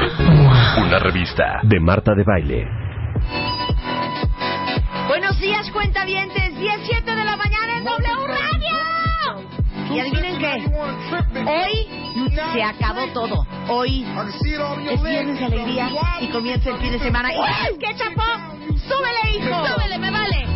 Una revista de Marta de Baile. Buenos días, cuentavientes. 17 de la mañana en W Radio. Y adivinen qué. Hoy se acabó todo. Hoy es viernes de alegría y comienza el fin de semana. ¡Y qué chapó! ¡Súbele, hijo! ¡Súbele, me vale!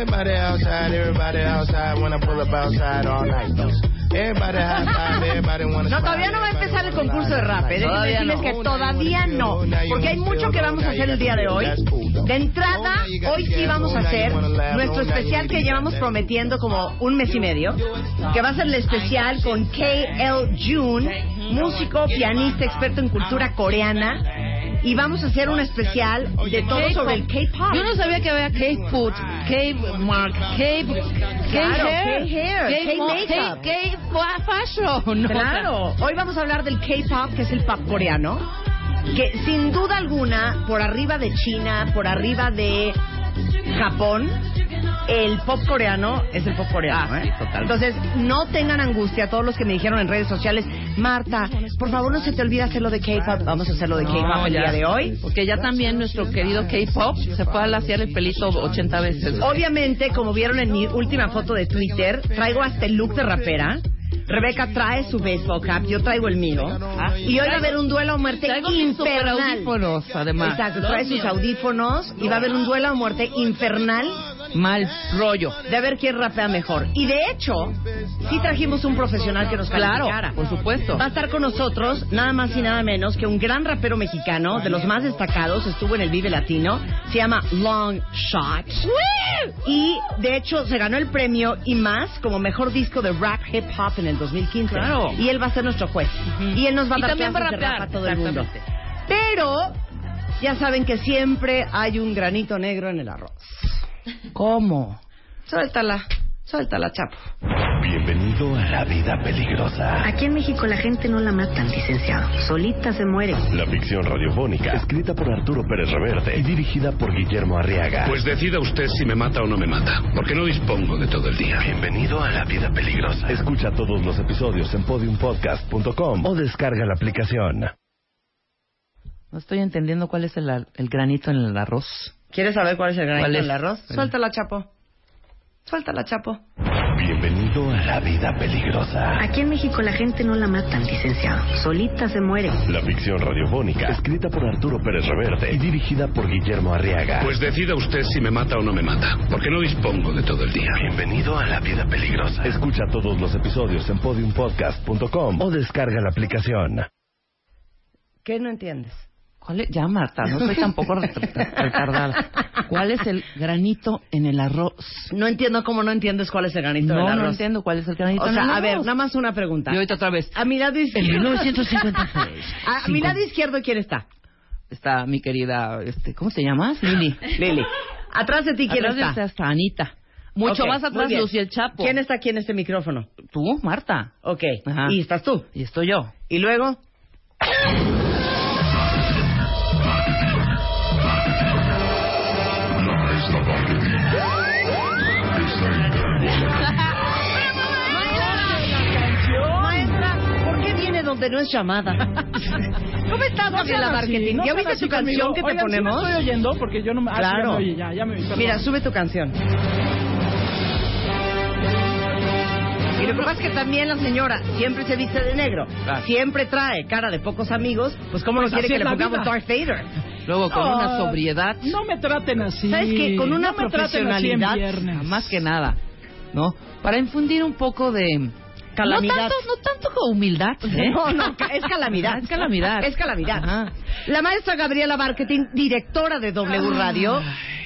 Everybody outside, everybody outside, when I pull up outside all night. Everybody outside, everybody wanna No, todavía no va a empezar el concurso de rap. ¿eh? Déjenme Todavía decirles no. que todavía no. Porque hay mucho que vamos a hacer el día de hoy. De entrada, hoy sí vamos a hacer nuestro especial que llevamos prometiendo como un mes y medio. Que va a ser el especial con KL June, músico, pianista, experto en cultura coreana. Y vamos a hacer un especial de todo sobre el K-pop. Yo no sabía que había K-Food, K-Mark, K-Hair, K-hair, K-makeup. K-Fashion. Claro, hoy vamos a hablar del K-pop, que es el pop coreano, que sin duda alguna, por arriba de China, por arriba de Japón, el pop coreano es el pop coreano. Ah, ¿eh? total. Entonces, no tengan angustia todos los que me dijeron en redes sociales, Marta, por favor no se te olvide hacerlo de K-pop. Vamos a hacerlo de K-pop No, el ya. día de hoy. Porque ya también nuestro querido K-Pop se fue a laciar el pelito 80 veces. Obviamente, como vieron en mi última foto de Twitter, traigo hasta el look de rapera. Rebeca trae su baseball cap, yo traigo el mío. y hoy va a haber un duelo a muerte Traigo mis infernal. superaudífonos, además. Exacto, trae sus audífonos y va a haber un duelo a muerte infernal Mal rollo. de ver quién rapea mejor. Y de hecho, sí trajimos un profesional que nos Claro, calificara. por supuesto. Va a estar con nosotros nada más y nada menos que un gran rapero mexicano, de los más destacados, estuvo en el Vive Latino, se llama Long Shot. Y de hecho se ganó el premio y más como mejor disco de rap hip hop en el 2015. Claro. Y él va a ser nuestro juez. Y él nos va a dar también va clases de rapear, rap a todo el mundo. Pero ya saben que siempre hay un granito negro en el arroz. ¿Cómo? Suéltala, suéltala, chapo. Bienvenido a la vida peligrosa. Aquí en México la gente no la matan, licenciado. Solita se muere. La ficción radiofónica, escrita por Arturo Pérez Reverte y dirigida por Guillermo Arriaga. Pues decida usted si me mata o no me mata, porque no dispongo de todo el día. Bienvenido a la vida peligrosa. Escucha todos los episodios en podiumpodcast.com o descarga la aplicación. No estoy entendiendo cuál es el, el granito en el arroz. ¿Quieres saber cuál es el granito ¿Cuál es? en el arroz? Suéltala, chapo. Suéltala, chapo. Bienvenido a la vida peligrosa. Aquí en México la gente no la matan, licenciado. Solita se muere. La ficción radiofónica, escrita por Arturo Pérez Reverte y dirigida por Guillermo Arriaga. Pues decida usted si me mata o no me mata, porque no dispongo de todo el día. Bienvenido a la vida peligrosa. Escucha todos los episodios en podiumpodcast.com o descarga la aplicación. ¿Qué no entiendes? ¿Cuál es? Ya, Marta, no soy tampoco re- retardada. ¿Cuál es el granito en el arroz? No entiendo cómo no entiendes cuál es el granito del No, arroz. no entiendo cuál es el granito O en el sea, arroz. a ver, nada más una pregunta. Y ahorita otra vez. A mi lado En izquierdo. 1956. A mi lado izquierdo, ¿quién está? Está mi querida, este, ¿cómo te llamas? Lili. Lili. Atrás de ti, ¿quién Atrás de está? está Anita. Mucho Ok, más muy atrás bien. Lucy el Chapo. ¿Quién está aquí en este micrófono? Tú, Marta. Ok. Ajá. Y estás tú. Y estoy yo. Y luego. De no es llamada. ¿Cómo estás, No Gabriela así, Marketing? no ¿Ya viste tu canción conmigo. que te Oigan, sí me ponemos? estoy oyendo porque yo no me... ah, sí, ya Claro. me oye, ya, ya me. Mira, sube tu canción. Y lo que pasa es que también la señora siempre se viste de negro, siempre trae cara de pocos amigos, pues ¿cómo Pues no quiere que le pongamos vida. Darth Vader? Luego con No, una sobriedad. No me traten así. ¿Sabes qué? Con una no me traten así en profesionalidad, viernes. Más que nada, ¿no? Para infundir un poco de Calamidad. No tanto, no tanto como humildad, ¿eh? No, no, es calamidad. Es calamidad. Es calamidad. Ajá. La maestra Gabriela Marketing, directora de W Radio,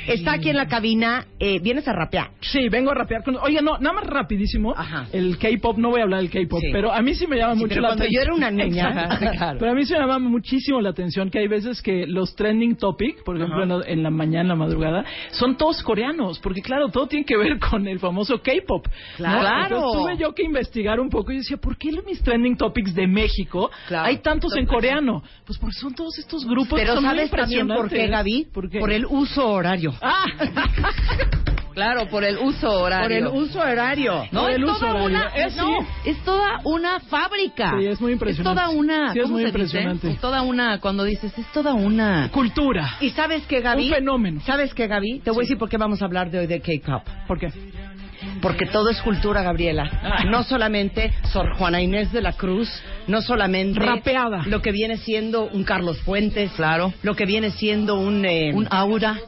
está aquí en la cabina. Eh, vienes a rapear. Sí, vengo a rapear con... Oye, no, nada más rapidísimo. Ajá. El K-pop, no voy a hablar del K-pop, Sí. pero a mí sí me llama Sí, mucho pero la cuando yo atención. era una niña, claro. Pero a mí sí me llama muchísimo la atención que hay veces que los trending topic, por ejemplo, en, la- en la mañana, en la madrugada, son todos coreanos, porque claro, todo tiene que ver con el famoso K-pop. ¿no? Claro. Entonces tuve yo que investigar un poco y decía, ¿por qué mis trending topics de México Claro. hay tantos en coreano? Pues porque son todos estos grupos que son muy ¿sabes también por qué, impresionantes. Gaby? ¿Por qué? el uso horario. Ah, Claro, por el uso horario. Por el uso horario. No, Por es el uso toda horario. una, Es, no, sí. es toda una fábrica. Sí, es muy impresionante. Es toda una, Sí, es ¿cómo muy se impresionante. dice? Es toda una, cuando dices, es toda una... cultura. ¿Y sabes qué, Gaby? Un fenómeno. ¿Sabes qué, Gaby? Te voy a decir por qué vamos a hablar de hoy de K-pop. ¿Por qué? Porque todo es cultura, Gabriela. Ah. No solamente Sor Juana Inés de la Cruz, no solamente Rapeada. lo que viene siendo un Carlos Fuentes, Claro. lo que viene siendo un eh, Un aura.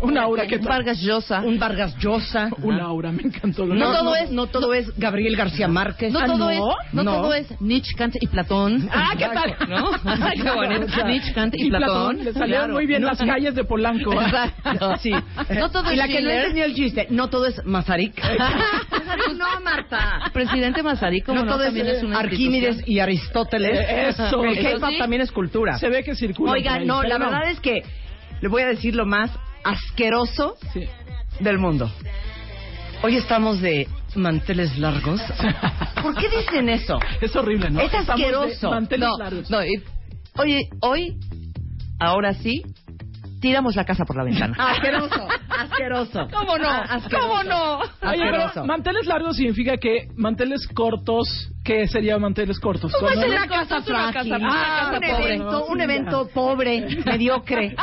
Un aura que Un Vargas Llosa. un Vargas Llosa. Un aura, me encantó. lo No, que- todo es no todo es Gabriel García Márquez. No Ah, todo ¿no? es, no, No. todo es Nietzsche, Kant y Platón. Ah, ¿qué tal? ¿No? Ay, qué bonito. Nietzsche, Kant y, Y Platón, le salieron Claro. muy bien No. las calles de Polanco. Exacto. Sí. No todo y es la que no entendió el chiste, no todo es Mazarik. no, Marta. Presidente Mazarik, como No no, todo también es es una Arquímedes y Aristóteles. Eso. El K-pop también es cultura. Se ve que circula. ahí, no, la verdad es que le voy a decir lo más asqueroso Sí. del mundo. Hoy estamos de manteles largos. ¿Por qué dicen eso? Es horrible, ¿no? Es asqueroso. manteles No, largos. no, y- oye, hoy, ahora sí, tiramos la casa por la ventana. Asqueroso, asqueroso. ¿Cómo no? Ah, asqueroso. ¿Cómo no? Oye, pero manteles largos significa que manteles cortos, ¿qué sería manteles cortos? Pues Cuando- es una casa una frágil. casa- Ah, una un casa pobre. evento, un evento pobre, mediocre.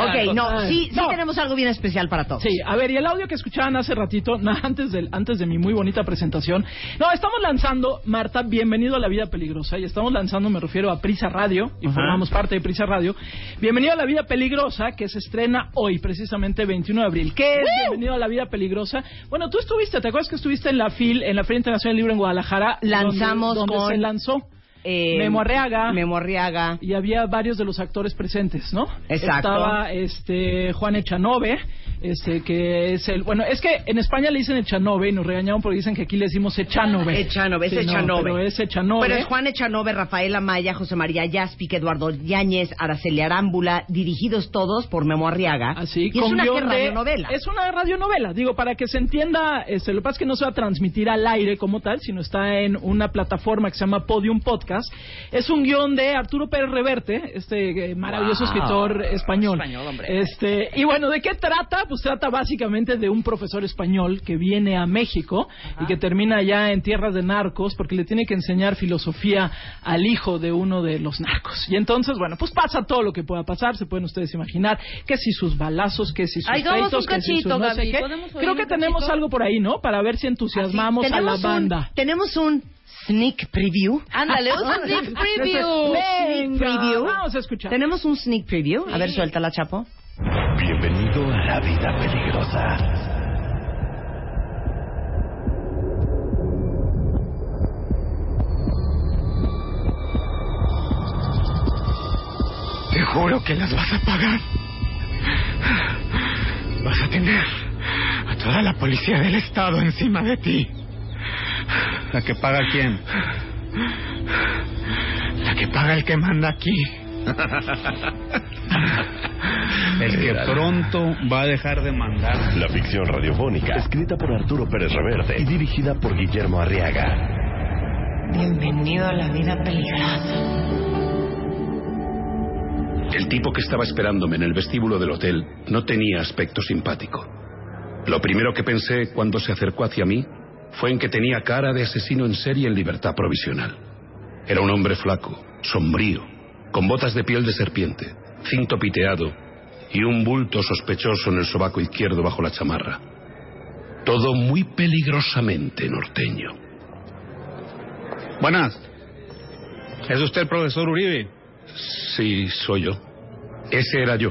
Ok, no, sí, sí No. tenemos algo bien especial para todos. Sí, a ver, y el audio que escuchaban hace ratito, antes, del, antes de mi muy bonita presentación. No, estamos lanzando, Marta, bienvenido a la vida peligrosa. Y estamos lanzando, me refiero a Prisa Radio, y formamos parte de Prisa Radio. Bienvenido a la vida peligrosa, que se estrena hoy, precisamente 21 de abril. ¿Qué es Bienvenido a la vida peligrosa? Bueno, tú estuviste, ¿te acuerdas que estuviste en la FIL, en la Feria Internacional del Libro en Guadalajara? Lanzamos donde, donde con- se lanzó. Eh, Memo Arriaga. Memo Arriaga. Y había varios de los actores presentes, ¿no? Exacto. Estaba este Juan Echanove, este que es el bueno, es que en España le dicen Echanove y nos regañaron porque dicen que aquí le decimos Echanove. Echanove, es Sí, no, Echanove. pero es Echanove. Pero es Juan Echanove, Rafael Amaya, José María Yaspic, Eduardo Yáñez, Araceli Arámbula, dirigidos todos por Memo Arriaga. Así, y es una de- radionovela. Es una radionovela, digo, para que se entienda, este, lo que pasa es que no se va a transmitir al aire como tal, sino está en una plataforma que se llama Podium Podcast. Es un guion de Arturo Pérez Reverte, este eh, maravilloso Wow. escritor español. Español, hombre. Este, y bueno, ¿de qué trata? Pues trata básicamente de un profesor español que viene a México y que termina allá en tierras de narcos porque le tiene que enseñar filosofía al hijo de uno de los narcos. Y entonces, bueno, pues pasa todo lo que pueda pasar, se pueden ustedes imaginar, que si sus balazos, que si sus Ay, un que si sus cachito, sé qué. ¿podemos oír Creo que tenemos cachito? algo por ahí, ¿no? Para ver si entusiasmamos a la banda. Un, tenemos un sneak preview. Ándale, un sneak preview. Sneak preview. Vamos a escuchar. Tenemos un sneak preview. A ver, suéltala, Chapo. Bienvenido a la vida peligrosa. Te juro que las vas a pagar. Vas a tener a toda la policía del estado encima de ti. ¿La que paga quién? La que paga el que manda aquí. El que pronto va a dejar de mandar. La ficción radiofónica, escrita por Arturo Pérez Reverte y dirigida por Guillermo Arriaga. Bienvenido a la vida peligrosa. El tipo que estaba esperándome en el vestíbulo del hotel no tenía aspecto simpático. Lo primero que pensé cuando se acercó hacia mí fue en que tenía cara de asesino en serie en libertad provisional. Era un hombre flaco, sombrío, con botas de piel de serpiente, cinto piteado y un bulto sospechoso en el sobaco izquierdo bajo la chamarra. Todo muy peligrosamente norteño. Buenas. ¿Es usted el profesor Uribe? Sí, soy yo. Ese era yo,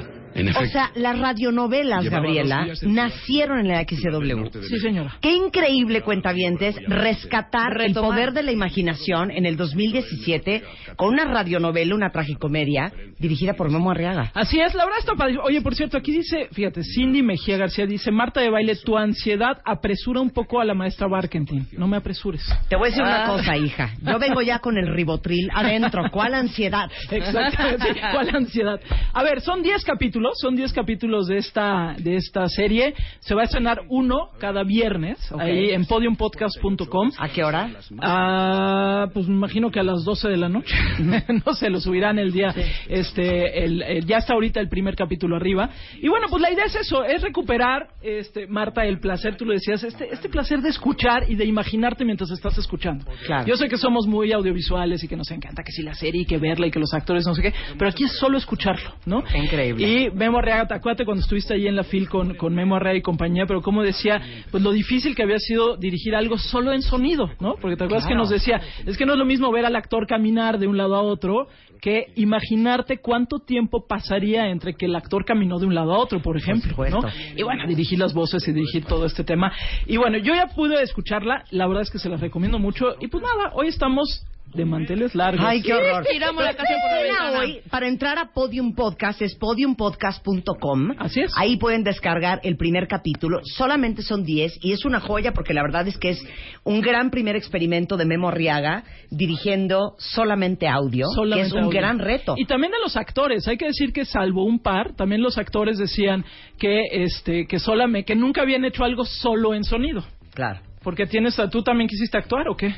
O sea, las radionovelas, Llevaba Gabriela, nacieron en la XW. Sí, señora. Qué increíble, cuentavientes, rescatar el poder de la imaginación en el 2017 con una radionovela, una tragicomedia, dirigida por Memo Arriaga. Así es, la verdad está padre. Oye, por cierto, aquí dice, fíjate, Cindy Mejía García dice, Marta de baile, tu ansiedad apresura un poco a la maestra Barkentin. No me apresures. Te voy a decir una Ah. cosa, hija. Yo vengo ya con el ribotril adentro. ¿Cuál ansiedad? Exactamente. sí, ¿Cuál ansiedad? A ver, son 10 capítulos, son 10 capítulos de esta de esta serie. Se va a estrenar uno cada viernes ahí en podiumpodcast.com. ¿A qué hora? Ah, pues me imagino que a las 12 de la noche. no se lo subirán el día. Este, el, el- ya está ahorita el primer capítulo arriba. Y bueno, pues la idea es eso, es recuperar, este, Marta, el placer, tú lo decías, este, este placer de escuchar y de imaginarte mientras estás escuchando. Claro. Yo sé que somos muy audiovisuales y que nos encanta que si la serie y que verla y que los actores no sé qué, pero aquí es solo escucharlo, ¿no? Increíble. Y Memo Arreaga, te acuérdate cuando estuviste ahí en la FIL con, con Memo Arreaga y compañía, pero como decía, pues lo difícil que había sido dirigir algo solo en sonido, ¿no? Porque te acuerdas que nos decía, es que no es lo mismo ver al actor caminar de un lado a otro que imaginarte cuánto tiempo pasaría entre que el actor caminó de un lado a otro, por ejemplo. ¿no? Y bueno, dirigir las voces y dirigir todo este tema. Y bueno, yo ya pude escucharla, la verdad es que se las recomiendo mucho. Y pues nada, hoy estamos de manteles largos. Ay, qué horror. Tiramos la Pero casa por la ventana. hoy, para entrar a Podium Podcast es podiumpodcast.com. Así es. Ahí pueden descargar el primer capítulo. Solamente son 10 y es una joya porque la verdad es que es un gran primer experimento de Memo Arriaga dirigiendo solamente audio, Solamente que es un audio. gran reto. Y también de los actores, hay que decir que salvo un par, también los actores decían que este que solamente que nunca habían hecho algo solo en sonido. Claro. Porque tienes tú también quisiste actuar o qué?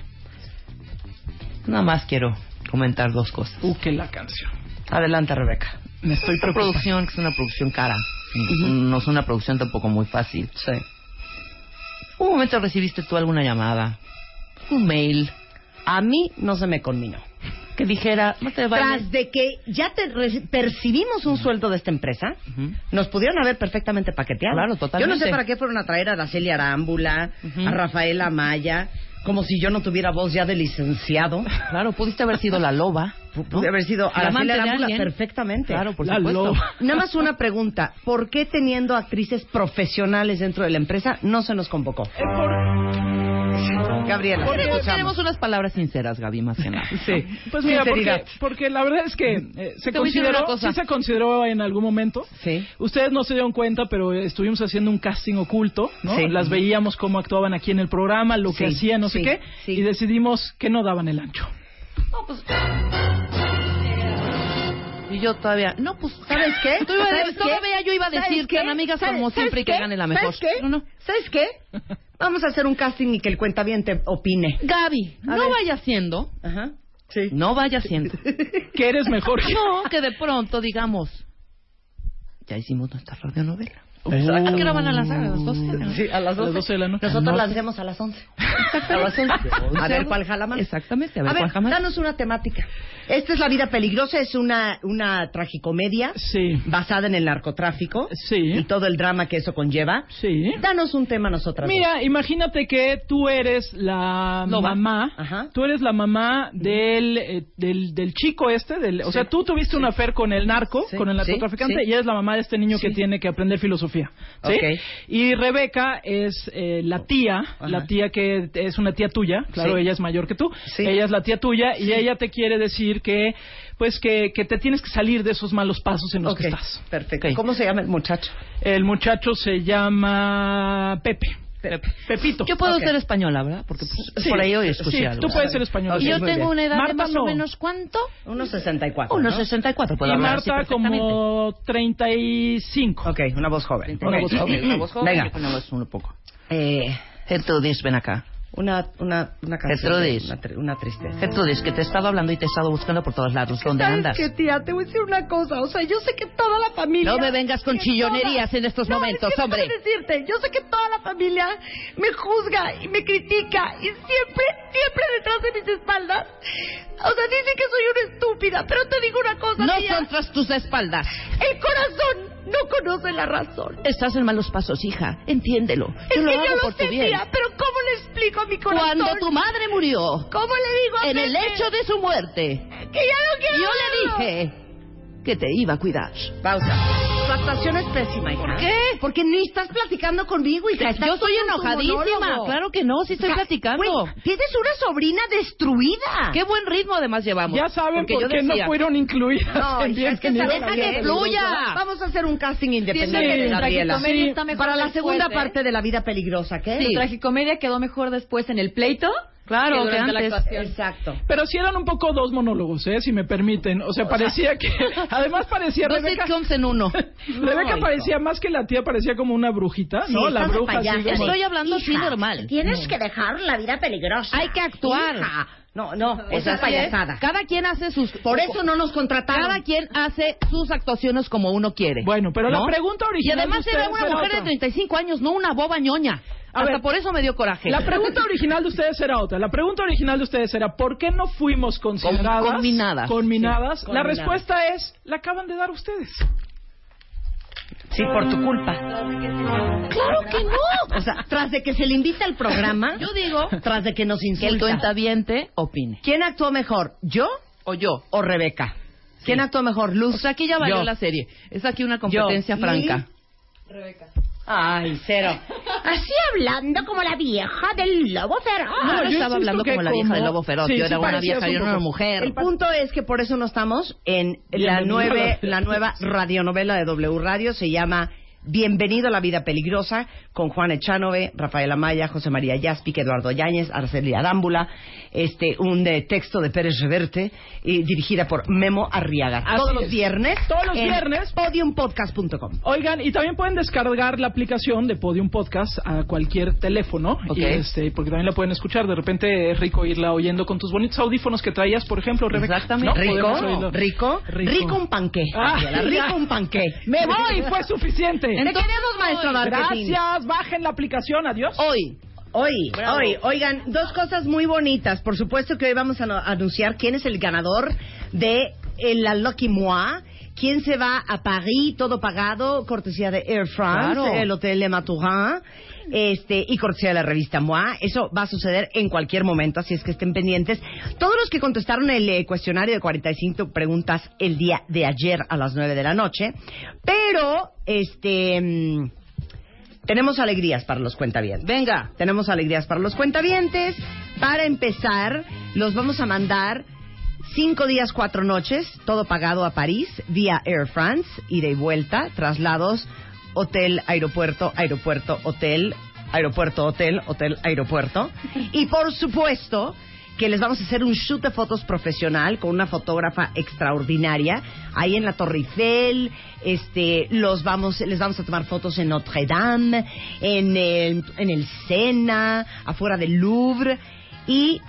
Nada más quiero comentar dos cosas. Uh, que la canción. Adelante, Rebeca. Me estoy Esta preocupando. producción, que es una producción cara, no es una producción tampoco muy fácil. Sí. ¿Un momento recibiste tú alguna llamada, un mail, A mí no se me conminó. que dijera, no te vayas? Tras de que ya te re- percibimos un sueldo de esta empresa, Ujú. nos pudieron haber perfectamente paqueteado. Claro, Yo totalmente. no sé para qué fueron a traer a Araceli Arámbula, a Rafael Amaya, como si yo no tuviera voz ya de licenciado. Claro, pudiste haber sido la loba. ¿no? Pude haber sido Araceli de Arámbula perfectamente. Claro, por La supuesto. loba. Nada más una pregunta. ¿Por qué teniendo actrices profesionales dentro de la empresa no se nos convocó? Gabriela, te Queremos, escuchamos. queremos unas palabras sinceras, Gaby, más que nada. Sí. Pues mira, porque, porque la verdad es que eh, se consideró, sí se consideró en algún momento. Sí. Ustedes no se dieron cuenta, pero estuvimos haciendo un casting oculto, ¿no? Sí. Las veíamos cómo actuaban aquí en el programa, lo que hacían, no sé qué, sí. y decidimos que no daban el ancho. No, pues... Y yo todavía... No, pues... ¿Sabes qué? Tú ¿Sabes qué? todavía yo iba a ¿Sabes decir qué? tan amigas ¿Sabes- como sabes siempre y que qué? gane la mejor. ¿Sabes qué? No, no. ¿Sabes qué? Vamos a hacer un casting y que el cuentaviente opine. Gaby, A no ver. vaya siendo... Ajá. Sí. No vaya siendo... Que eres mejor que... No, que de pronto digamos... Ya hicimos nuestra radionovela. ¿A qué hora van a lanzar? ¿A las 12? Sí, a las A las 12. 12 de la noche. Nosotros No. las hacemos a las 11. A las 11. A ver cuál jala más. Exactamente, a A ver, ver, cuál jamás. danos una temática. Esta es La vida peligrosa, es una, una tragicomedia Sí. basada en el narcotráfico Sí. y todo el drama que eso conlleva. Sí. Danos un tema a nosotras. dos. Mira, imagínate que tú eres la Loba. mamá, Ajá. tú eres la mamá del, eh, del, del chico este, del, o sea, tú tuviste una afer con el narco, Sí, con el narcotraficante, sí. y eres la mamá de este niño que tiene que aprender filosofía, Y Rebeca es eh, la tía, Ajá. la tía que es una tía tuya, claro, Sí. ella es mayor que tú, Sí. ella es la tía tuya, y ella te quiere decir que, pues, que, que te tienes que salir de esos malos pasos en los que estás. Perfecto. Ok. ¿Cómo se llama el muchacho? El muchacho se llama Pepe. Pepito. Yo puedo Ok. ser española, ¿verdad? Porque pues, Sí, por ahí hoy escuché sí, algo. tú puedes ser español. Ok, Y yo tengo bien. una edad de Marta más no. o menos, ¿cuánto? Unos 64. Unos ¿no? 64. Puedo y hablar así Marta perfectamente. como 35. Ok, una voz joven. Una Ok. voz joven, una voz joven, Venga. una voz un poco. Eh, Gertrudis, ven acá. Una, una, una canción. Gertrudis. Una, una tristeza. Gertrudis, que te he estado hablando y te he estado buscando por todos lados. ¿Dónde ¿Sabes andas? qué, tía? Te voy a decir una cosa. O sea, yo sé que toda la familia... No me vengas con que chillonerías toda- en estos No, momentos, es que hombre. decirte, yo sé que toda la familia me juzga y me critica y siempre, siempre detrás de mis espaldas O sea, dicen que soy una estúpida, pero te digo una cosa, No tía. son tras tus espaldas. El corazón no conoce la razón. Estás en malos pasos, hija. Entiéndelo. Es Yo que yo lo por tu sé, bien. tía, pero ¿cómo le explico a mi corazón? Cuando tu madre murió, ¿Cómo le digo a en el hecho de su muerte, que ya no quiero yo verlo? le dije que te iba a cuidar. Pausa. Tu actuación es pésima, hija. ¿Por qué? Porque ni estás platicando conmigo, hija. Estás Yo estoy enojadísima. monólogo. Claro que no, sí estoy O sea, platicando. güey, tienes una sobrina destruida. Qué buen ritmo además llevamos. Ya saben Porque por qué no decía, fueron incluidas No, en hija, es que la deja que fluya. Vamos a hacer un casting independiente, que Gabriela. mejor Para la después, segunda ¿eh? parte de la vida peligrosa, ¿qué? Tu tragicomedia quedó mejor después en el pleito. Claro, que que la antes. actuación. Exacto. Pero sí eran un poco dos monólogos, ¿eh? Si me permiten. O sea, parecía que... Además parecía Dos Rebeca... sitcoms en uno. Rebeca parecía más que la tía, parecía como una brujita, Sí, ¿no? La bruja así payasa. como- Estoy hablando así normal. Tienes que dejar la vida peligrosa. Hay que actuar. Hija. No, no, esa es payasada. Cada quien hace sus... Por eso no nos contrataron. Cada quien hace sus actuaciones como uno quiere. Bueno, pero ¿no? la pregunta Y original además de era una mujer de otra. 35 años, no una boba ñoña. A Hasta ver, por eso me dio coraje. La pregunta original de ustedes era otra. La pregunta original de ustedes era ¿por qué no fuimos consideradas combinadas. combinadas? Sí, La combinadas. respuesta es la acaban de dar ustedes. Sí, por tu culpa. ¡Claro que no! O sea, tras de que se le invita al programa, Yo digo tras de que nos que el insulta. cuentaviente opine. ¿Quién actuó mejor, yo O yo. o Rebeca? ¿Quién actuó mejor, Luz? O sea, aquí ya valió Yo. la serie. Es aquí una competencia Yo. franca. Ay, cero. Así hablando como la vieja del lobo feroz. No, yo yo estaba hablando como la vieja como- del lobo feroz. Sí, yo sí era una vieja, yo no era poco. mujer. El punto es que por eso no estamos en la nueve, la nueva radionovela de W Radio. Se llama Bienvenido a la vida peligrosa con Juan Echanove, Rafael Amaya, José María Yaspic, Eduardo Yáñez, Arcelia Arámbula, este, un de texto de Pérez Reverte y dirigida por Memo Arriaga. Así Todos los es. viernes. Todos los en viernes. Podiumpodcast.com. Oigan, y también pueden descargar la aplicación de Podium Podcast a cualquier teléfono. Y este, porque también la pueden escuchar. De repente es rico irla oyendo con tus bonitos audífonos que traías, por ejemplo, Rebeca. Exactamente. ¿No? Rico, rico, Rico. rico un panqué. Ah, rico un panqué. Me voy, fue suficiente. Te queremos, maestro Marketing. Gracias, bajen la aplicación, adiós. Hoy, Hoy, Bravo. hoy, oigan, dos cosas muy bonitas. Por supuesto que hoy vamos a no- anunciar quién es el ganador de eh, la Lucky Moi. ¿Quién se va a París, todo pagado, cortesía de Air France, Claro. el Hotel de Maturin, este, y cortesía de la revista Moi? Eso va a suceder en cualquier momento, así es que estén pendientes. Todos los que contestaron el eh, cuestionario de 45 preguntas el día de ayer a las 9 de la noche, pero, este... mm, tenemos alegrías para los cuentavientes. venga. Tenemos alegrías para los cuentavientes. Para empezar, los vamos a mandar cinco días, cuatro noches, todo pagado a París, vía Air France, ida y vuelta, traslados, hotel, aeropuerto, aeropuerto, hotel, aeropuerto, hotel, hotel, aeropuerto. Y por supuesto que les vamos a hacer un shoot de fotos profesional con una fotógrafa extraordinaria ahí en la Torre Eiffel, este, los vamos, les vamos a tomar fotos en Notre Dame, en el, en el Sena, afuera del Louvre y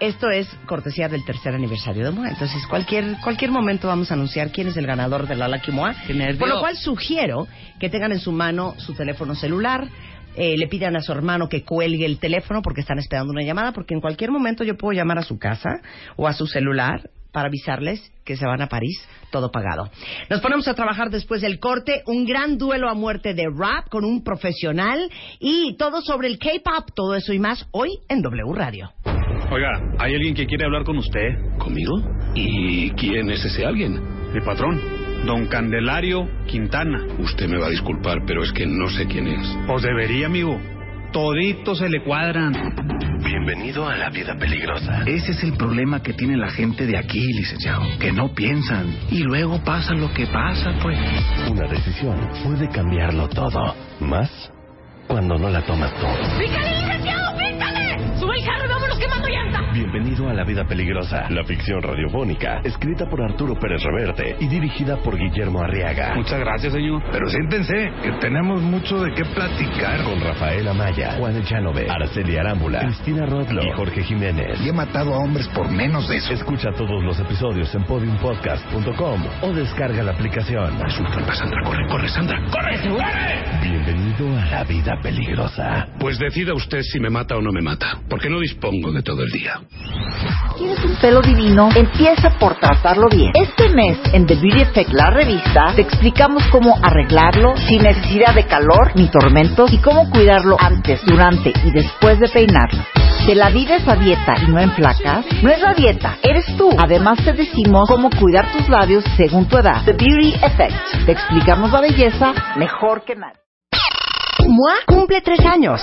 esto es cortesía del tercer aniversario de MOA. Entonces, cualquier, cualquier momento vamos a anunciar quién es el ganador de la Lucky MOA. Por lo cual sugiero que tengan en su mano su teléfono celular, eh, le pidan a su hermano que cuelgue el teléfono porque están esperando una llamada, porque en cualquier momento yo puedo llamar a su casa o a su celular para avisarles que se van a París, todo pagado. Nos ponemos a trabajar después del corte, un gran duelo a muerte de rap con un profesional y todo sobre el K-pop, todo eso y más hoy en W Radio. Oiga, ¿hay alguien que quiere hablar con usted? ¿Conmigo? ¿Y quién es ese alguien? Mi patrón, don Candelario Quintana. Usted me va a disculpar, pero es que no sé quién es. Pues debería, amigo. Toditos se le cuadran. Bienvenido a la vida peligrosa. Ese es el problema que tiene la gente de aquí, licenciado. Que no piensan. Y luego pasa lo que pasa, pues. Una decisión puede cambiarlo todo. Más cuando no la tomas tú. ¡Pícale, licenciado, pícale! ¡Sube el carro y vámonos quemando llanta! Bienvenido a La Vida Peligrosa, la ficción radiofónica, escrita por Arturo Pérez Reverte y dirigida por Guillermo Arriaga. Muchas gracias, señor. Pero siéntense, que tenemos mucho de qué platicar. Con Rafael Amaya, Juan Echanove, Araceli Arámbula, Cristina Rodlo y Jorge Jiménez. Y he matado a hombres por menos de eso. Escucha todos los episodios en podiumpodcast.com o descarga la aplicación. Es un trampa, Sandra. Corre, corre, Sandra. ¡Corre! Bienvenido a La Vida Peligrosa. Pues decida usted si me mata o no me mata, porque no dispongo de todo el día. ¿Tienes un pelo divino? Empieza por tratarlo bien. Este mes en The Beauty Effect, la revista, te explicamos cómo arreglarlo sin necesidad de calor ni tormentos y cómo cuidarlo antes, durante y después de peinarlo. ¿Te la vives a dieta y no en placas? No es la dieta, eres tú. Además te decimos cómo cuidar tus labios según tu edad. The Beauty Effect. Te explicamos la belleza mejor que nadie. MOA cumple tres años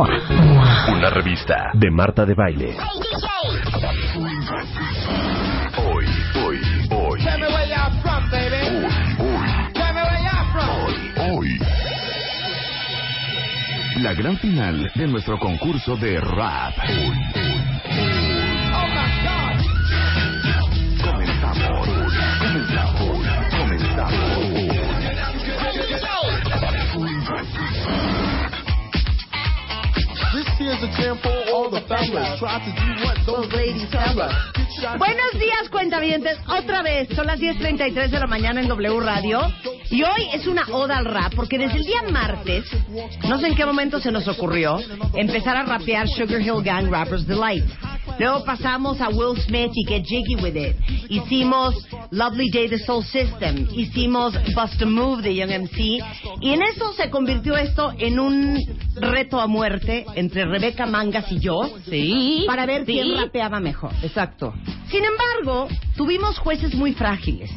Una revista de Marta de Baile. Hoy, hoy, hoy. Hoy, from. hoy, hoy. La gran final de nuestro concurso de rap. Oh here's a jam for all the fellas. Try to do what those ladies tell us. Buenos días, cuentavientes. Otra vez, son las 10.33 de la mañana en W Radio. Y hoy es una oda al rap, porque desde el día martes, no sé en qué momento se nos ocurrió, empezar a rapear Sugar Hill Gang Rappers Delight. Luego pasamos a Will Smith y Get Jiggy With It. Hicimos Lovely Day de Soul System. Hicimos Bust a Move de Young MC. Y en eso se convirtió esto en un reto a muerte entre Rebeca Mangas y yo. Sí. Para ver sí. quién rapeaba mejor. Exacto. Sin embargo, tuvimos jueces muy frágiles.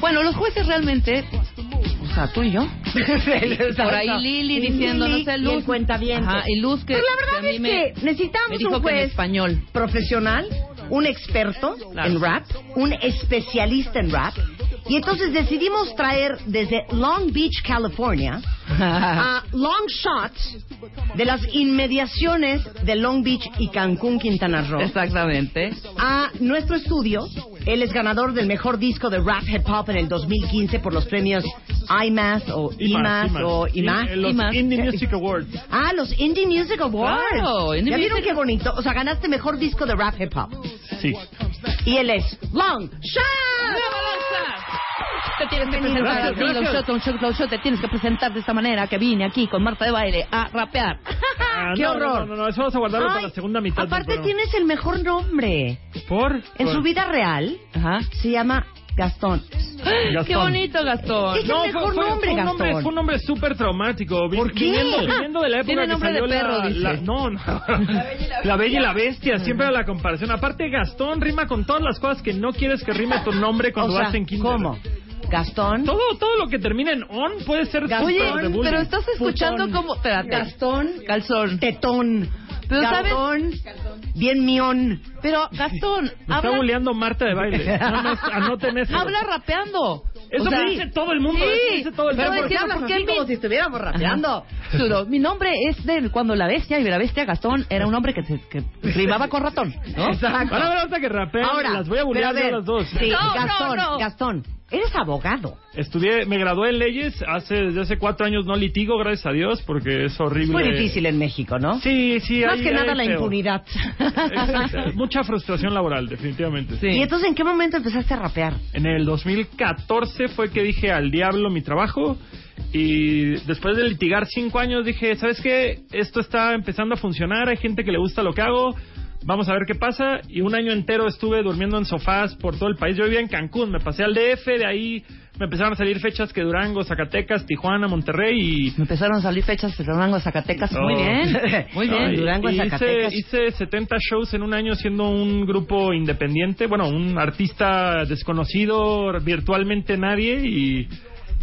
Bueno, los jueces realmente, o sea, tú y yo. Por ahí Lili Y diciendo, no sé, y Luz. el cuentaviente. Ajá, y Luz que, Pero la verdad que a mí es me, que necesitamos me dijo un que en juez español. profesional, un experto Claro. en rap, un especialista en rap. Y entonces decidimos traer desde Long Beach, California, a Long Shots de las inmediaciones de Long Beach y Cancún, Quintana Roo, Exactamente. a nuestro estudio. Él es ganador del mejor disco de rap hip hop en el 2015 por los premios IMAS o IMAS o IMAS. En los IMAS. Indie Music Awards. Ah, los Indie Music Awards. Claro, Indie ¿Ya vieron Music- qué bonito? O sea, ganaste mejor disco de rap hip hop. Sí. Y él es Long Shot. Te tienes que presentar así, te tienes que presentar de esta manera que vine aquí con Marta de Baile a rapear. Ah, ¡Qué no, horror! No, no, no, eso vamos a guardarlo para la segunda mitad. Aparte tienes el mejor nombre. ¿Por? En Por- su vida real Ajá. se llama Gastón. Gastón. Qué bonito, Gastón. Es el mejor nombre, fue un nombre, Gastón. fue un nombre súper traumático. ¿Por qué? Viniendo, viniendo de la época Tiene que nombre de salió perro, la, dice. la- no, no. La Bella y la Bestia, siempre la comparación. Aparte, Gastón rima con todas las cosas que no quieres que rime tu nombre cuando o sea, vas en kinder. ¿cómo? Gastón. Todo, todo lo que termina en on puede ser Gastón, Oye, de pero estás escuchando Putón. como... Espérate. Gastón. Calzón. Tetón. Pero ¿sabes? Gastón. Bien mión. Pero, Gastón, Me está habla, bulleando Marta de baile. Nada más anoten eso. habla rapeando. Eso O sea, me dice todo el mundo. sí. eso me dice todo el Pero mundo. ¿por qué hablas así como si estuviéramos rapeando? Suro, Mi nombre es de cuando la bestia y la bestia Gastón era un hombre que, se, que rimaba con ratón, ¿no? Exacto. A ver hasta que rapean. Ahora, las voy a bullear pero yo a las dos. Sí, No, Gastón, no, no. Gastón, eres abogado. Estudié, me gradué en leyes. Hace, desde hace cuatro años no litigo, gracias a Dios, porque es horrible. Es muy difícil en México, ¿no? Sí, sí. Más que nada la feo. impunidad. Exacto. Mucha frustración laboral, definitivamente. Sí. Y entonces, ¿en qué momento empezaste a rapear? En el 2014 fue que dije al diablo mi trabajo y después de litigar cinco años dije, ¿sabes qué? Esto está empezando a funcionar, hay gente que le gusta lo que hago, vamos a ver qué pasa. Y un año entero estuve durmiendo en sofás por todo el país. Yo vivía en Cancún, me pasé al DF, de ahí me empezaron a salir fechas que Durango, Zacatecas, Tijuana, Monterrey y... Me empezaron a salir fechas de Durango, Zacatecas. Muy Oh. bien. Muy bien. Ay, Durango, hice, Zacatecas. hice 70 shows en un año siendo un grupo independiente, bueno, un artista desconocido, virtualmente nadie y,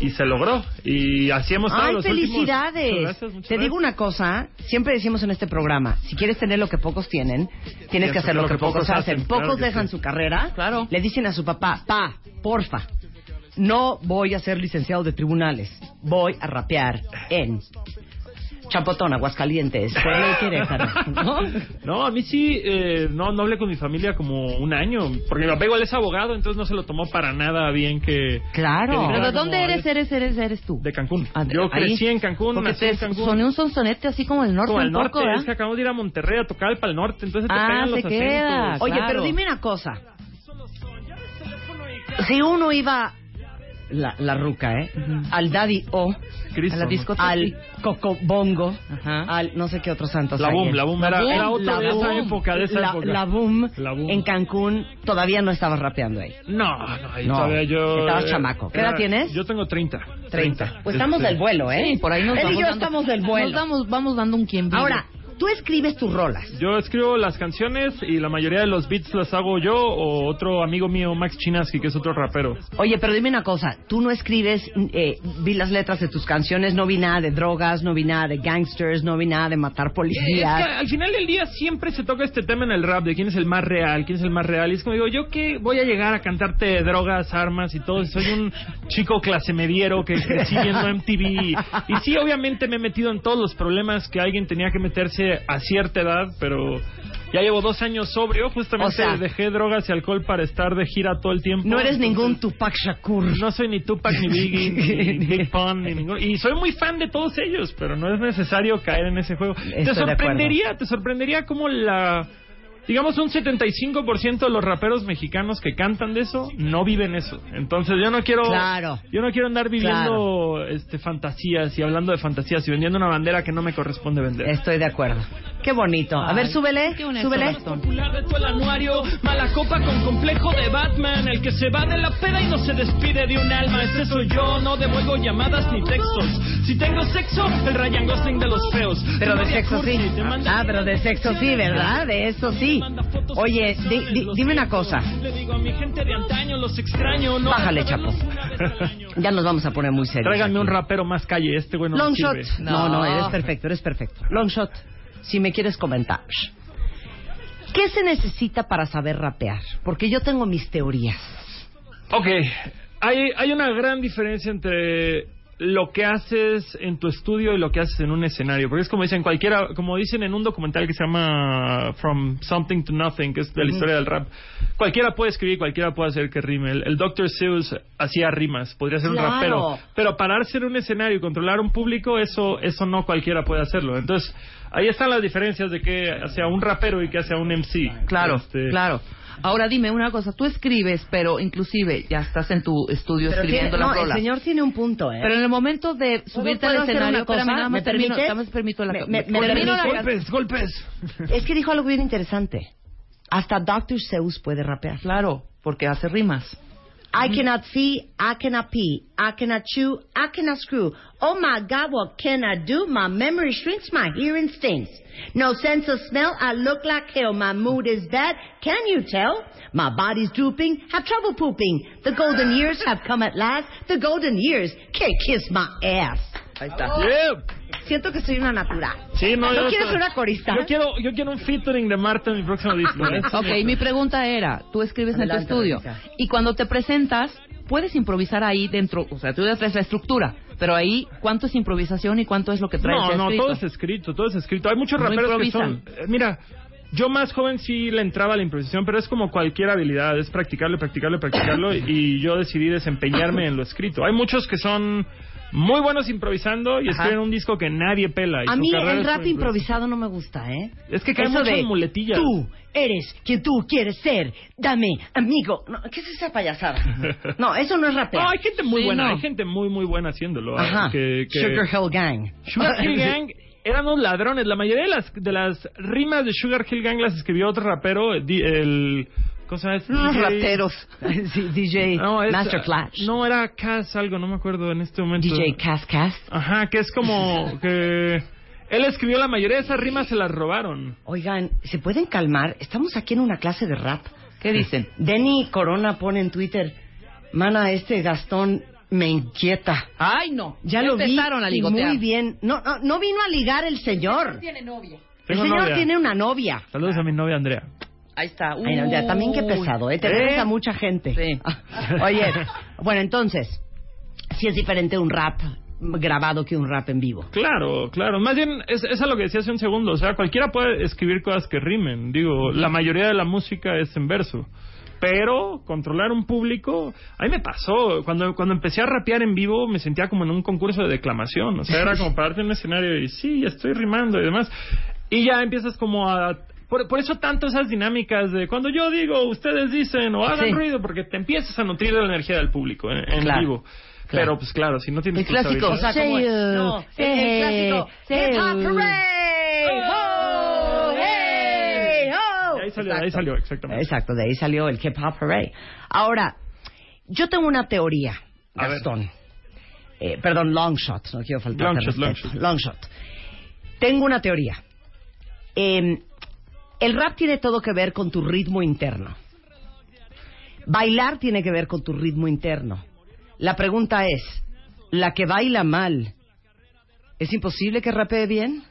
y se logró. Y así hemos estado ¡Ay, los últimos- felicidades! Muchas gracias, muchas Te digo una cosa, siempre decimos en este programa, si quieres tener lo que pocos tienen, tienes que hacer lo que pocos hacen. Pocos dejan sí. su carrera, Claro. le dicen a su papá, pa, porfa, no voy a ser licenciado de tribunales, voy a rapear en Chapotón, Aguascalientes, Puebla y Querétaro, ¿no? No, a mí sí, eh, no, no hablé con mi familia como un año, porque mi papá igual es abogado, entonces no se lo tomó para nada bien que... Claro. que ¿Pero dónde eres, eres, eres, eres tú? De Cancún. Ah, de- Yo ahí. crecí en Cancún, Porque nací te en Cancún. soné un sonsonete así como el norte Como un norte, poco, ¿verdad? es que acabamos de ir a Monterrey a tocar para el norte, entonces te Ah, pegan los queda. acentos. Oye, Claro. pero dime una cosa. Si uno iba, la, la ruca, ¿eh? Al Daddy O, Cristo, A la discoteca. al Cocobongo, Ajá. al no sé qué otros santos La boom, la boom, era, era otro la de esa época, de esa la, época. la boom, La boom. en Cancún, todavía no estabas rapeando ahí. No, no, ahí No, todavía yo... estabas eh, chamaco. ¿Qué edad tienes? Yo tengo 30. 30. Pues estamos Este, del vuelo, ¿eh? Sí, por ahí nos Él vamos y yo dando, estamos del vuelo. Nos damos, vamos dando un quien vive. Ahora, tú escribes tus rolas. Yo escribo las canciones y la mayoría de los beats las hago yo o otro amigo mío, Max Chinaski, que es otro rapero. Oye, pero dime una cosa, tú no escribes, eh, vi las letras de tus canciones, no vi nada de drogas, no vi nada de gangsters, no vi nada de matar Es que policías. al final del día siempre se toca este tema en el rap de quién es el más real, quién es el más real. Y es como digo, yo que voy a llegar a cantarte drogas, armas y todo. Soy un chico clase mediero que crecí viendo MTV. Y sí, obviamente me he metido en todos los problemas que alguien tenía que meterse a cierta edad, pero ya llevo dos años sobrio. Justamente O sea- dejé drogas y alcohol para estar de gira todo el tiempo. No eres Entonces, ningún Tupac Shakur. No soy ni Tupac, ni Biggie, ni Big Pun, ni ningún... Y soy muy fan de todos ellos, pero no es necesario caer en ese juego. Estoy te de sorprendería, te sorprendería como la... Digamos, un 75% de los raperos mexicanos que cantan de eso no viven eso. Entonces yo no quiero... Claro. Yo no quiero andar viviendo este, fantasías y hablando de fantasías y vendiendo una bandera que no me corresponde vender. Estoy de acuerdo. Qué bonito. A ver, Ay, súbele, honesto, súbele. Gastón. popular de todo el anuario, mala copa con complejo de Batman, el que se va de la peda y no se despide de un alma, ese soy yo, no devuelvo llamadas ni textos. Si tengo sexo, el Ryan Gosling de los feos. Pero de sexo sí. Ah, pero de sexo sí, ¿verdad? De eso sí. Oye, di- di- dime una cosa. Bájale, chapo. Ya nos vamos a poner muy serios. Tráiganme un rapero más calle, este bueno Long shot. no, No. eres perfecto, eres perfecto. Long shot. Si me quieres comentar. ¿Qué se necesita para saber rapear? Porque yo tengo mis teorías. Ok, hay, hay una gran diferencia entre lo que haces en tu estudio y lo que haces en un escenario. Porque es como dicen cualquiera, como dicen en un documental que se llama From Something to Nothing, que es de la historia del rap. Cualquiera puede escribir, cualquiera puede hacer que rime. El, el Dr. Seuss hacía rimas, podría ser Claro. un rapero. Pero pararse en un escenario y controlar un público, eso, eso no cualquiera puede hacerlo. Entonces, ahí están las diferencias de que sea un rapero y que sea un MC. Claro, Este, claro. Ahora dime una cosa, tú escribes, pero inclusive ya estás en tu estudio Pero escribiendo tiene- la no, el rola. señor tiene un punto, ¿eh? Pero en el momento de subirte al escenario, una cosa? espérame, nada más ¿Me termino, permites? nada más permito la Me- me- me termino la? Golpes, golpes. Es que dijo algo bien interesante. Hasta Dr. Seuss puede rapear. Claro, porque hace rimas. I mm-hmm. cannot see, I cannot pee, I cannot chew, I cannot screw. Oh my God, what can I do? My memory shrinks, my hearing stinks. No sense of smell, I look like hell. My mood is bad, can you tell? My body's drooping, have trouble pooping. The golden years have come at last. The golden years can't kiss my ass. Ahí está. Yeah. Siento que soy una natural. Sí, no, yo quieres estoy- una corista? Yo quiero, yo quiero un featuring de Marta en mi próximo disco. ¿eh? Ok, mi pregunta era, tú escribes Adelante, en tu estudio y cuando te presentas, puedes improvisar ahí dentro, o sea, tú ya traes la estructura, pero ahí, ¿cuánto es improvisación y cuánto es lo que traes No, no, escrito? todo es escrito, todo es escrito. Hay muchos No raperos que son... eh, Mira, yo más joven sí le entraba a la improvisación, pero es como cualquier habilidad, es practicarlo, practicarlo, practicarlo, y yo decidí desempeñarme en lo escrito. Hay muchos que son muy buenos improvisando y Ajá. escriben un disco que nadie pela. y A mí el rap improvisado no me gusta, ¿eh? Es que cae Eso mucho de en muletillas. Tú eres quien tú quieres ser. Dame, amigo. No, ¿Qué es esa payasada? No, eso no es rapear. No, hay gente muy Sí, buena, no. hay gente muy, muy buena haciéndolo. ¿eh? Ajá. Que, que- Sugar Hill Gang. Sugar Hill Gang eran unos ladrones. La mayoría de las, de las rimas de Sugar Hill Gang las escribió otro rapero, el... este? Unos DJ. rateros. Sí, DJ No, es- Master Flash. No, era Cass algo, no me acuerdo en este momento. DJ Cass Cass. Ajá, que es como que... Él escribió la mayoría de esas rimas, se las robaron. Oigan, ¿se pueden calmar? Estamos aquí en una clase de rap. ¿Qué dicen? Denny Corona pone en Twitter, mana, este Gastón me inquieta. Ay, no. Ya lo vi empezaron a y ligotear. muy bien. No, no, no vino a ligar el señor. Tiene novia. El Tengo señor novia. tiene una novia. Saludos a mi novia Andrea. Ahí está. Ay, no, ya, también qué pesado, ¿eh? Te ¿Eh? a mucha gente. Sí. Oye, bueno, entonces, si es diferente un rap grabado que un rap en vivo. Claro, claro. Más bien, es, es a lo que decía hace un segundo. O sea, cualquiera puede escribir cosas que rimen. Digo, la mayoría de la música es en verso. Pero controlar un público, a mí me pasó. Cuando, cuando empecé a rapear en vivo, me sentía como en un concurso de declamación. O sea, era como pararte en un escenario y sí, estoy rimando y demás. Y ya empiezas como a por, por, eso tanto esas dinámicas de cuando yo digo, ustedes dicen o hagan Sí. ruido, porque te empiezas a nutrir de la energía del público en, en Claro. vivo. Pero pues claro, si no tienes El clásico, o sea, como responsabilidad- no, el clásico Hip Hop Hooray, ho, hey, ho. De ahí salió, de ahí Exacto. salió, exactamente. Exacto, de ahí salió el Hip Hop Hooray. Ahora, yo tengo una teoría, A ver. Gastón. Eh, perdón, long shot, no quiero faltar Long shot, long shot. long shot. Tengo una teoría. Eh, el rap tiene todo que ver con tu ritmo interno. Bailar tiene que ver con tu ritmo interno. La pregunta es, ¿la que baila mal es imposible que rapee bien?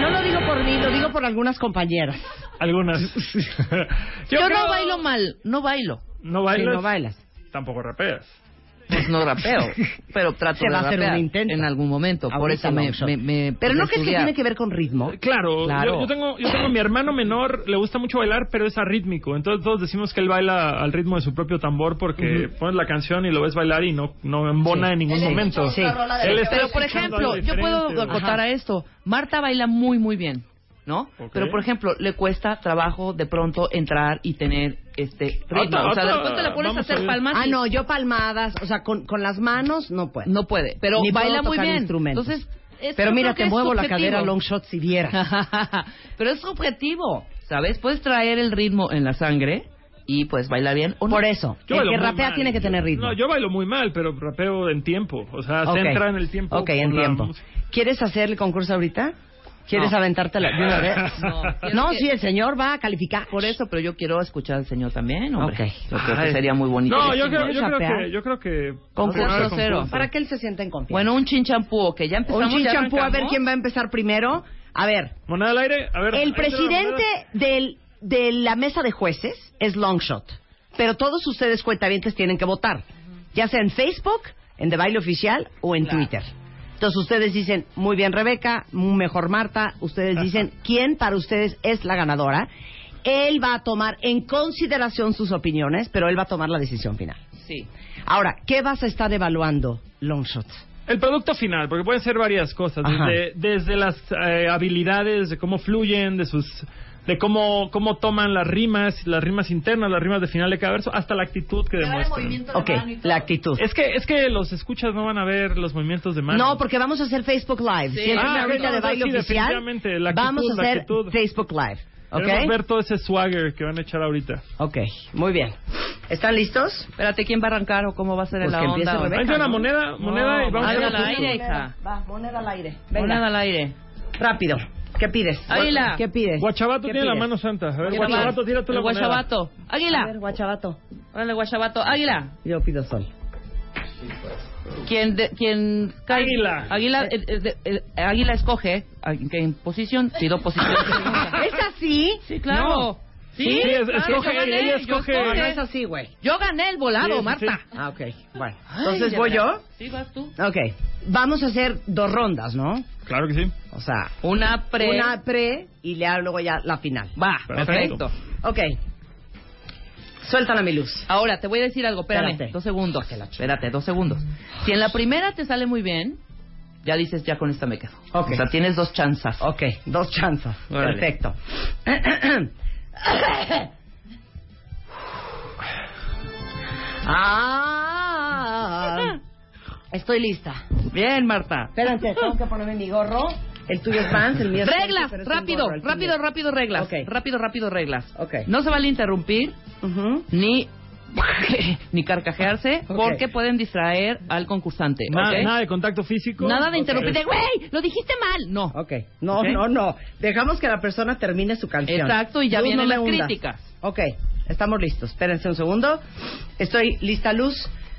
No lo digo por mí, lo digo por algunas compañeras. Algunas. Yo, creo- no bailo mal, no bailo. No bailas. Sí, no bailas. Tampoco rapeas. Pues no rapeo, pero trato Se de va a hacer rapear un intento. en algún momento. Por eso me, Pero no crees que estudiar. tiene que ver con ritmo. Claro, Claro. Yo, yo tengo, yo tengo mi hermano menor, le gusta mucho bailar, pero es arrítmico. Entonces todos decimos que él baila al ritmo de su propio tambor porque pones la canción y lo ves bailar y no, no embona Sí. en ningún momento. Sí. Él está Pero por escuchando ejemplo, algo yo puedo diferente. acotar a esto. Marta baila muy, muy bien, ¿no? Pero por ejemplo, le cuesta trabajo de pronto entrar y tener este ritmo. Otra- o sea, de otra- repente le pones a a hacer palmas. Ah, no, yo palmadas, o sea, con, con las manos no puedo. No puede, pero Ni baila muy bien. Entonces, Pero mira, te es muevo la cadera long shot si vieras. pero es objetivo, ¿sabes? Puedes traer el ritmo en la sangre y pues bailar bien. o no. Por eso, Yo el que rapea mal. tiene que tener ritmo. No, yo bailo muy mal, pero rapeo en tiempo. O sea, Ok. se entra en el tiempo. Ok, en tiempo. música. ¿Quieres hacer el concurso ahorita? ¿Quieres No. aventártela de una vez? No, No, que- sí, el señor va a calificar. Por eso, pero yo quiero escuchar al señor también, hombre. Ok. Yo creo que sería muy bonito. No, yo ¿Quieres creo, yo creo rapear? que, yo creo que Concurso cero. Para que él se sienta en confianza. Bueno, un chinchampú, que ya empezamos. un chinchampú, a ver quién va a empezar primero. A ver, moneda al aire. A ver. el presidente del, de la mesa de jueces es Longshot. Pero todos ustedes cuentavientes tienen que votar. Ya sea en Facebook, en The Baile Oficial o en Twitter. Entonces ustedes dicen, muy bien Rebeca, mejor Marta. Ustedes dicen, ¿quién para ustedes es la ganadora? Él va a tomar en consideración sus opiniones, pero él va a tomar la decisión final. Sí. Ahora, ¿qué vas a estar evaluando, Longshot? El producto final, porque pueden ser varias cosas, Ajá. desde, desde las eh, habilidades, de cómo fluyen, de sus de cómo, cómo toman las rimas, las rimas internas, las rimas de final de cada verso, hasta la actitud que demuestran. Ok, la actitud. Es que, es que los escuchas no van a ver los movimientos de mano. No, porque vamos a hacer Facebook Live. Sí. Si es Ah, una ahorita no, de no, baile sí, oficial, definitivamente, la actitud, vamos a hacer. Facebook Live. Queremos ¿Ok? ver todo ese swagger que van a echar ahorita. Ok, muy bien. ¿Están listos? Espérate, ¿quién va a arrancar o cómo va a ser Pues la que onda? Rebeca, Hay una ¿no? moneda, moneda y vamos a Moneda ver al los aire, hija. Va, moneda al aire. Venga. Moneda al aire. Rápido. ¿Qué pides? Águila. ¿Qué pides? Guachabato ¿Qué tiene la pides? mano santa. A ver, ¿Qué Guachabato, pides? tira tú la moneda. guachabato. A ver, Águila. guachabato. Órale, guachabato. Águila. Yo pido sol. Quien, de, quien cae- Águila. Águila, eh, eh, eh, águila escoge a- en qué posición. Pido posición. ¿Es así? Sí, claro. No. Sí, Sí, es- claro, escoge, yo gané, ella escoge. No, no escoge. es así, güey. Yo gané el volado, Sí, sí, Marta. Ah, ok. Bueno, Ay, entonces de voy yo. Sí, vas tú. Ok. Vamos a hacer dos rondas, ¿no? Claro que sí. O sea, Una pre. una pre y le hago luego ya la final. Va, Perfecto. perfecto. Ok. Suéltala mi luz. Ahora, te voy a decir algo. Espérame, Espérate. dos segundos. Espérate, dos segundos. Si en la primera te sale muy bien, ya dices, ya con esta me quedo. Ok. O sea, tienes dos chanzas. Ok, dos chanzas. Órale. Perfecto. ah, estoy lista. Bien, Marta. Espérense, tengo que ponerme mi gorro. El tuyo es Vans, el mío es Reglas, rápido, gorro, rápido, rápido, reglas. Rápido, rápido, reglas. Ok. No se vale interrumpir, Ujú. ni ni carcajearse, porque pueden distraer al concursante. Nada de contacto físico. Nada de interrumpir. de, Güey, lo dijiste mal. No. Ok. No, no, no. Dejamos que la persona termine su canción. Exacto, y ya Luz, vienen no las hundas. críticas. Ok, estamos listos. Espérense un segundo. Estoy lista, Luz.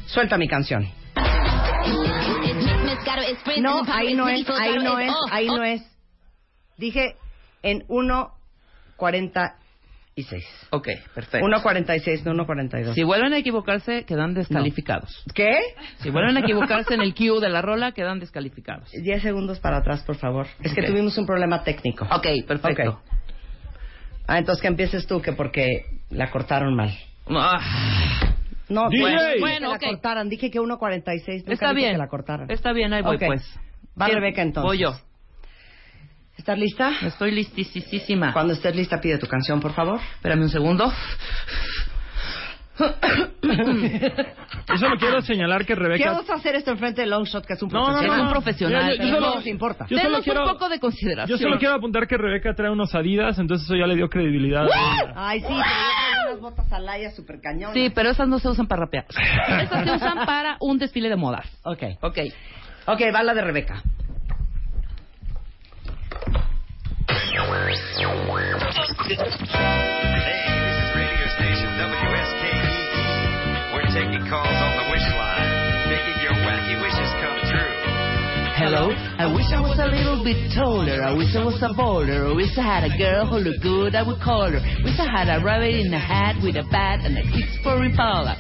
Suelta mi canción. No, ahí no es, ahí no es, ahí no es. Dije en 1.40 y 6. Ok, perfecto. 1.46, no 1.42. Si vuelven a equivocarse, quedan descalificados. ¿Qué? Si vuelven a equivocarse en el cue de la rola, quedan descalificados. 10 segundos para atrás, por favor. Es que Ok. tuvimos un problema técnico. Ok, perfecto. Ok. Ah, entonces que empieces tú, que porque la cortaron mal. Ah, No, DJ. pues, dije que Bueno, la cortaran. Dije que 1.46, nunca Está dije bien. que la cortaran. Está bien, ahí voy Ok. pues. Va. Rebeca entonces. Voy yo. ¿Estás lista? Estoy listísima. Cuando estés lista, pide tu canción, por favor. Espérame un segundo. Yo solo quiero señalar que ¿Qué Rebeca... vamos a hacer esto enfrente de Longshot, que es un No, no, profesional? no, un profesional. Yo- yo- yo Pero solo- no nos importa. yo solo Denos quiero- un poco de consideración. Yo solo quiero apuntar que Rebeca trae unos Adidas, entonces eso ya le dio credibilidad. Ay, sí, pero yo traigo unas botas alaya super cañón. Sí, pero esas no se usan para rapear. Esas se usan para un desfile de modas. Ok. Ok. Ok, va la de Rebeca. Hello. I wish I was a little bit taller. I wish I was a baller. I wish I had a girl who looked good. I would call her. I Wish I had a rabbit in a hat with a bat and a six for Impala.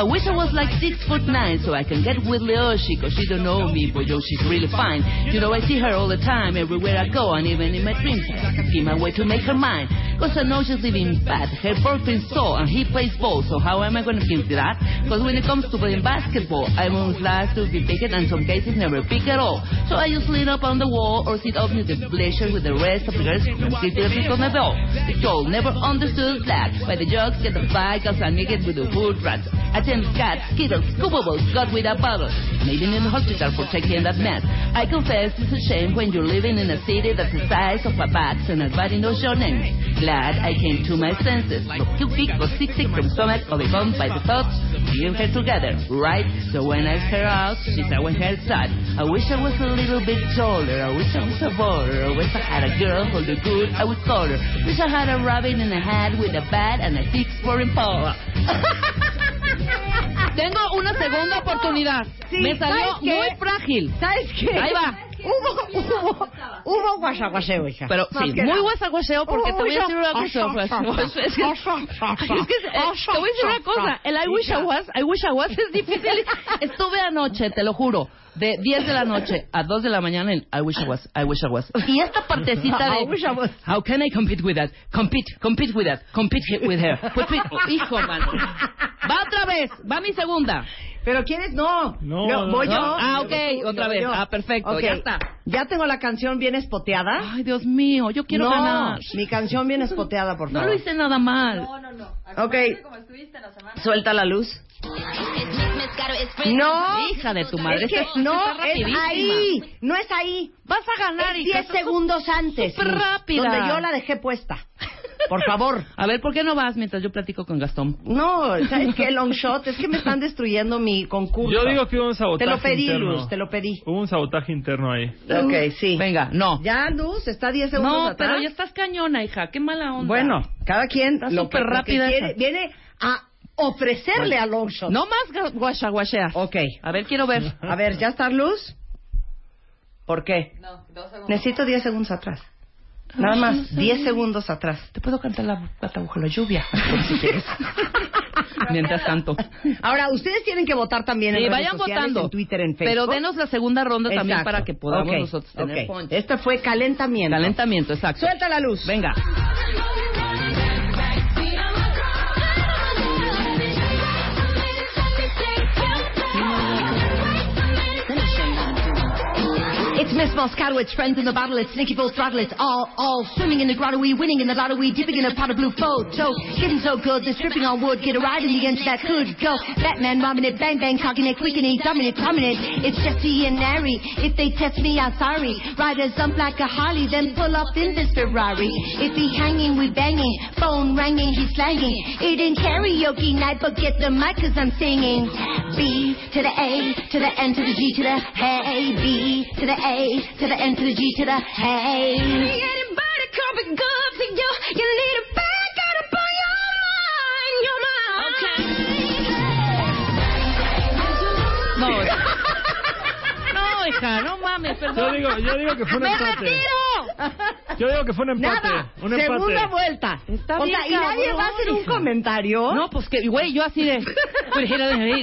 I wish I was like six foot nine so I can get with Leoshi cause she don't know me but yo she's really fine. You know I see her all the time everywhere I go and even in my dreams I can see my way to make her mine. Cause I know she's living bad. Her boyfriend's so and he plays ball so how am I gonna feel that? Cause when it comes to playing basketball I'm on last to be picked and some cases never pick at all. So I just lean up on the wall or sit up in the bleacher with the rest of the girls and sit there on the ball. The Joel never understood that by the jokes get the flag cause I naked with the hood rats. I tend cats, skittles, scoopables, got with a bottle. Maybe in the hospital for taking that mess. I confess it's a shame when you're living in a city that's the size of a box and nobody knows your name. Glad I came to my senses. Look, you pick was sick sick from stomach or become by the thoughts being her together, right? So when I her out, she said when her side. I wish I was a little bit taller. I wish I was a baller. I wish I had a girl who looked good. I would call her. Wish I had a rabbit in a hat with a bat and a six for Impala. Tengo una segunda oportunidad. Sí, Me salió muy frágil. ¿Sabes qué? Ahí va. Hubo, hubo, hubo guasaguaseo, hija. Pero sí, muy guasaguaseo porque te voy a decir una cosa. Es que, te voy a decir una cosa. El I wish I was, I wish I was es difícil. Estuve anoche, te lo juro, de 10 de la noche a 2 de la mañana en I wish I was, I wish I was. Y esta partecita de I wish I was. How can I compete with that? Compete, compete with that, compete with her. Pues, hijo, mano. Va otra vez, va mi segunda. Pero ¿quieres? No. No, Yo- no, voy no. yo. Ah, ok, otra vez. Ah, perfecto, Ok. ya está. Ya tengo la canción bien espoteada. Ay, Dios mío, yo quiero no, ganar. mi canción bien espoteada, por No favor. lo hice nada mal. Ok. Suelta la luz. No. Hija de tu madre. Es que esta- no, esta es ahí. No es ahí. Vas a ganar, Es hija. 10 segundos antes. súper rápida. Donde yo la dejé puesta. Por favor. A ver, ¿por qué no vas mientras yo platico con Gastón? No, ¿sabes qué? Long shot. Es que me están destruyendo mi concurso. Yo digo que hubo un Te sabotaje lo pedí, interno. Luz, te lo pedí. Hubo un sabotaje interno ahí. Ok, sí. Venga, no. Ya, Luz, está 10 segundos No, atrás. pero ya estás cañona, hija. Qué mala onda. Bueno, cada quien Está lo que, súper lo que rápida quiere, viene a ofrecerle a Longshot. No más gu- guachaguacheas. Ok. A ver, quiero ver. A ver, ¿ya está Luz? ¿Por qué? No, dos segundos. Necesito 10 segundos atrás. Nada más, 10 segundos atrás. Te puedo cantar la gata bajo la lluvia. si quieres. Mientras tanto. Ahora, ustedes tienen que votar también en redes vayan sociales, votando. en Twitter, en Facebook. Pero denos la segunda ronda también para que podamos nosotros tener ok. punch. Este fue calentamiento. Calentamiento, exacto. Suelta la luz. Venga. It's Miss Moscato, it's friends in the bottle, it's sneaky full throttle, it's all, all swimming in the grotto, we winning in the lotto, we dipping in a pot of blue photo. Getting so good, they're stripping on wood, get a ride in the engine that could go. Batman robbing it, bang bang, cocking it, quicking it, it, coming it. It's Jesse and Larry, if they test me, I'm sorry. Riders jump like a Harley, then pull up in this Ferrari. If he hanging, we banging, phone ringing, he's slanging. It ain't karaoke night, but get the mic cause I'm singing. B to the A, to the N to the G to the hey, B to the A, to the N to the G to the hey. Anybody come be good to you? You need a back up on your hija, no mames, Yo perdón. digo, yo digo que fue un ¡Me empate. retiro! Yo digo que fue un empate. Nada. Un empate. Segunda vuelta. Está o bien, sea, y nadie va a hacer un hija. comentario. No, pues que, güey, yo así de. pues,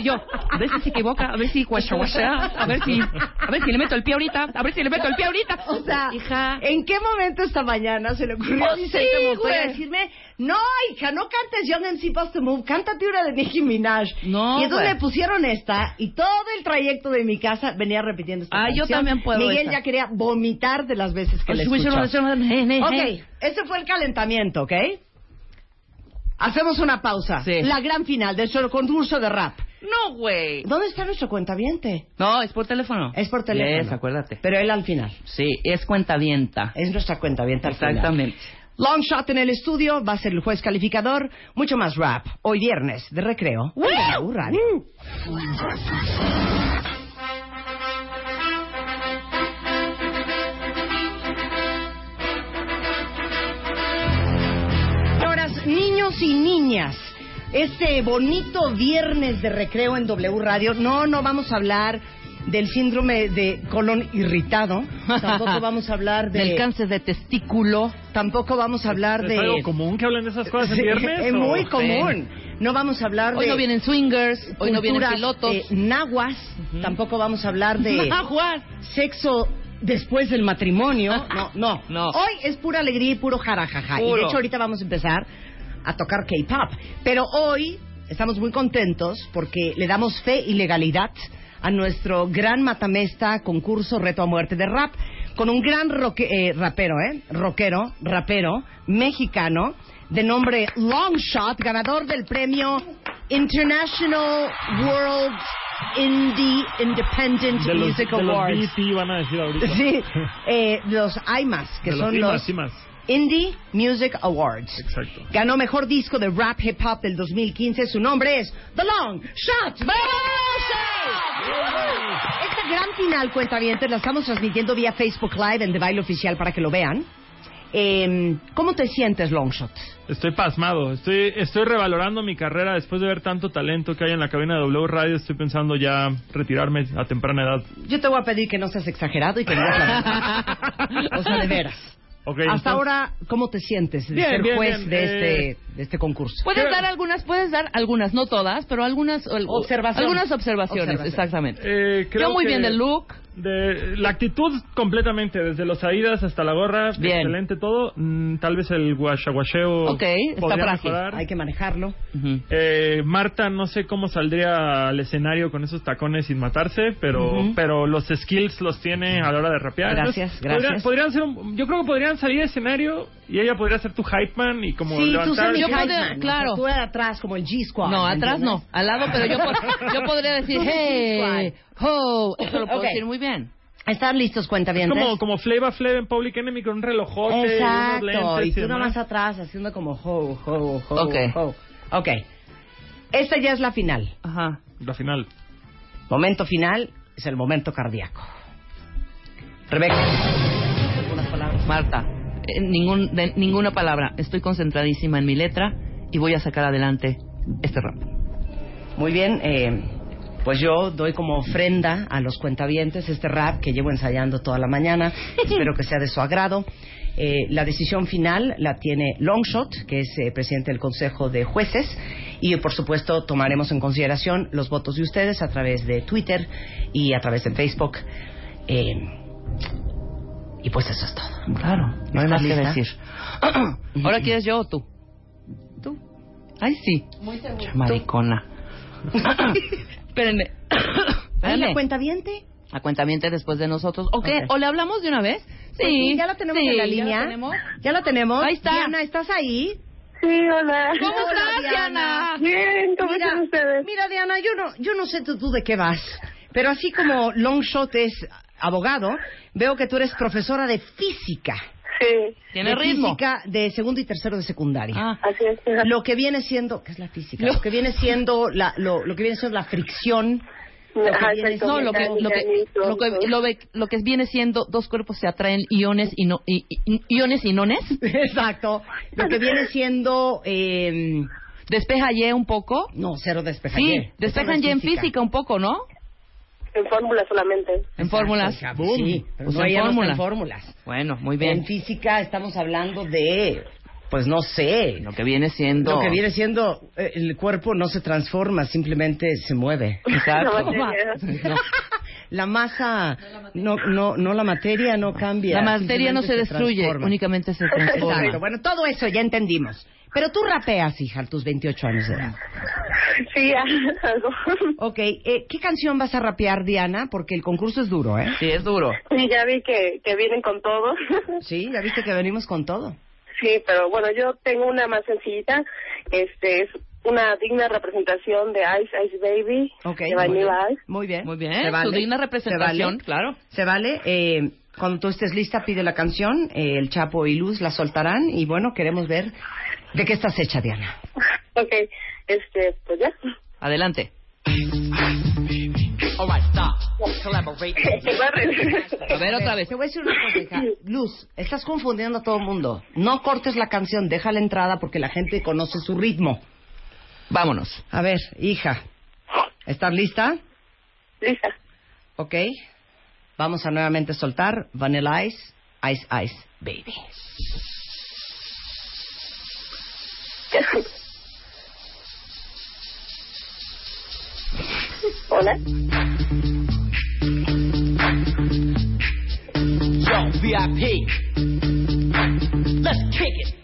Yo, a ver si se equivoca, a ver si guacha, guacha, a ver si. A ver si le meto el pie ahorita, a ver si le meto el pie ahorita. O sea, hija. ¿en qué momento esta mañana se le ocurrió a Pues Vicente sí, Montoya güey. decirme, no, hija, no cantes Young and Supposed to Move, cántate una de Nicki Minaj? No, Y entonces güey. le pusieron esta y todo el trayecto de mi casa venía repitiendo esta Ah, yo también puedo Miguel ya quería vomitar de las veces que le escuchó. Ok, ese fue el calentamiento, ¿ok? Hacemos una pausa. Sí. La gran final de nuestro concurso de rap. No, güey. ¿Dónde está nuestro cuentaviente? No, es por teléfono. Es por teléfono. Yes, acuérdate. Pero él al final. Sí, es cuentavienta. Es nuestra cuentaviente al final. Exactamente. Long Shot en el estudio, va a ser el juez calificador, mucho más rap. Hoy viernes de recreo. en W Radio. Señoras, y niñas, este bonito viernes de recreo en W Radio, no, no vamos a hablar del síndrome de colon irritado, tampoco vamos a hablar de... Del cáncer de testículo. Tampoco vamos a hablar ¿Es de... algo común que hablen de esas cosas en viernes? Es o- muy común. No vamos a hablar Hoy de... no vienen swingers, hoy no vienen pilotos. eh, nahuas, tampoco vamos a hablar de Nahuas. sexo después del matrimonio. No, no, No. Hoy es pura alegría y puro jarajaja. Y de Puro. hecho ahorita vamos a empezar a tocar K-pop. Pero hoy estamos muy contentos porque le damos fe y legalidad a nuestro gran matamesta concurso Reto a Muerte de Rap con un gran roque- eh, rapero, ¿eh? Rockero, rapero, mexicano, de nombre Longshot, ganador del premio International World Indie Independent de los, Music de los Awards. BT van a decir ahorita. Sí, eh, los IMAS, que De los son IMAS, los IMAS. Indie Music Awards. Exacto. Ganó mejor disco de rap hip hop del 2015. Su nombre es The Long Shot. Esta gran final, cuentavientes, la estamos transmitiendo vía Facebook Live en The Baile Oficial para que lo vean. Eh, ¿Cómo te sientes, Longshot? Estoy pasmado, estoy, estoy revalorando mi carrera después de ver tanto talento que hay en la cabina de W Radio. Estoy pensando ya retirarme a temprana edad. Yo te voy a pedir que no seas exagerado y que digas la verdad. O sea, de veras. Hasta entonces- ahora, ¿cómo te sientes de Bien, ser bien, juez bien, de, eh, este, de este concurso? Puedes dar algunas, puedes dar algunas, no todas, pero algunas Observaciones. Algunas observaciones, Observaciones. exactamente. Eh, creo Yo muy que bien del look. De la actitud completamente, desde los Adidas hasta la gorra, Bien. excelente todo. Mm, tal vez el guachaguacheo Ok, está podría frágil. mejorar. Hay que manejarlo. Eh, Marta, no sé cómo saldría al escenario con esos tacones sin matarse, pero Ujú. pero los skills los tiene a la hora de rapear. Gracias, Entonces, gracias. Podrían, podrían ser un- yo creo que podrían salir de escenario y ella podría ser tu hype man y como Sí, levantar. mi Yo podría- claro. o sea, tú de atrás, como el G-Squad. No, ¿me atrás no, al lado, pero yo, pod- yo podría decir, eres hey, ho, eso lo puedo Ok. decir muy bien. ¿Están listos, cuentavientes? como como Flava Flav en Public Enemy con un relojote, Exacto, unos lentes y tú nada demás. más atrás haciendo como ho, ho, ho, Ok. ho. Ok. Esta ya es la final. Ajá. La final. Momento final es el momento cardíaco. Rebeca. Algunas palabras. Marta, ningún, de- ninguna palabra. Estoy concentradísima en mi letra y voy a sacar adelante este rap. Muy bien, eh, pues yo doy como ofrenda a los cuentavientes este rap que llevo ensayando toda la mañana. Espero que sea de su agrado. Eh, la decisión final la tiene Longshot, que es eh, presidente del Consejo de Jueces, y por supuesto tomaremos en consideración los votos de ustedes a través de Twitter y a través de Facebook. Eh, y pues eso es todo. Claro, no hay más que ¿Lista? decir. ¿Ahora quieres yo o tú? ¿Tú? Ay, sí. Muy seguro. Maricona. Espérenme. ¿Hay la cuentaviente? A cuentamiento después de nosotros. ¿O qué? Ok. ¿O le hablamos de una vez? Sí. Pues sí, ya la tenemos Sí, en la ¿ya línea. la tenemos? Ya la tenemos. Ahí está. Diana, ¿estás ahí? Sí, hola. ¿Cómo Hola, estás, Diana? Bien, ¿cómo mira, están ustedes? Mira, Diana, yo no, yo no sé tú, tú de qué vas, pero así como Longshot es abogado, veo que tú eres profesora de física. Sí. Tiene de ritmo. física de segundo y tercero de secundaria. Ah, Así es. Lo que viene siendo, ¿qué es la física? Lo que viene siendo la, lo, lo que viene siendo la fricción. No, lo que, lo, que, Mecanismo, lo, que, todo. lo, ve- lo que viene siendo dos cuerpos se atraen iones y no y, y- iones y nones. Exacto. Lo que viene siendo, eh, Despeja Y un poco. no, cero despejar. Sí, despejan Y en física un poco, ¿no? En fórmula solamente. En fórmulas. Boom. Sí, pero Pues no, en no fórmulas. Bueno, muy bien. En física estamos hablando de, pues no sé, Lo que viene siendo. lo que viene siendo eh, el cuerpo no se transforma, simplemente se mueve. Exacto. No. La masa, no, no, no la materia no cambia. La materia no se destruye, transforma. únicamente se transforma. Exacto. Bueno, todo eso ya entendimos. Pero tú rapeas, hija, a tus 28 años de edad. Sí, algo. Ok, eh, ¿qué canción vas a rapear, Diana? Porque el concurso es duro, ¿eh? Sí, es duro. Y ya vi que, que vienen con todo. Sí, ya viste que venimos con todo. Sí, pero bueno, yo tengo una más sencillita. Este es una digna representación de Ice Ice Baby Ok, de muy Vanilla bien. Ice. Muy bien. Muy bien. Se vale. Su digna representación, Se vale. claro. Se vale. Eh, cuando tú estés lista, pide la canción. eh, el Chapo y Luz la soltarán. Y bueno, queremos ver de qué estás hecha, Diana. Ok, este, pues ya. Adelante. A ver, otra vez. Te voy a decir una cosa, hija. Luz, estás confundiendo a todo el mundo. No cortes la canción, deja la entrada porque la gente conoce su ritmo. Vámonos. A ver, hija. ¿Estás lista? Lista. Ok. Vamos a nuevamente soltar Vanilla Ice, Ice Ice Baby. Hola. Yo, VIP. Let's kick it.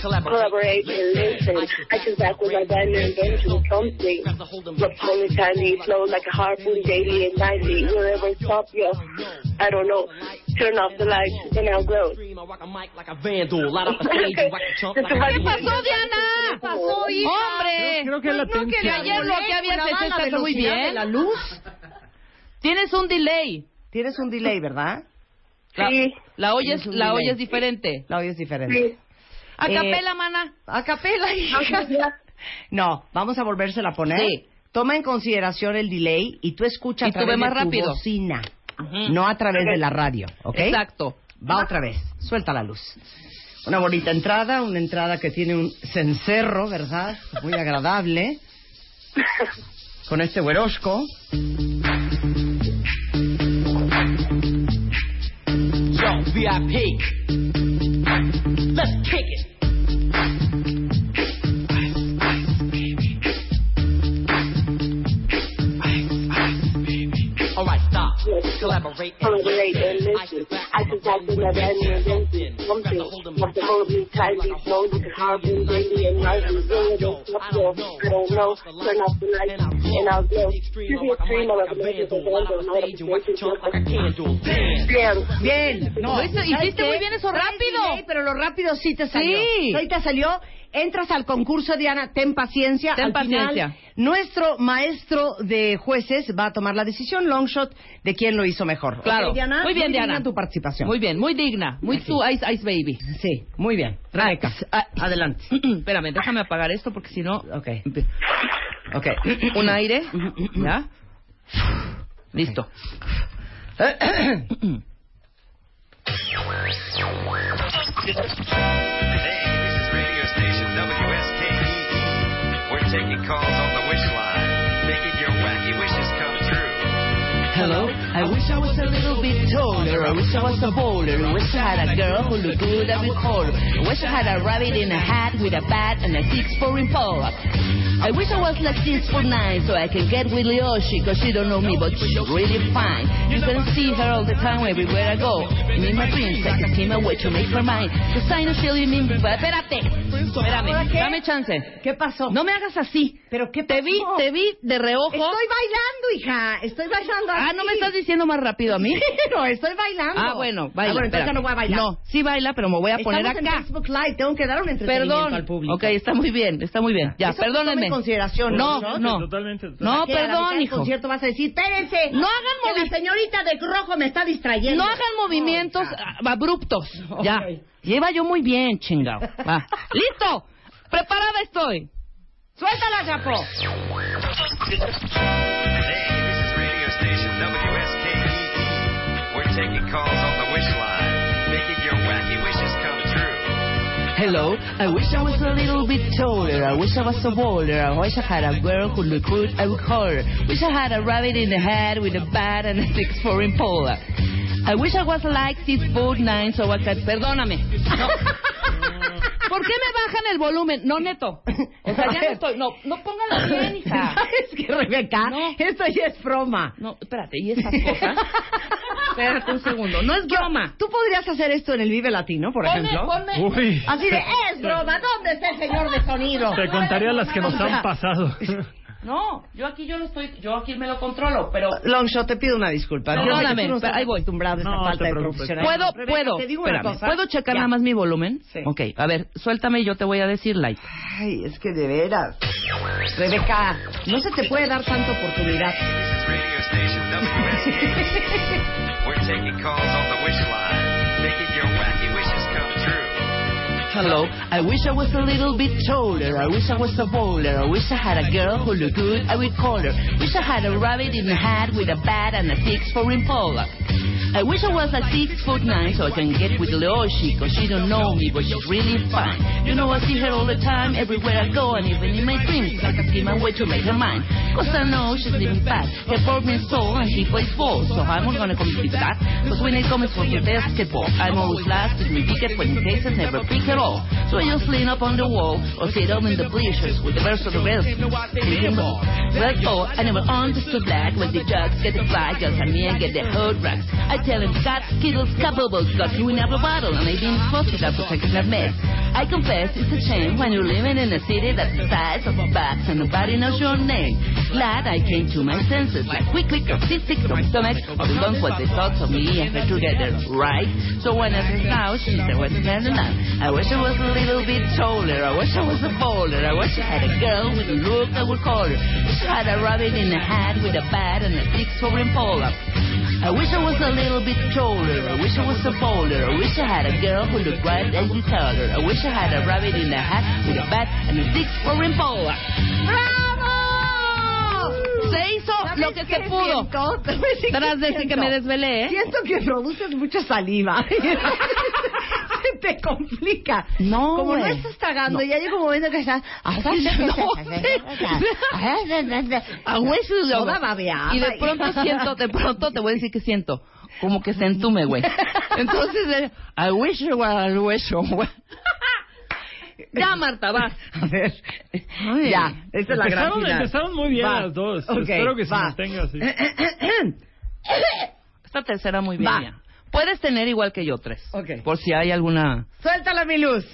Collaborate and listen. I just back with my brand new invention, something. Look slowly, tiny, flow like a harpoon daily and nightly. Wherever stop, yo. I don't know. Turn off the lights and I'll and a ¿Qué pasó, Diana? pasó, hija? ¡Hombre! Creo que la Pues no, que tensión. ayer lo que habías hecho la está muy bien. de la luz. Tienes un delay. Tienes un delay, ¿verdad? La, Sí. la oyes, la oyes diferente. La oyes diferente. Sí. A Eh, capela, mana. A capela, hija. No, vamos a volvérsela a poner. Sí. Toma en consideración el delay y tú escucha Y a través más de tu bocina, no a través de la radio, ¿ok? Exacto. Va otra vez. Suelta la luz. Una bonita entrada, una entrada que tiene un cencerro, ¿verdad? Muy agradable. Con este huerosco. Yo, VIP. Let's kick Collaborate and listen. I invention, something. Look the hold me tightly, flow like a harpoon daily and nightly. Wherever stop, yo. I don't know. Turn off the and I'll. You a of a. Bien. Bien. No, Lo hizo- ¿sabes hiciste muy bien eso rápido. pero lo rápido sí te salió. Sí. Te salió. Entras al concurso, Diana, ten paciencia. Ten Al paciencia. final, nuestro maestro de jueces va a tomar la decisión, long shot, de quién lo hizo mejor. Claro. Ok, Diana? Muy bien, digna Diana. tu participación. Muy bien, muy digna. Muy Así. su Ice Ice Baby. Sí, muy bien. Rebeca, Ah, adelante. Espérame, déjame apagar esto porque si no. Ok. Ok. Un aire. ¿Ya? Listo. and you call. I wish I was a little bit taller. I wish I was a bowler. I wish I had a girl who looked good and would her. I wish I had a rabbit in a hat with a bat and a six for Impala. I wish I was like six for nine so I can get with Leoshi cause she don't know me but she's really fine. You can see her all the time everywhere I go. And in my dreams I can scheme a way to make her mine. Cause I know she'll mean Espérate, espérame, dame chance. ¿Qué pasó? No me hagas así. ¿Pero qué Te vi, te vi de reojo. Estoy bailando, hija. Estoy bailando así. Ah, ¿no me estás diciendo más rápido a mí? no, estoy bailando. Ah, bueno, baila. Ah, bueno, entonces ya no voy a bailar. No, sí baila, pero me voy a poner Estamos acá. en Facebook Live. Tengo que dar un entretenimiento Perdón. al público. Ok, está muy bien, está muy bien. Ya, Eso perdónenme. en consideración, No, ¿no? no. Totalmente. No, la mitad perdón, hijo. concierto vas a decir, espérense. No hagan que movi- la señorita de rojo me está distrayendo. No hagan movimientos ah, abruptos. Ya. Lleva yo muy bien, chingado. Va. ¡Listo! ¡Preparada estoy! Suéltala, Chapo. Calls on the wish line, making your wacky wishes come true. Hello, I wish I was a little bit taller. I wish I was a bolder. I wish I had a girl who looked good. I would call her. Wish I had a rabbit in the head with a bat and a six foreign polar. I wish I was like six foot nine, so I could. Perdóname. No. ¿Por qué me bajan el volumen? No, neto. O sea, ya no estoy. No, no póngala bien, hija. ¿Sabes qué, Rebeca? Esto ya es broma. No, espérate, ¿y estas cosas? Espérate un segundo. No es broma. ¿Tú podrías hacer esto en el Vive Latino, por Ponme, ejemplo? ponme. Uy. Así de, es broma, ¿dónde está el señor de sonido? Te contaría las que nos han pasado. No, yo aquí yo lo estoy, yo aquí me lo controlo, pero Longshot, te pido una disculpa. Que Perdóname, no ahí voy. acostumbrado a esta No, falta de profesionalismo. puedo, Rebeca, puedo, Te digo una espérame, cosa. ¿puedo checar Ya. nada más mi volumen? Sí. Ok, a ver, suéltame y yo te voy a decir light. Ay, es que de veras. Rebeca, no se te puede dar tanta oportunidad. Hello, I wish I was a little bit taller. I wish I was a bowler. I wish I had a girl who looked good. I would call her. Wish I had a rabbit in the hat with a bat and a six for Impala. I wish I was a six foot nine so I can get with Leoshi cause she don't know me but she's really fine. You know I see her all the time everywhere I go and even in my dreams I see my way to make her mine. Cause I know she's living fast. Her boyfriend soul and she plays ball so I'm not gonna compete with that. Cause when it comes for the basketball I'm always last with my ticket when cases never pick at all. So I just lean up on the wall or sit up in the bleachers with the rest of the rest. Well, oh, I never understood black when the jugs get the girls and me I get the hood racks. I tell him got skittles, bubbles, got you in every bottle and I been supposed to that protecting that mess. I confess it's a shame when you're living in a city that's the size of a box and nobody knows your name. Glad I came to my senses like quick, quick, or sit, sick, or stomach, or the ones what they thought of me and her together, right? So when I said now, she said, what's the matter now? I wish I was a little bit taller. I wish I was a bowler. I wish I had a girl with a look I would call her. Wish I had a rabbit in a hat with a bat and a six for Impala. I wish I was a little bit taller. I wish I was a bowler. I wish I had a girl who looked right tell her. I wish I had a rabbit in a hat with a bat and a six for Impala. ¡Bravo! Se hizo lo que se pudo. siento? Tras de que me desvelé, ¿eh? Siento que produces mucha saliva. Se te complica. No, Como no estás tragando, No. ya llega un momento que estás... Y de pronto siento, de pronto te voy a decir que siento. Como que se entume, güey. Entonces, eh, I wish you were a hueso, güey. Ya, Marta, va. A ver. Ay. Ya, esta es la gran final. empezaron muy bien Va. las dos. Ok, Espero que se va. mantenga así. Esta tercera muy bien. Puedes tener igual que yo tres. Ok. Por si hay alguna. Suéltala, mi luz.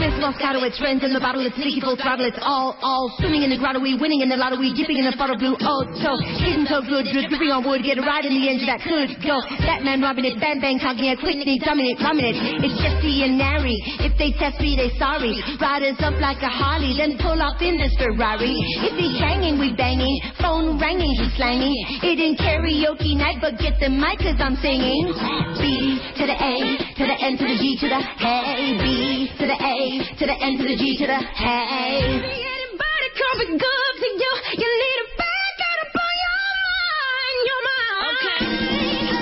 It's Miss Moscato, it's friends in the bottle, it's Nicky full throttle, it's all, all swimming in the grotto, we winning in the lotto, we dipping in the bottle blue, oh, so, getting so good, drip, dripping on wood, get a ride in the engine that could go, Batman robbing it, bang bang talking it, quickly dumbing it, rumming it, it's Jesse and Nary, if they test me, they sorry, riders up like a Harley, then pull up in this Ferrari, if he's hanging, we banging, phone ringing, he's slanging, it in karaoke night, but get the mic cause I'm singing, B to the A, to the N to the G to the hey, B to the A, to the N to the G to the hey. Anybody coming good to you, you need a back out upon your mind, your mind.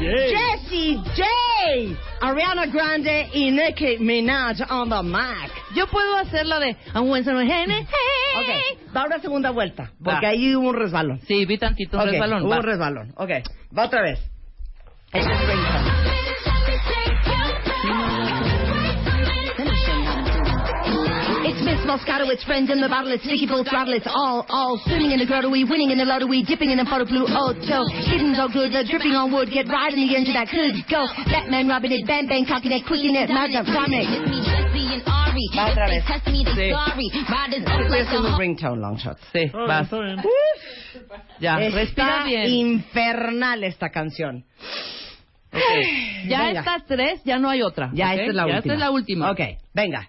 Yeah. Jessie J. Ariana Grande y Nicki Minaj on the mic. Yo puedo hacer la de. "I want some Hennessy". Ok, va una segunda vuelta, porque Va. ahí hubo un resbalón. Sí, vi tantito Ok, resbalón. Hubo va. un resbalón. Ok, va otra vez. Este es ringtone. Miss Moscato, it's friends in the bottle, it's Nicky full throttle, it's all, all swimming in the grotto, we winning in the lotto, we dipping in the pot of blue Ocho, hitting so good, uh, dripping on wood, get right in the engine that could go, Batman robbing it, bang bang cocking it, quicking it, Magnum, Dominic. Va otra vez. Sí. Estoy haciendo un ringtone, long shot. Sí, vas. está bien. Ya, respira Está bien. infernal esta canción. Ok. Ya Venga. estas tres, ya no hay otra. Ya ¿ok? esta es la ya última. esta es la última. Ok, venga.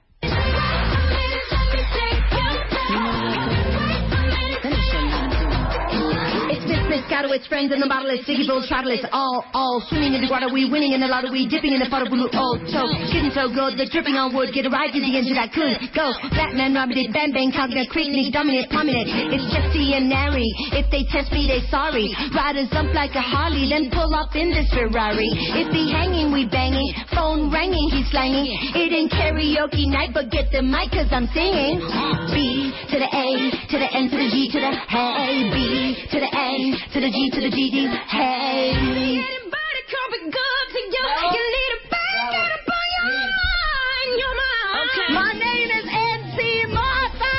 Miss Miss friends in the bottle, it's sticky bills, travelers, all, all swimming in the water, we winning in the lottery, dipping in the of blue, old toe, getting so good, they're dripping on wood, get a ride to the engine that could go. Batman, Robert, it, bang, bang, creek, Nick, dominant, prominent. It's Jesse and Nary. If they test me, they sorry. Riders up like a Harley, then pull up in this Ferrari. If he hanging, we banging. Phone ringing, he's slanging. It ain't karaoke night, but get the mic, cause I'm singing. B to the A, to the N, to the G, to the hey. B to the A, to the G, to the G, G, hey. Anybody come be good to you? You need a bag, got up on your mind, your mind. Okay. My name is MC Martha.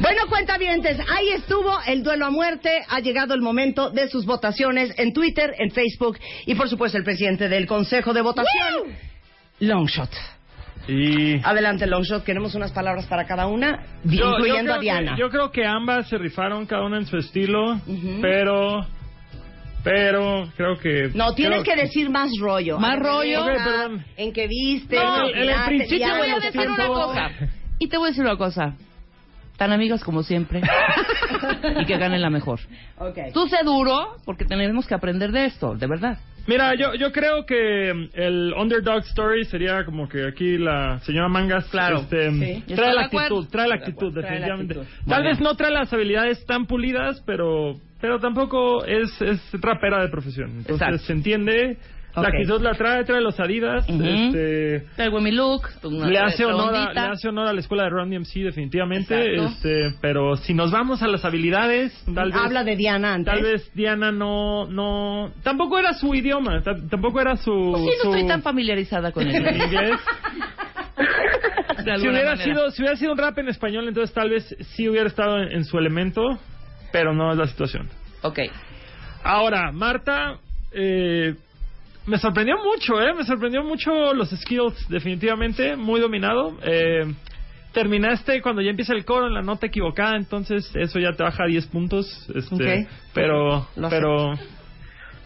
Bueno, cuentavientes, ahí estuvo el duelo a muerte. Ha llegado el momento de sus votaciones en Twitter, en Facebook y, por supuesto, el presidente del Consejo de Votación, Longshot. Y Adelante, Longshot. Queremos unas palabras para cada una, Yo- incluyendo creo a Diana. que- yo creo que ambas se rifaron cada una en su estilo, pero pero creo que No, tienes creo que decir más rollo. Más rollo. Perdón. En que viste. No, en el principio voy a decir una cosa. Y te voy a decir una cosa. Tan amigos como siempre. y que ganen la mejor. Ok. Tú sé duro, porque tenemos que aprender de esto, de verdad. Mira, yo, yo creo que mm, el underdog story sería como que aquí la señora Mangas Claro. este, Sí. trae la actitud, trae la actitud, acuerdo. Trae la definitivamente. Tal vez no trae las habilidades tan pulidas, pero pero tampoco es, es rapera de profesión. Entonces Exacto. se entiende, La actitud la trae, trae los Adidas, Ujú. este, Traigo mi look. una le hace honor a, le hace honor a la escuela de Run DMC definitivamente, Exacto. este, pero si nos vamos a las habilidades, tal vez Habla de Diana antes. Tal vez Diana no, no, tampoco era su idioma, ta- tampoco era su, Pues sí, no su estoy tan familiarizada con en él. inglés. Si hubiera manera. sido, si hubiera sido un rap en español, entonces tal vez sí hubiera estado en, en su elemento, pero no es la situación. Ok. Ahora, Marta, eh, me sorprendió mucho, eh, me sorprendió mucho los skills, definitivamente, muy dominado. Eh, terminaste cuando ya empieza el coro en la nota equivocada, entonces eso ya te baja 10 puntos. Este, Ok. Pero, Lo pero,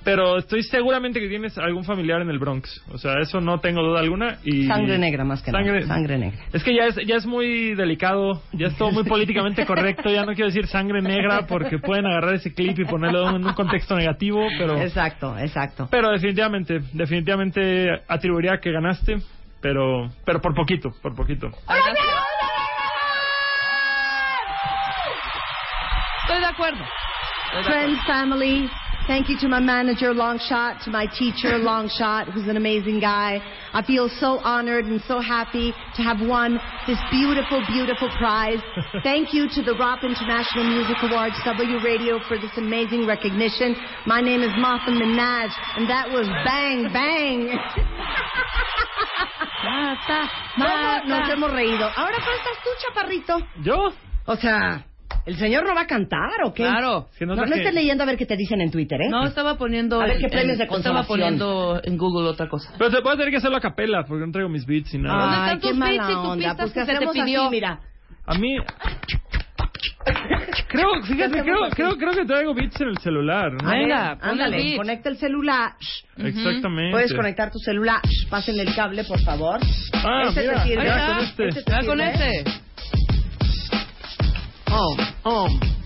pero estoy seguramente que tienes algún familiar en el Bronx. O sea, eso no tengo duda alguna. Y Sangre negra más que Sangre- nada. Sangre negra. es que ya es, ya es muy delicado, ya es todo muy políticamente correcto, ya no quiero decir sangre negra porque pueden agarrar ese clip y ponerlo en un contexto negativo, pero Exacto, exacto. pero definitivamente, definitivamente atribuiría que ganaste, pero pero por poquito, por poquito. Estoy de acuerdo. Estoy de Friends, family, thank you to my manager, Longshot, to my teacher, Longshot, who's an amazing guy. I feel so honored and so happy to have won this beautiful, beautiful prize. Thank you to the ROP International Music Awards, W Radio, for this amazing recognition. My name is Martha Minaj, and that was Bang Bang. ¿Cómo nos hemos reído? Ahora faltas tú, chaparrito. ¿Yo? O sea, ¿el señor no va a cantar o qué? Claro. Que no No, no qué- estés leyendo a ver qué te dicen en Twitter, ¿eh? No, estaba poniendo. A ver qué premios de Estaba consolación. poniendo en Google otra cosa. Pero te voy a tener que hacerlo a capela porque no traigo mis beats y nada. ¿Dónde están qué tus beats y tus onda. pistas Pues que que se te pidió? así, mira. A mí creo, fíjate, creo, creo, creo que traigo beats en el celular. ¿no? Venga, ándale, conecta el celular. Exactamente. Puedes conectar tu celular. Pásenle el cable, por favor. Ah, Ese te mira, sirve. mira Ahí con está. este. te Ah, con sirve? este. Oh. Oh.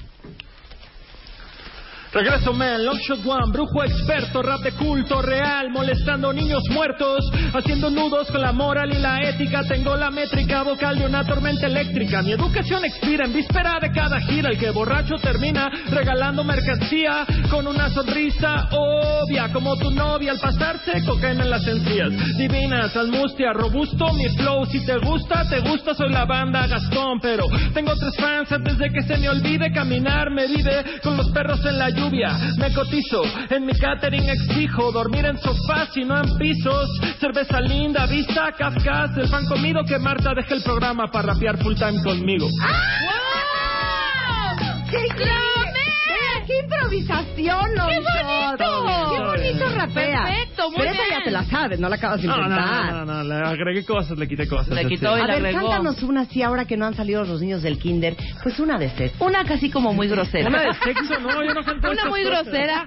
Regreso man, Longshot One, brujo experto, rap de culto real, molestando niños muertos, haciendo nudos con la moral y la ética. Tengo la métrica vocal de una tormenta eléctrica. Mi educación expira en víspera de cada gira. El que borracho termina regalando mercancía con una sonrisa obvia, como tu novia al pasarse cocaína en las encías. Divinas, almustia, robusto, mi flow. Si te gusta, te gusta, soy la banda Gastón. Pero tengo tres fans antes de que se me olvide caminar. Me vive con los perros en la Me cotizo, en mi catering exijo dormir en sofás y no en pisos. Cerveza linda, vista, cascas, el pan comido que Marta deje el programa para rapear full time conmigo. Vea, ¡Qué improvisación, no! ¡Qué bonito! ¡Qué bonito rapea! Perfecto, muy Pero esa bien. ya te la sabes, no la acabas de No, no, inventar. no, no, no, le agregué cosas, le quité cosas. Le así. quitó y A le ver, agregó. cántanos una así ahora que no han salido los niños del kinder. Pues una de set. Una casi como muy grosera. Una de sexo, no, yo no canto Una muy cosas. grosera.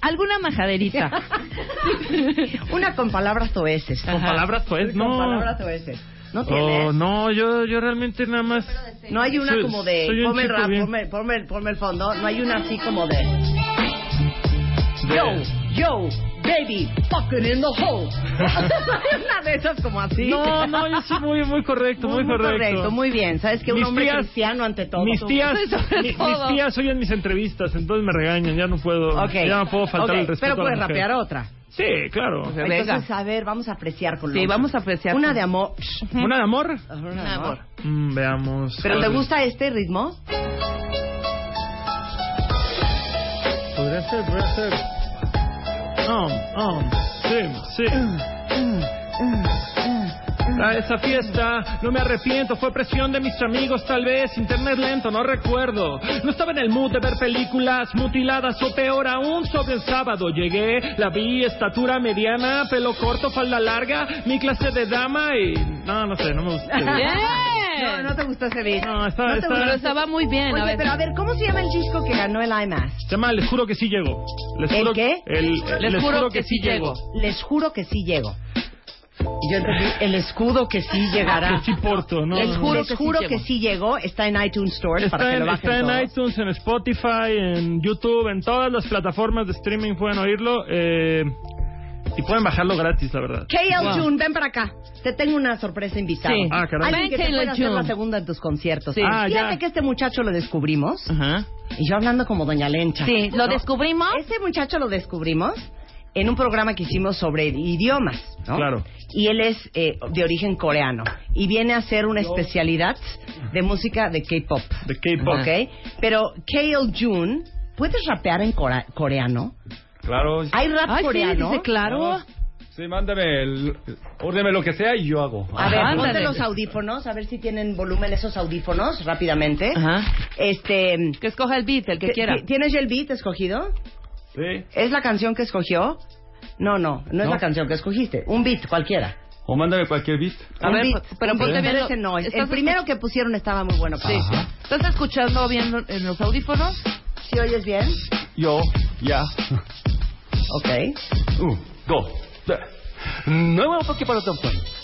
Alguna majaderita. Una con palabras oeces. Con palabras Con no. palabras oeces. ¿No Oh, tienes? no, yo, yo realmente nada más. No hay una Soy- como de... soy un Ponme el chico rap, bien. ponme, ponme, ponme el fondo. No hay una así como de... Yo, yo, baby, fucking in the hole. una de esas como así. No, no, yo soy muy, muy correcto, muy, Muy correcto. correcto, muy bien. Sabes que un Mis hombre tías- cristiano ante todo. Mis tías, mi- mis todo. tías oyen mis entrevistas, entonces me regañan, ya no puedo, Ok. ya no puedo faltar Ok, el respeto Pero a la puedes mujer. rapear otra. Sí, claro. Entonces, a ver, vamos a apreciar con Sí, vamos a apreciar Una con- de amor. ¿Una de amor? Una de amor. Mm, veamos. ¿Pero te gusta este ritmo? Podría ser, podría ser. Um, um, sí, sí. A esa fiesta, no me arrepiento, fue presión de mis amigos, tal vez, internet lento, no recuerdo. No estaba en el mood de ver películas mutiladas o peor aún, sobre el sábado llegué, la vi, estatura mediana, pelo corto, falda larga, mi clase de dama y... No, no sé, no me gusta. No, no te gustó ese beat. No, está- gustó. Pero estaba muy bien, Oye, a ver. pero a ver, ¿cómo se llama el disco que ganó el IMAX? Se llama Les juro que sí llego. Les ¿El juro, qué? el- les, juro, que, sí llego. Les juro que sí llego. Y yo entendí, el escudo que sí llegará. Que sí porto, ¿no? Les no, juro, no. les juro que sí llegó. Está en iTunes Stores para Está, que en, lo bajen está en todos. iTunes, en Spotify, en YouTube, en todas las plataformas de streaming pueden oírlo. eh, y pueden bajarlo gratis, la verdad. KL Wow. June, ven para acá. Te tengo una sorpresa invitada. Sí. Ah, caray. Alguien que te pueda hacer la segunda en tus conciertos. Sí. Ah, Fíjate ya. que este muchacho lo descubrimos. Y yo hablando como Doña Lencha. Sí, ¿lo descubrimos? Este muchacho lo descubrimos en un programa que hicimos sobre idiomas, ¿no? Claro. Y él es eh, de origen coreano. Y viene a hacer una especialidad de música de K-pop. De K-pop. ¿Ok? Pero KL June, ¿puedes rapear en cora- coreano? Claro. ¿Hay rap Ay, sí, coreano? dice claro. Sí, mándame, el, órdeme lo que sea y yo hago. A ver, Ándale. ponte los audífonos, a ver si tienen volumen esos audífonos rápidamente. Ajá. Este, Que escoja el beat, el que ¿ti- quiera. ti- ¿Tienes ya el beat escogido? ¿Es la canción que escogió? No, no, no, es la canción que escogiste. Un beat cualquiera. O mándame cualquier beat. A ver, pero un ponte bien no. El, primero que pusieron estaba muy bueno. para Sí. ¿Estás escuchando bien en los audífonos? ¿Sí oyes bien? Yo, ya. Ok. Un, dos, tres. 너무 어떻게 받았던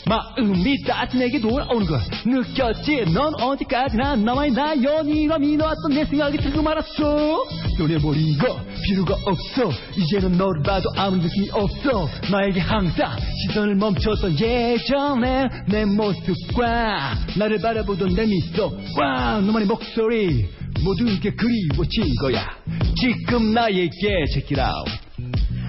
마음이 따뜻하게 돌아오는 걸 느꼈지 넌 어디까지나 나와의 네가 믿어왔던 내 생각이 들고 말았어. 변해버린 거 필요가 없어. 이제는 너를 봐도 아무 느낌이 없어. 나에게 항상 시선을 멈췄던 예전에 내 모습과 나를 바라보던 내 미소와 너만의 목소리 모든 게 그리워진 거야. 지금 나에게 check it out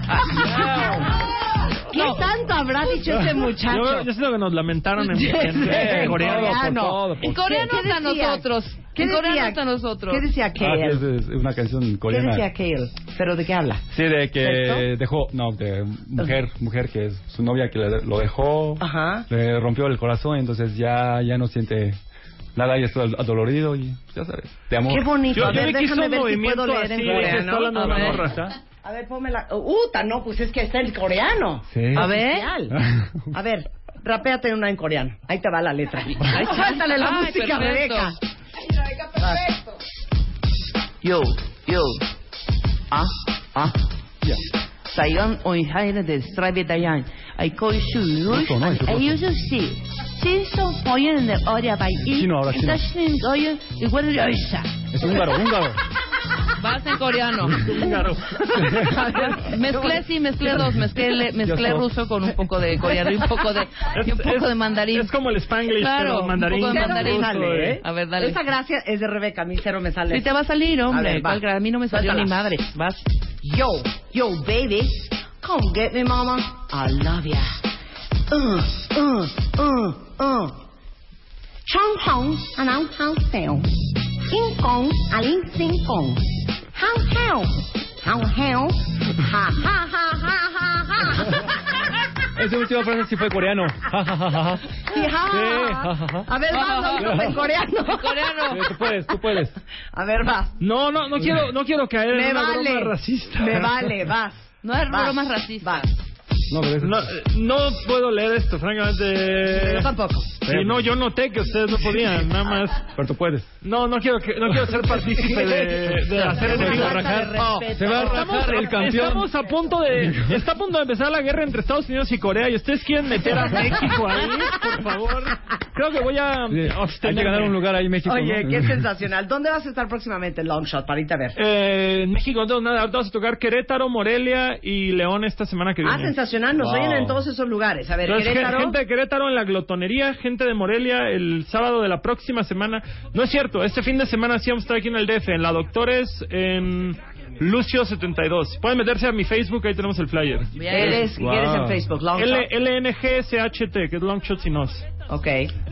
¿Qué tanto habrá dicho este muchacho? Yo, yo siento que nos lamentaron en, Sí, en- sí, en coreano. coreano. por todo, por En coreano ¿Qué hasta decía? nosotros. ¿Qué En coreano decía? hasta nosotros. ¿Qué decía Ah, Kale? es, es una canción ¿Qué coreana. decía Kale? ¿Pero de qué habla? Sí, de que dejó, no, de mujer, mujer que es su novia que le- lo dejó, Ajá. le rompió el corazón, entonces ya, ya no siente nada y está adolorido y ya sabes, de amor. Qué bonito. Yo- a yo ver, hizo déjame un ver si movimiento puedo leer en así de que coreano. A ver. ponme la... ¡Uta! No, pues es que está el coreano. Sí. A ver. A ver, rapéate una en coreano. Ahí te va la letra. Ahí suéltale la Ay, música, perfecto. Rebeca. Yo, yo. Ah, ah. Saigon oi haire de strabe dayan. Koi shu. Eso no, eso no. Sí. Son poyen de oria bai. Chino, ahora chino. Igual de oisa. Es húngaro, húngaro. Vas en coreano. Húngaro. Mezclé, sí, mezclé dos. Mezclé, mezclé Ya ruso con un poco de coreano y un poco de, y un poco de mandarín. Es como el Spanglish, Claro, pero un mandarín. poco de Cero mandarín. me sale, ¿eh? A ver, dale. Esa gracia es de Rebeca, a mí cero me sale. Sí te va a salir, hombre. A ver, va. ¿Cuál a mí no me salió Suéltala. ni madre. Vas. Yo, yo, baby. Come get me, mama. I love ya. Uh, uh, uh, uh. Chong hong, anong hong seo. King kong, aling sing kong. How how. How how. Ha ha ha ha ha ha. Esa última frase sí fue coreano. Ja, ja, ja, ja, ja. Sí, ja, Sí, ja, ja, ja. ja, ja. A ver, vamos, en coreano. En coreano. Sí, tú puedes, tú puedes. A ver, vas. No, no, no quiero, no quiero caer en Me una vale. broma racista. Me vale, vas. No es Vas, bromas racistas. vas. No, no puedo leer esto, francamente. Yo tampoco. No, yo noté que ustedes no podían, nada más. Pero tú puedes. No, no quiero, que, no quiero ser partícipe de, de hacer enemigos. va a rajar. No, Se va a estamos- rajar el campeón. Estamos a punto de, está a punto de empezar la guerra entre Estados Unidos y Corea y ustedes quieren meter a México ahí, por favor. Creo que voy a Sí, Hay que ganar un lugar ahí México. Oye, ¿no? qué sensacional. ¿Dónde vas a estar próximamente, Longshot, para irte a ver? Eh, en México no tengo nada, ahorita vamos a tocar Querétaro, Morelia y León esta semana que Ah, viene. Sensacional. Nos Wow. oyen en todos esos lugares. A ver, Entonces, gen- Querétaro. gente de Querétaro en la glotonería, gente de Morelia el sábado de la próxima semana. No es cierto, este fin de semana sí vamos a estar aquí en el DF, en la Doctores, en Lucio 72. Pueden meterse a mi Facebook, ahí tenemos el flyer. Eres, ¿qué eres en Facebook? Longshot. L LNGSHT, que es Longshot y Nos. Ok.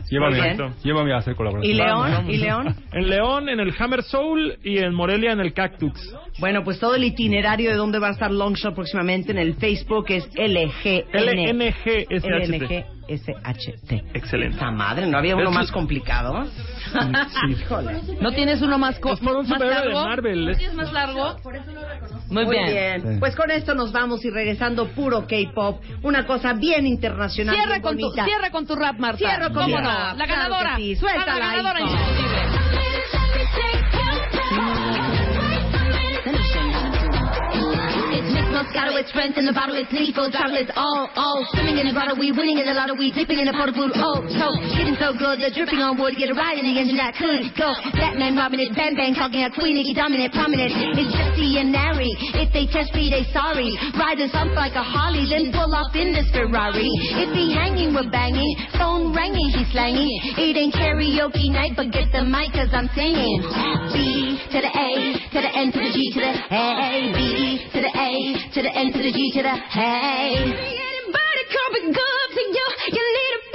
Llévame, llévame a hacer colaboración. ¿Y León? ¿Y León? En León, en el Hammer Soul y en Morelia, en el Cactus. Bueno, pues todo el itinerario de dónde va a estar Longshot próximamente en el Facebook es LGN. LNGSHT. LNGSHT. Excelente. Esta madre, ¿no había uno Es- más complicado? Híjole. ¿No tienes uno más, co- Es por un más superhéroe de largo? Marvel. ¿No es- tienes más largo? Muy, Muy bien. bien. Pues con esto nos vamos y regresando puro K-pop, una cosa bien internacional. Cierra bien con, tu, bonita. cierra con tu rap, Marta. Cierro con ¿Cómo mi no? rap, La claro ganadora. que sí. Suéltala, La ganadora hijo. indiscutible. Miss Moscato, it's friends in the bottle, it's Nico chocolates, all, all. Swimming in the grotto, we winning in the lotto, we dipping in the pot of food, oh, so. Getting so good, they're dripping on wood, get a ride in the engine that could go. Batman robbing it, bang bang, talking at Queen, Nicki dominant, prominent. It's Jesse and Nary, if they test me, they sorry. Riders up like a Harley, then pull off in this Ferrari. If he hanging, we're banging, phone ringing, he's slanging. It ain't karaoke night, but get the mic, cause I'm singing. B to the A, to the N to the G to the A, B to the A, to the N to the G to the hey. Anybody come be good to you? You need a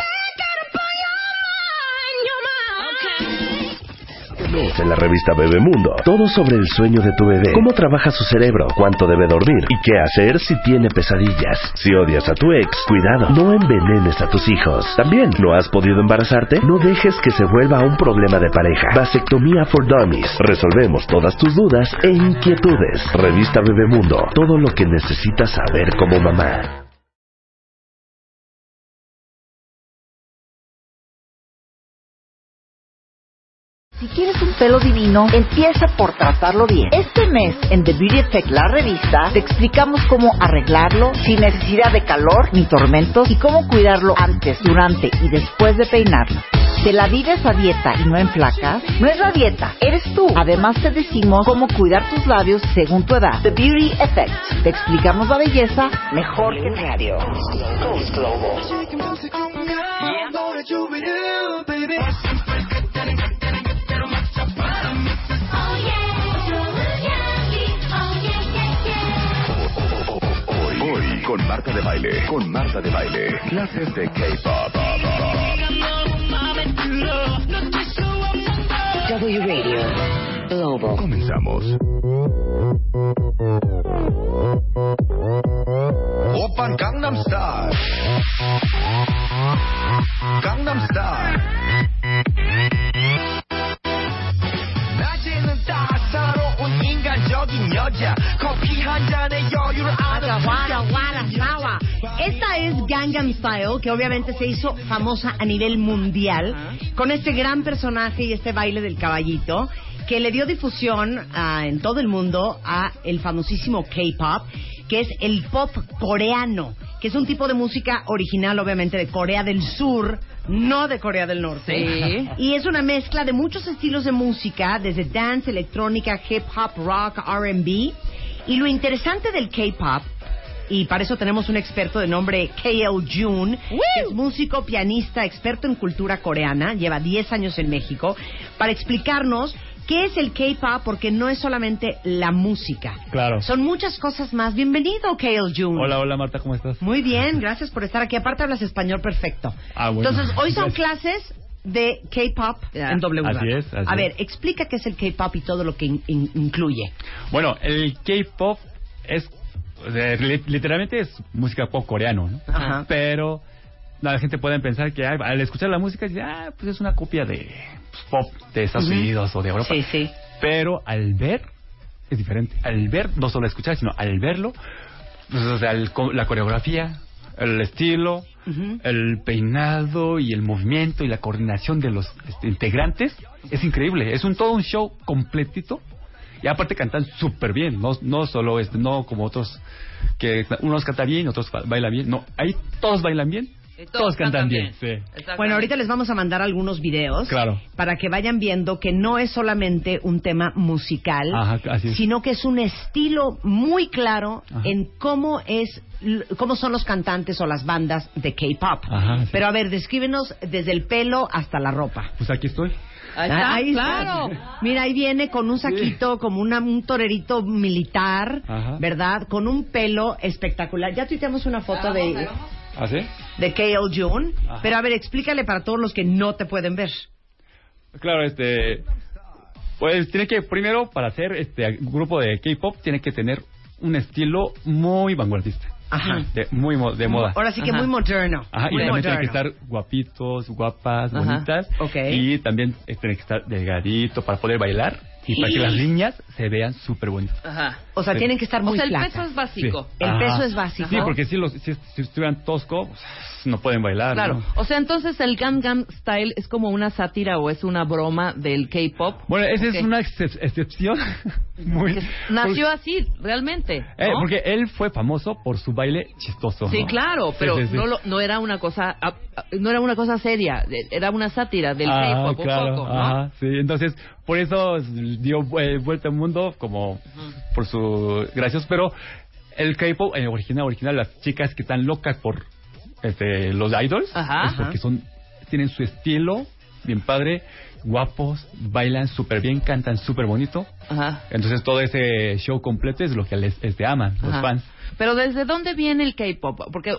En la revista Bebemundo. Todo sobre el sueño de tu bebé. Cómo trabaja su cerebro, cuánto debe dormir y qué hacer si tiene pesadillas. Si odias a tu ex, cuidado, no envenenes a tus hijos. También, ¿no has podido embarazarte? No dejes que se vuelva un problema de pareja. Vasectomía for Dummies. Resolvemos todas tus dudas e inquietudes. Revista Bebemundo. Todo lo que necesitas saber como mamá. Si quieres un pelo divino, empieza por tratarlo bien. Este mes, en The Beauty Effect, la revista, te explicamos cómo arreglarlo sin necesidad de calor ni tormentos y cómo cuidarlo antes, durante y después de peinarlo. ¿Te la vives a dieta y no en flacas? No es la dieta, eres tú. Además te decimos cómo cuidar tus labios según tu edad. The Beauty Effect. Te explicamos la belleza mejor que diario. Coast Global. con Marta de Baile, con Marta de Baile, clases de K-Pop. W Radio Global. Comenzamos. Open Gangnam Style. Gangnam Style. 적인 여자 커피 한 잔에 여유를 아는 Guara, guara, guara. Esta es Gangnam Style, que obviamente se hizo famosa a nivel mundial con este gran personaje y este baile del caballito que le dio difusión ah, en todo el mundo a el famosísimo K-pop, que es el pop coreano, que es un tipo de música original obviamente de Corea del Sur, no de Corea del Norte. Sí. Y es una mezcla de muchos estilos de música, desde dance, electrónica, hip hop, rock, R&B. Y lo interesante del K-pop y para eso tenemos un experto de nombre KL Jun, que es músico, pianista, experto en cultura coreana, lleva 10 años en México, para explicarnos qué es el K-pop, porque no es solamente la música. Claro. Son muchas cosas más. Bienvenido, KL Jun. Hola, hola Marta, ¿cómo estás? Muy bien, gracias por estar aquí. Aparte hablas español perfecto. Ah, bueno. Entonces, hoy son clases de K-pop en W Así es, así A es. ver, explica qué es el K-pop y todo lo que in- in- incluye. Bueno, el K-pop es, o sea, li- literalmente es música pop coreano, ¿no? Ajá. Pero la gente puede pensar que ay, al escuchar la música, dice, ah, pues es una copia de pop de Estados Ujú. Unidos o de Europa. Sí, sí. Pero al ver es diferente. Al ver, no solo escuchar, sino al verlo, pues, o sea, el la coreografía, el estilo, el peinado y el movimiento y la coordinación de los este, integrantes es increíble. Es un todo un show completito. Y aparte cantan súper bien, no, no solo este, no como otros que unos cantan bien, otros ba- bailan bien. No, ahí todos bailan bien, todos, cantan, bien. sí. Bueno, ahorita les vamos a mandar algunos videos Claro. para que vayan viendo que no es solamente un tema musical, Ajá, sino que es un estilo muy claro Ajá. en cómo es cómo son los cantantes o las bandas de K-pop. Ajá, sí. Pero a ver, descríbenos desde el pelo hasta la ropa. Pues aquí estoy. Ahí está, está. claro. Mira, ahí viene con un saquito, como una, un torerito militar, Ajá. ¿verdad? Con un pelo espectacular. Ya tuiteamos una foto de, ¿Ah, sí? de K.L. June. Ajá. Pero a ver, explícale para todos los que no te pueden ver. Claro, este. Pues tiene que, primero, para hacer este grupo de K-pop, tiene que tener un estilo muy vanguardista. Ajá. De, muy mo- de moda. Ahora sí que muy moderno. Ajá, y también tiene que estar guapitos, guapas, Ajá. bonitas. Ok. Y también eh, tiene que estar delgadito para poder bailar y para que las niñas se vean súper bonitas. Ajá. O sea, tienen que estar muy O sea, el flacas. peso es básico. Sí. El Ajá. peso es básico. Sí, porque si, los, si, si estuvieran toscos, pues, no pueden bailar. Claro. ¿no? O sea, entonces el Gangnam Style es como una sátira o es una broma del K-pop. Bueno, esa Ok. es una excep- excepción. muy, Nació así, realmente. Eh, ¿no? porque él fue famoso por su baile chistoso. Sí, ¿no? claro, Sí, pero sí, sí. No, lo- no era una cosa ah, ah, no era una cosa seria, de- era una sátira del Ah, K-pop claro, un poco, ¿no? ajá, sí, entonces por eso dio eh, vuelta al mundo como por su gracias, pero el K-pop en original original las chicas que están locas por este, los idols Ajá. es porque son tienen su estilo bien padre, guapos, bailan súper bien, cantan súper bonito. Ajá. Entonces todo ese show completo es lo que les este, aman los fans. Pero ¿desde dónde viene el K-pop? Porque uh,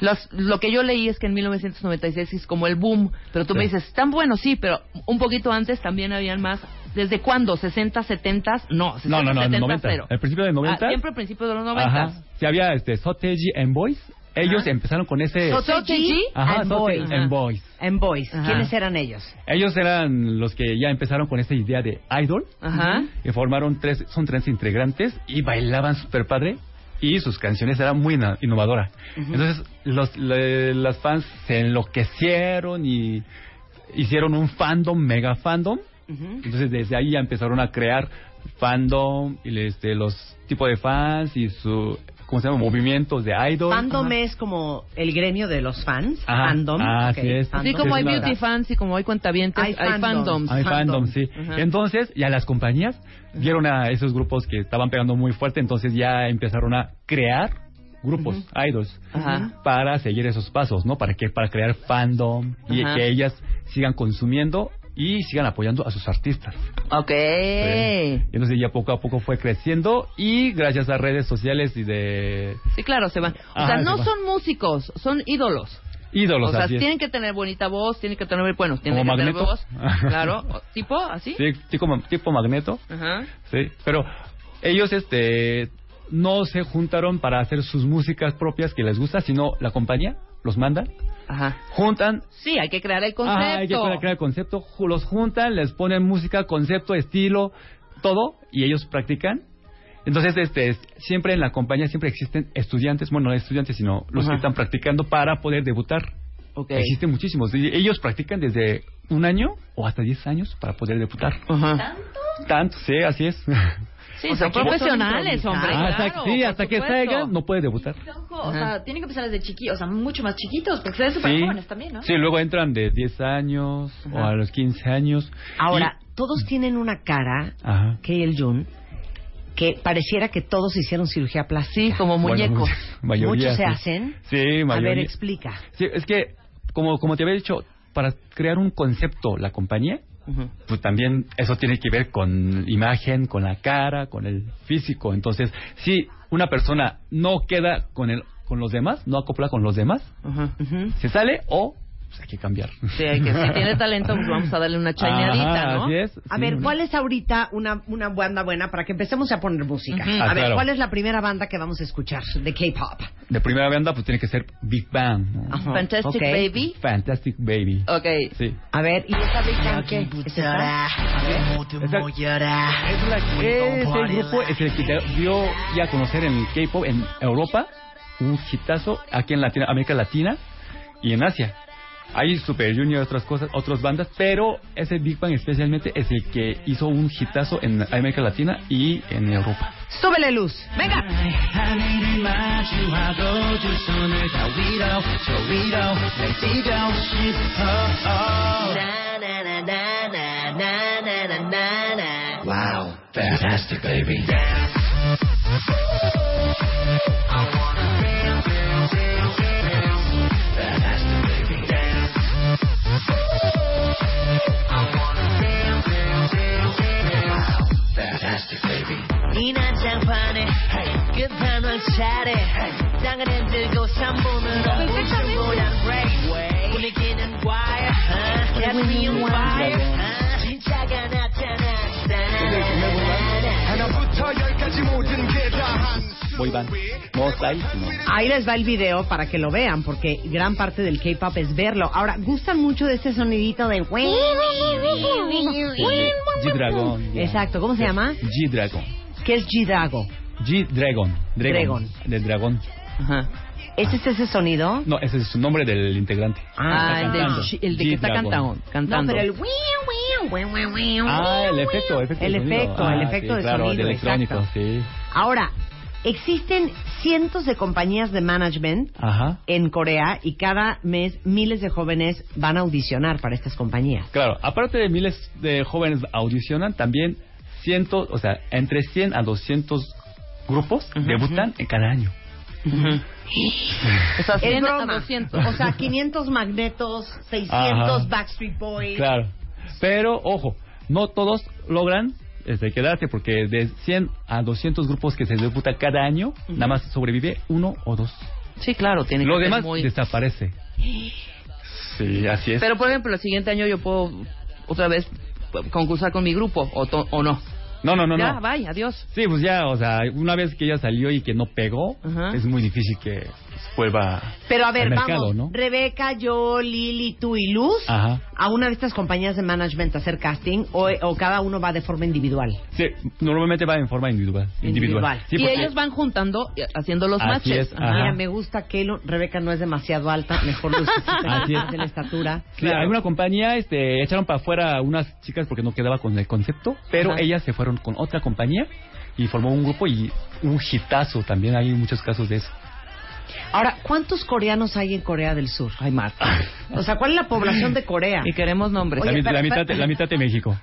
los- lo que yo leí es que en 1996 es como el boom, pero tú me Sí. dices, están buenos, sí, pero un poquito antes también habían más. ¿Desde cuándo? ¿60, 70? No, 60, No, no, no, 70, 90. cero. Al principio de 90. Ah, siempre al principio de los 90. Ajá. Sí, había este, Soteji and Boys. Ellos Ajá. empezaron con ese... Soteji Ajá, and Boys. and Boys. En Boys. Ajá. ¿Quiénes eran ellos? Ellos eran los que ya empezaron con esa idea de idol. Ajá. Y formaron tres, son tres integrantes y bailaban súper padre. Y sus canciones eran muy innovadoras. Entonces, los, le- las fans se enloquecieron y hicieron un fandom, mega fandom. Entonces, desde ahí ya empezaron a crear fandom y este, los tipos de fans y su, ¿cómo se llama? Movimientos de idol. Fandom es como el gremio de los fans. Ajá. Fandom. Ah, ok, así es. Así fandom. como hay beauty fans y como hay cuentavientes, Hay hay, fandoms. fandoms. Hay fandom, sí. Ajá. Entonces, ya las compañías vieron a esos grupos que estaban pegando muy fuerte, entonces ya empezaron a crear grupos, idols, Ajá. para seguir esos pasos, ¿no? Para que para crear fandom y que ellas sigan consumiendo y sigan apoyando a sus artistas. Ok. Sí. Y entonces ya poco a poco fue creciendo y gracias a redes sociales y de Sí, claro, se van. O Ajá, sea, se no son músicos, son ídolos. ídolos. o sea, así es. tienen que tener bonita voz, tienen que tener, bueno, tienen Como que Magneto. tener voz. Claro, tipo así. Sí, tipo, tipo magneto. Ajá. Sí, pero ellos este no se juntaron para hacer sus músicas propias que les gusta, sino la compañía los manda, Ajá. juntan, Sí, hay que crear el concepto. hay que crear el concepto, los juntan, les ponen música, concepto, estilo, todo y ellos practican. Entonces, este, siempre en la compañía siempre existen estudiantes, bueno, no estudiantes, sino los Ajá. que están practicando para poder debutar. Ok. Existen muchísimos. Ellos practican desde un año o hasta 10 años para poder debutar. Ajá. Tanto, sí, así es. Sí, O sea, son que profesionales, hombre. Ah, hasta, claro, sí, hasta que supuesto. salga no puede debutar. O sea, tienen que empezar desde chiquitos, o sea, mucho más chiquitos, porque ustedes súper Sí. jóvenes también, ¿no? Sí, luego entran de 10 años o a los 15 años. Ahora, todos tienen una cara, Y- ajá. K.L. Jun, que pareciera que todos hicieron cirugía plástica. Sí, como Bueno, muñecos. mayoría, Muchos se sí. hacen. Sí, A mayoría. ver, explica. Sí, es que, como, como te había dicho, para crear un concepto, la compañía, pues también eso tiene que ver con imagen, con la cara, con el físico. Entonces, si una persona no queda con el con los demás, no acopla con los demás, Ajá. se sale o pues, hay que cambiar. Sí, hay que, si tiene talento, pues vamos a darle una chañadita, Ajá, ¿no? así es. A sí. ver, ¿cuál es ahorita una, una banda buena para que empecemos a poner música? A Ah, ver, claro. ¿cuál es la primera banda que vamos a escuchar de K-pop? De primera banda, pues tiene que ser Big Bang. ¿no? Ajá. Fantastic Ok. Baby. Fantastic Baby. Ok. Sí. A ver, ¿y esta Big Bang qué? ¿Es esta? A ver. Esa- es, la, es el grupo es el que te dio ya a conocer en el K-pop en Europa un hitazo aquí en Latina, América Latina y en Asia. Hay Super Junior, otras cosas, otras bandas, pero ese Big Bang especialmente es el que hizo un hitazo en América Latina y en Europa. Súbele luz. Venga. Wow, fantastic, baby. Fantastic, baby. 이 난장판에 끝판왕 차례 땅을 흔들고 3분으로 웃음 모양 break 분위기는 wire uh, get me on fire uh, 진짜가 나타났다 하나부터 열까지 모든 게다한 Boy band. No style, sino... Ahí les va el video para que lo vean, porque gran parte del K-pop es verlo. Ahora, gustan mucho de este sonidito de. G-Dragon. Exacto, ¿cómo se llama? G-Dragon. ¿Qué es G-Drago? G-Dragon. Dragon. Del dragón. Ajá. ¿Es este ese sonido? No, ese es su nombre del integrante. Ah, el, el de que está G-Dragon. cantando. cantando. No, pero el. Ah, el efecto, efecto El de sonido. efecto, Ah, el efecto de claro, sonido, de electrónico, sí. Ahora, existen cientos de compañías de management Ajá. en Corea y cada mes miles de jóvenes van a audicionar para estas compañías. Claro, aparte de miles de jóvenes audicionan, también cientos, o sea, entre 100 a 200 grupos debutan en cada año. O sea, Es 100 a broma. 200. O sea, 500 magnetos, 600 Ajá. Backstreet Boys. Claro. Pero, ojo, no todos logran este, quedarse porque de 100 a 200 grupos que se debutan cada año, nada más sobrevive uno o dos. Sí, claro, tiene Lo que ser demás muy... desaparece. Sí, así es. Pero, por ejemplo, el siguiente año yo puedo otra vez concursar con mi grupo o, to- o no. no, no, no, ya, no. bye, adiós. Sí, pues ya, o sea, una vez que ella salió y que no pegó, Ajá. es muy difícil que vuelva Pero a ver, al mercado, vamos. ¿no? Rebeca, yo, Lili, tú y Luz Ajá. a una de estas compañías de management a hacer casting o, o cada uno va de forma individual. Sí, normalmente va en forma individual. Individual. Sí, y porque- ellos van juntando, haciendo los Así matches. es, ajá. Mira, me gusta que lo- Rebeca no es demasiado alta, mejor Luz es. de la estatura. Sí, alguna compañía este, echaron para afuera unas chicas porque no quedaba con el concepto, pero Ajá. ellas se fueron con otra compañía y formó un grupo y un hitazo también. Hay muchos casos de eso. Ahora, ¿cuántos coreanos hay en Corea del Sur? Ay, Marta. O sea, ¿cuál es la población de Corea? Y queremos nombres. Oye, la, mi- pero- la mitad, pero- la mitad de México.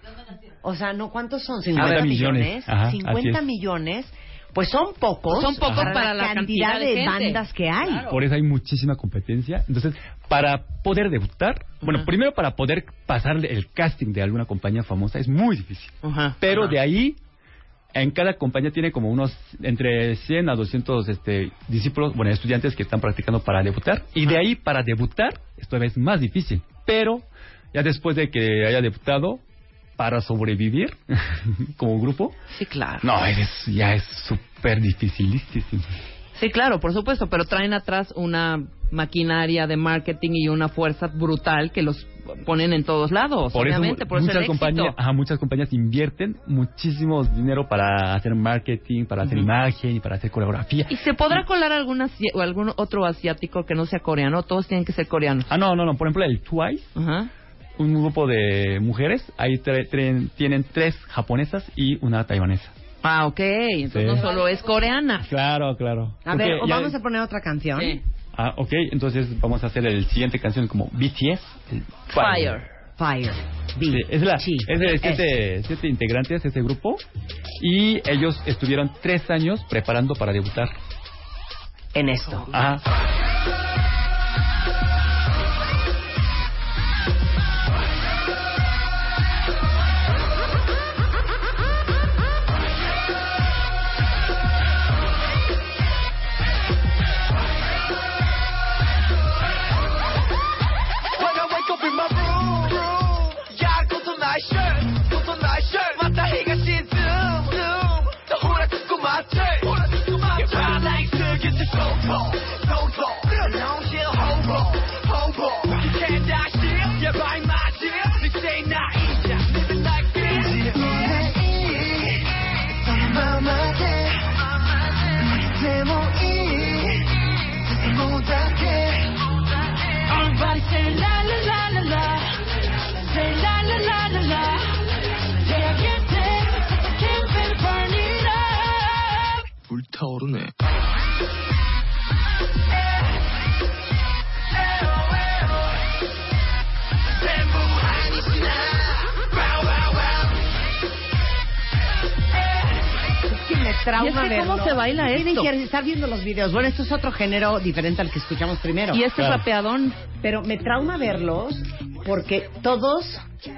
O sea, ¿no cuántos son? 50 50 millones. millones. Ajá, así 50 es. millones. Pues son pocos. Son pocos para la cantidad de de gente. bandas que hay. Por eso hay muchísima competencia. Entonces, para poder debutar, bueno, primero para poder pasar el casting de alguna compañía famosa es muy difícil. Ajá. Pero de ahí, en cada compañía tiene como unos entre 100 a 200 este, discípulos, bueno, estudiantes que están practicando para debutar. Y de ahí, para debutar, esto es más difícil. Pero ya después de que haya debutado, para sobrevivir como grupo, Sí, claro. no, es, ya es súper dificilísimo. Sí, claro, por supuesto, pero traen atrás una maquinaria de marketing y una fuerza brutal que los ponen en todos lados, Por eso obviamente, por eso muchas el éxito. compañías, ajá, muchas compañías invierten muchísimo dinero para hacer marketing, para hacer imagen y para hacer coreografía. ¿Y se podrá colar algún, asi- o algún otro asiático que no sea coreano? Todos tienen que ser coreanos. Ah, no, no, no. Por ejemplo, el Twice, un grupo de mujeres, ahí tienen tres japonesas y una taiwanesa. Ah, ok. Entonces Sí. no solo es coreana. Claro, claro. A Porque ver, ya- vamos a poner otra canción. Sí. Ah, ok. Entonces vamos a hacer el siguiente canción como BTS. el Fire. Fire. Sí, es, la, es de siete, siete integrantes de ese grupo y ellos estuvieron tres años preparando para debutar. En esto. Ajá. torne. trauma ¿Y es que cómo se baila esto? Tienen que estar viendo los videos. Bueno, esto es otro género diferente al que escuchamos primero. Y este claro. rapeadón. Pero me trauma verlos porque todos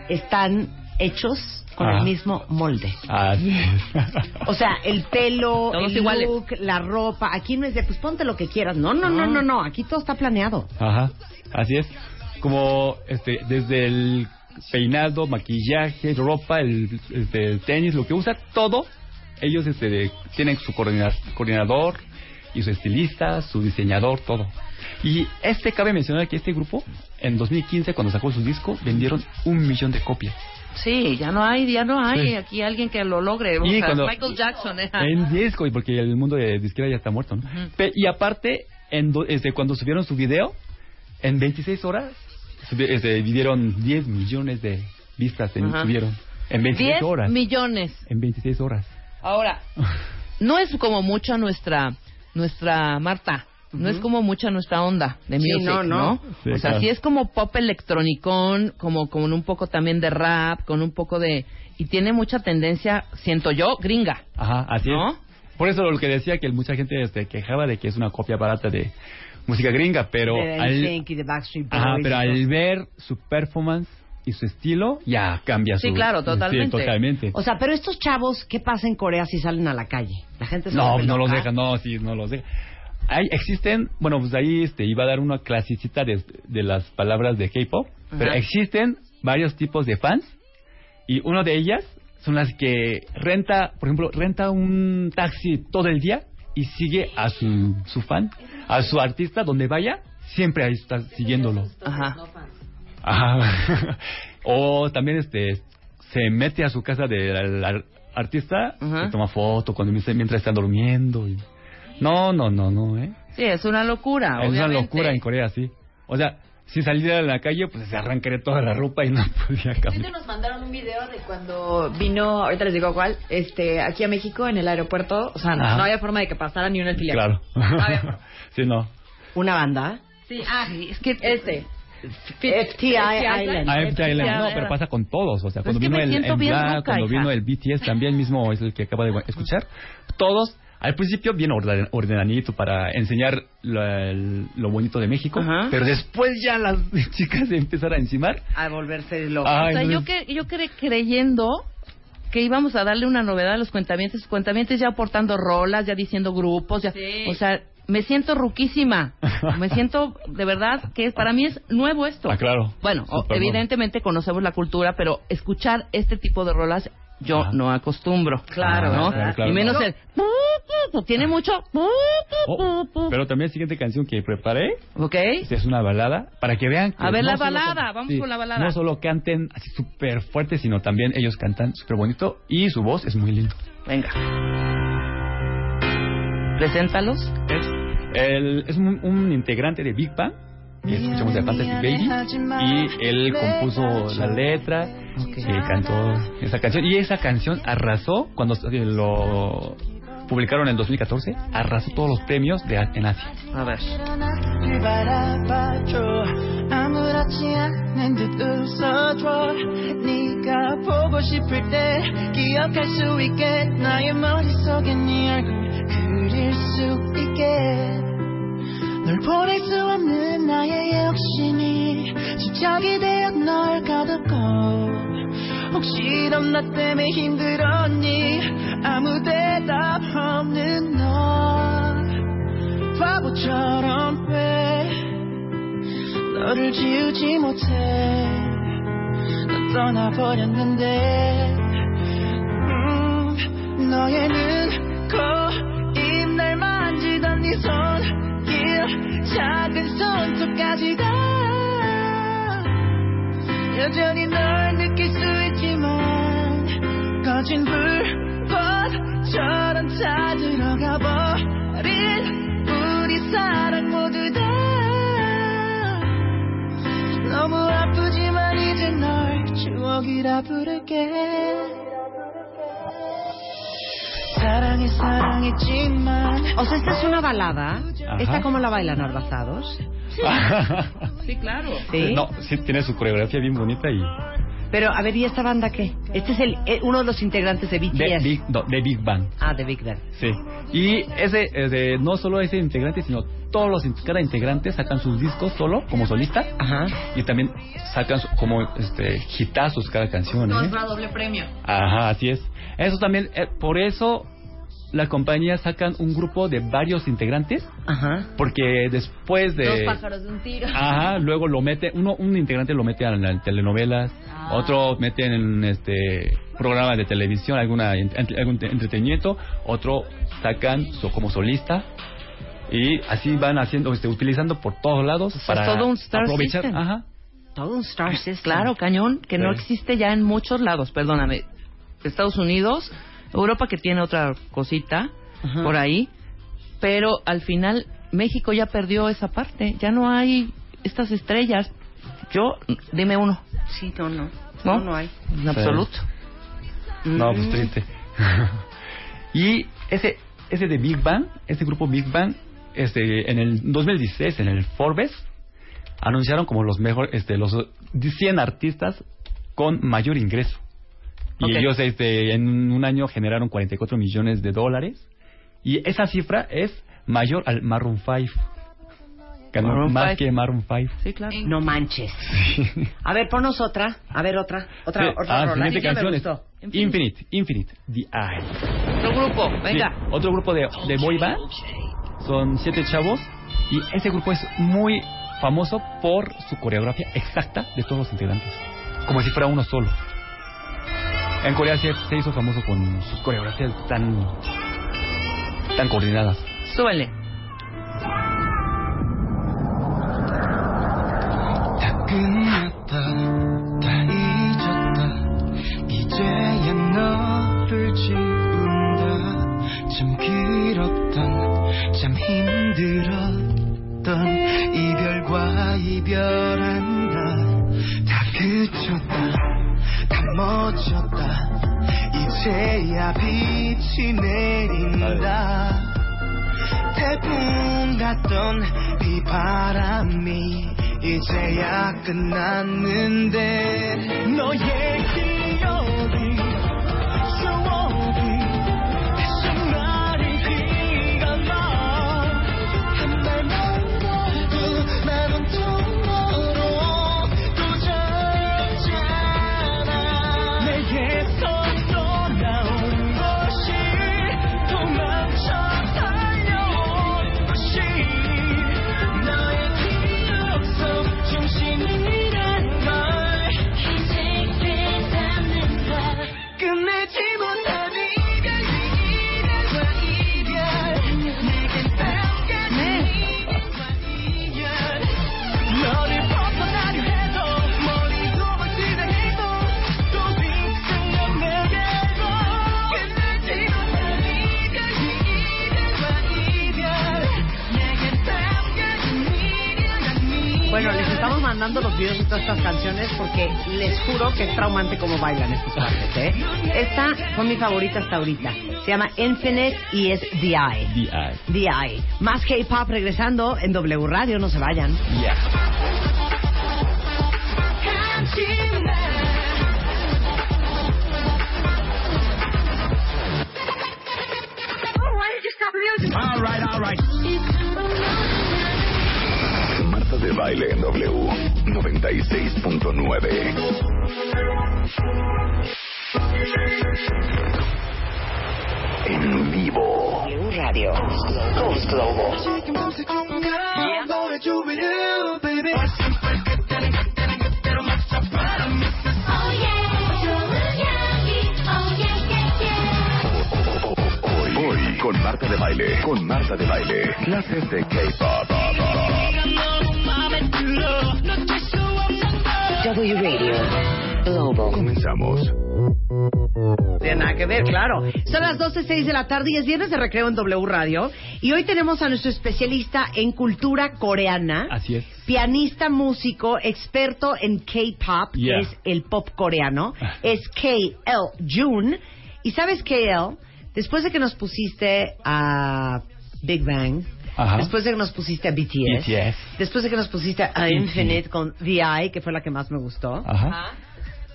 están hechos con el mismo molde. Así es. O sea, el pelo, Todos el iguales. look, la ropa. Aquí no es de, pues ponte lo que quieras. No, no, no, No. no, no. Aquí todo está planeado. Ajá, así es. Como este, desde el peinado, maquillaje, ropa, el, este, el tenis, lo que usa, todo, ellos este, de- tienen su coordina- coordinador y su estilista, su diseñador, todo. Y este, cabe mencionar que este grupo, en 2015, cuando sacó su disco, vendieron un millón de copias. Sí, ya no hay, ya no hay Sí. aquí alguien que lo logre. O sea, cuando- Michael Jackson, ¿eh? En disco, y porque el mundo de disquera ya está muerto, ¿no? Pe- y aparte, en do- este, cuando subieron su video, en 26 horas, subi- este, dieron 10 millones de vistas, en, Ajá. subieron. En 26 10 horas. millones. En 26 horas. Ahora, no es como mucha nuestra nuestra Marta. No es como mucha nuestra onda de Sí, music, no, no. Sí, o sea, claro. sí es como pop electronicón, como con un poco también de rap, con un poco de... Y tiene mucha tendencia, siento yo, gringa. Ajá, así ¿No? es. Por eso lo que decía que mucha gente este, quejaba de que es una copia barata de música gringa, pero de al, de Backstreet Boys. ajá, pero al ver su performance y su estilo, ya cambia Sí, su... claro, totalmente. Sí, totalmente. O sea, pero estos chavos, ¿qué pasa en Corea si salen a la calle? La gente se No, no los dejan, no, sí, no los dejan. Hay, existen, bueno, pues ahí este, iba a dar una clasicita de, de las palabras de K-pop, pero existen varios tipos de fans y una de ellas son las que renta, por ejemplo, renta un taxi todo el día y sigue a su, su fan, a su artista donde vaya, siempre ahí está siguiéndolo. Ajá. Ajá. o también este se mete a su casa del ar- artista, se toma foto cuando mientras está durmiendo y no, no, no, no, ¿eh? Sí, es una locura, es una obviamente. locura en Corea, sí. O sea, si saliera a la calle, pues se arrancaría toda la ropa y no podía caminar. nos mandaron un video de cuando vino, ahorita les digo cuál, este, aquí a México en el aeropuerto, o sea, no, Ajá. no había forma de que pasara ni un alfiler. Claro. No había forma. sí, no. ¿Una banda? Sí, ah, es que este. FTI Island. Ah, FT Island, no, pero pasa con todos. O sea, Pero cuando es que vino me el siento bien loca, cuando hija. vino el BTS también mismo es el que acaba de escuchar. Todos, al principio bien orden- ordenadito para enseñar lo, el- lo bonito de México, pero después ya las chicas empezaron a encimar. A volverse locos. Ay, o sea, no yo, que, yo cre- creyendo que íbamos a darle una novedad a los cuentamientos, cuentamientos ya aportando rolas, ya diciendo grupos, ya, o sea, me siento ruquísima, me siento de verdad que es- para mí es nuevo esto. Ah, claro. Bueno, evidentemente conocemos la cultura, pero escuchar este tipo de rolas yo no acostumbro. Claro, ¿no? claro, claro. Y menos No. el tiene mucho Oh, pero también la siguiente canción que preparé ¿Ok? es una balada para que vean que A ver no la solo balada, can- vamos sí, con la balada. No solo canten así súper fuerte, sino también ellos cantan súper bonito y su voz es muy lindo. Venga. Preséntalos. Es, el, es un, un integrante de Big Bang, que escuchamos de Fantasy Baby, y él compuso la letra, y cantó esa canción, y esa canción arrasó cuando eh, lo publicaron en 2014, arrasó todos los premios de, en Asia. A ver. 날 바라봐줘 아무렇지 않은 듯 웃어줘 네가 보고 싶을 때 기억할 수 있게 나의 머릿속에 네 얼굴 그릴 수 있게 널 보낼 수 없는 나의 욕심이 집착이 되어 널 가뒀고 혹시 넌 나 때문에 힘들었니? 아무 대답 없는 너 바보처럼 왜 너를 지우지 못해. 넌 떠나버렸는데. 음, 너의 눈, 코, 입, 날 만지던 네 손길 작은 손톱까지 다 여전히 널 느낄 수 있지만 거진 불꽃처럼 찾으러 가버린 우리 사랑 모두 다. 너무 아프지만 이제 널 추억이라 부를게. O sea, esta es una balada. ¿Esta cómo la bailan Narvazados? Sí, claro. Sí. No, sí tiene su coreografía bien bonita y Pero, a ver, ¿y esta banda qué? Este es el, eh, uno de los integrantes de BTS. de Big, no, de Big Bang. Ah, de Big Bang. Sí. Y ese, eh, de- no solo ese integrante, sino todos los cada integrante sacan sus discos solo como solista. Ajá. Y también sacan su- como este hitazos cada canción. ¿eh? Nos doble premio. Ajá, así es. Eso también, eh, por eso la compañía sacan un grupo de varios integrantes. Ajá. Porque después de... Dos pájaros de un tiro. Ajá, luego lo mete, uno, un integrante lo mete a las telenovelas, Ah. otro mete en este programa de televisión, alguna ent- algún te- entretenimiento, otro sacan so- como solista y así van haciendo, este, utilizando por todos lados sea, para todo un star aprovechar. system. Ajá. Todo un Star System. Claro, cañón, que no existe ya en muchos lados, perdóname. Estados Unidos, Europa que tiene otra cosita Ajá. por ahí, pero al final México ya perdió esa parte, ya no hay estas estrellas. Yo, dime uno. Sí, no, no. No, No, no hay. En absoluto. No, pues triste. y ese ese de Big Bang, ese grupo Big Bang, este en el 2016 en el Forbes anunciaron como los mejores este los 100 artistas con mayor ingreso. Y Ok. ellos este en un año generaron 44 millones de dólares y esa cifra es mayor al Maroon 5. Ganó Maroon más five. que Maroon 5. Sí, claro. No manches. A ver, ponos otra. A ver, otra. Otra, Sí. otra Ah, rola. siguiente canción es. Infinite, Infinite, The Eye. Otro grupo, venga. Sí, otro grupo de, de boy band. Son siete chavos. Y ese grupo es muy famoso por su coreografía exacta de todos los integrantes. Como si fuera uno solo. En Corea se, se hizo famoso con sus coreografías tan, tan coordinadas. Súbele. 멎었다. 이제야 빛이 내린다. 태풍 같던 비바람이 이제야 끝났는데 너의 기 mandando los videos de todas estas canciones porque les juro que es traumante cómo bailan estos partes, ¿eh? Esta fue mi favorita hasta ahorita. Se llama Infinite y es The Eye. The Eye. The Eye. Más K-pop regresando en W Radio, no se vayan. Yeah. Why did you stop music? All right, all right. De baile en W 96.9. En vivo. W Radio. Hoy, hoy, con Marta de baile, con Marta de baile, clases de K-pop. W Radio. Global. Comenzamos. Tiene nada que ver, claro. Son las 12.06 de la tarde y es viernes de recreo en W Radio. Y hoy tenemos a nuestro especialista en cultura coreana. Así es. pianista, músico, experto en K-pop, Yeah. que es el pop coreano, es KL Jun. Y sabes KL, después de que nos pusiste a Big Bang, Ajá. después de que nos pusiste a BTS, BTS. después de que nos pusiste a Infinite con VI, que fue la que más me gustó, Ajá.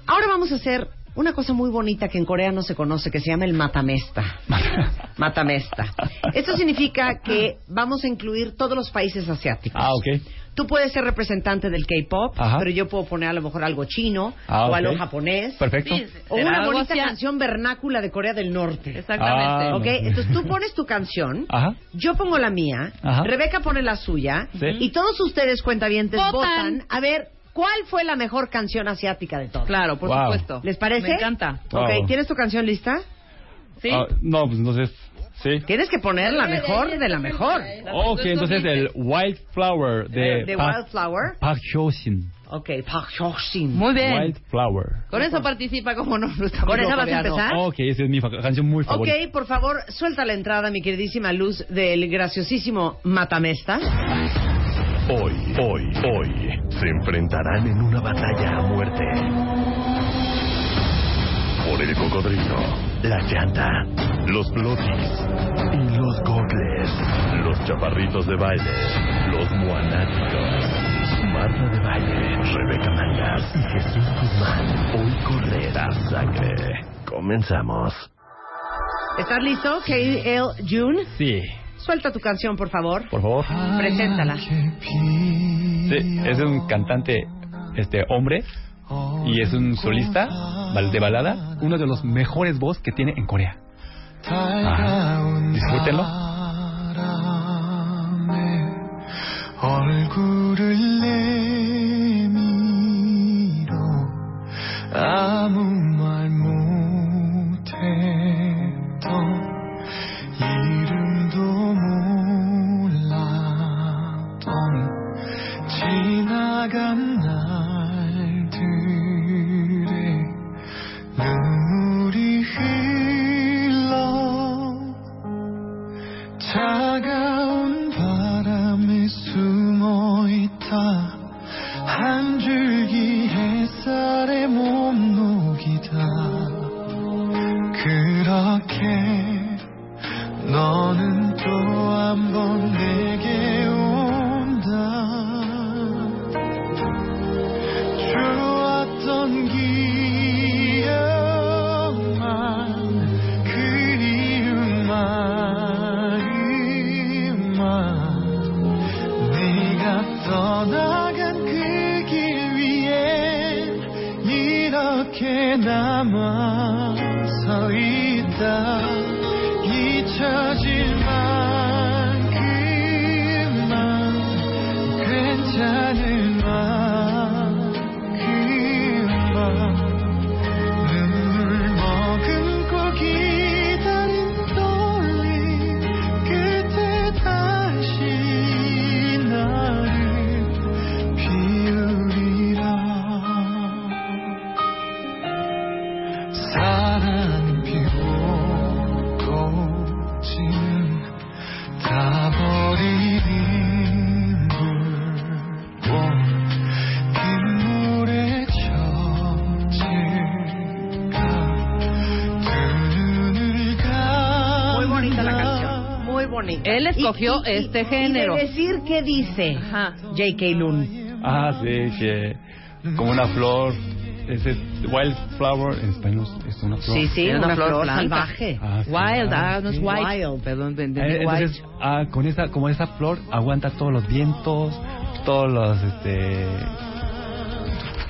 ahora vamos a hacer una cosa muy bonita que en Corea no se conoce, que se llama el matamesta. matamesta. Esto significa que vamos a incluir todos los países asiáticos. Ah, ok. Tú puedes ser representante del K-pop, pero yo puedo poner a lo mejor algo chino Ah, o algo japonés. Perfecto. O una bonita canción vernácula de Corea del Norte. Exactamente. Ah, ¿Ok? no. Entonces tú pones tu canción, Ajá. yo pongo la mía, Ajá. Rebeca pone la suya, Sí. y todos ustedes, cuentavientes, Votan. votan a ver cuál fue la mejor canción asiática de todas. Claro, por Wow. supuesto. ¿Les parece? Me encanta. Ok, Wow. ¿tienes tu canción lista? ¿Sí? Ah, no, pues entonces, sí. Tienes que poner la mejor de la mejor. Ok, entonces el Wildflower de, de Park, Wildflower. Park Hyo-shin. Ok, Park Hyo-shin. Muy bien. Wildflower. Con eso participa como no. nuestro ¿Con amigo esa vas a coreano. empezar? Ok, esa es mi fa- canción muy favorita. Ok, por favor, suelta la entrada, mi queridísima Luz, del graciosísimo Matamesta. Hoy, hoy, hoy se enfrentarán en una batalla a muerte. Por el cocodrilo, la llanta, los blotis y los gogles, los chaparritos de baile, los muanáticos. Marta de Baile, Rebeca Mangas y Jesús Guzmán. Hoy correrá sangre. Comenzamos. ¿Estás listo, KL June? Sí, Suelta tu canción, por favor. por favor. Preséntala. Sí, es un cantante este hombre y es un solista de balada, uno de los mejores voz que tiene en Corea. Ajá. Disfrútenlo. Él escogió Y- y- este y- género. Y de decir qué dice J.K. Loon. Ah, sí, que como una flor, ese wildflower en español es una flor. Sí, sí, Es una, una flor flor, salvaje. Ah, sí. Wild, ah, no es Sí. white. Wild. Perdón, entendí Eh, white. entonces, ah, con esa, como esa flor aguanta todos los vientos, todos los, este,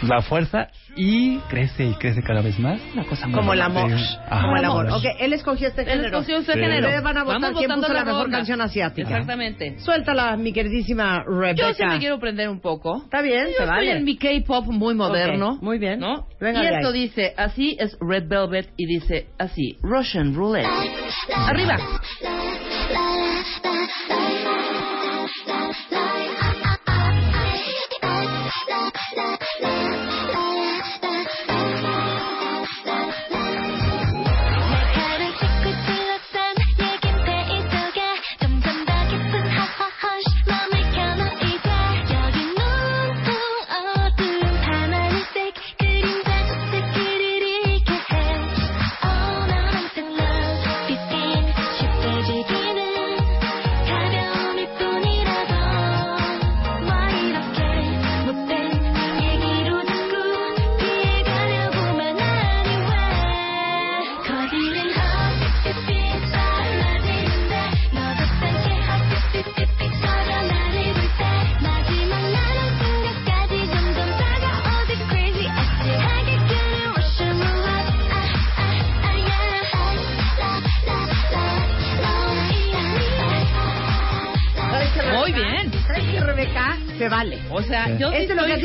la fuerza y crece y crece cada vez más. Una cosa muy Como el amor. Ajá. Como el amor. Ok, él escogió este Él género. escogió este Sí. género. Ustedes van a votar Vamos quién puso la la mejor canción asiática. Exactamente. Suéltala, mi queridísima Rebecca. Yo sí me quiero prender un poco. Está bien, Yo se estoy vale. en mi K-pop muy moderno. Ok, muy bien. ¿No? Venga y esto ahí. dice, así es Red Velvet y dice así, Russian Roulette. Arriba.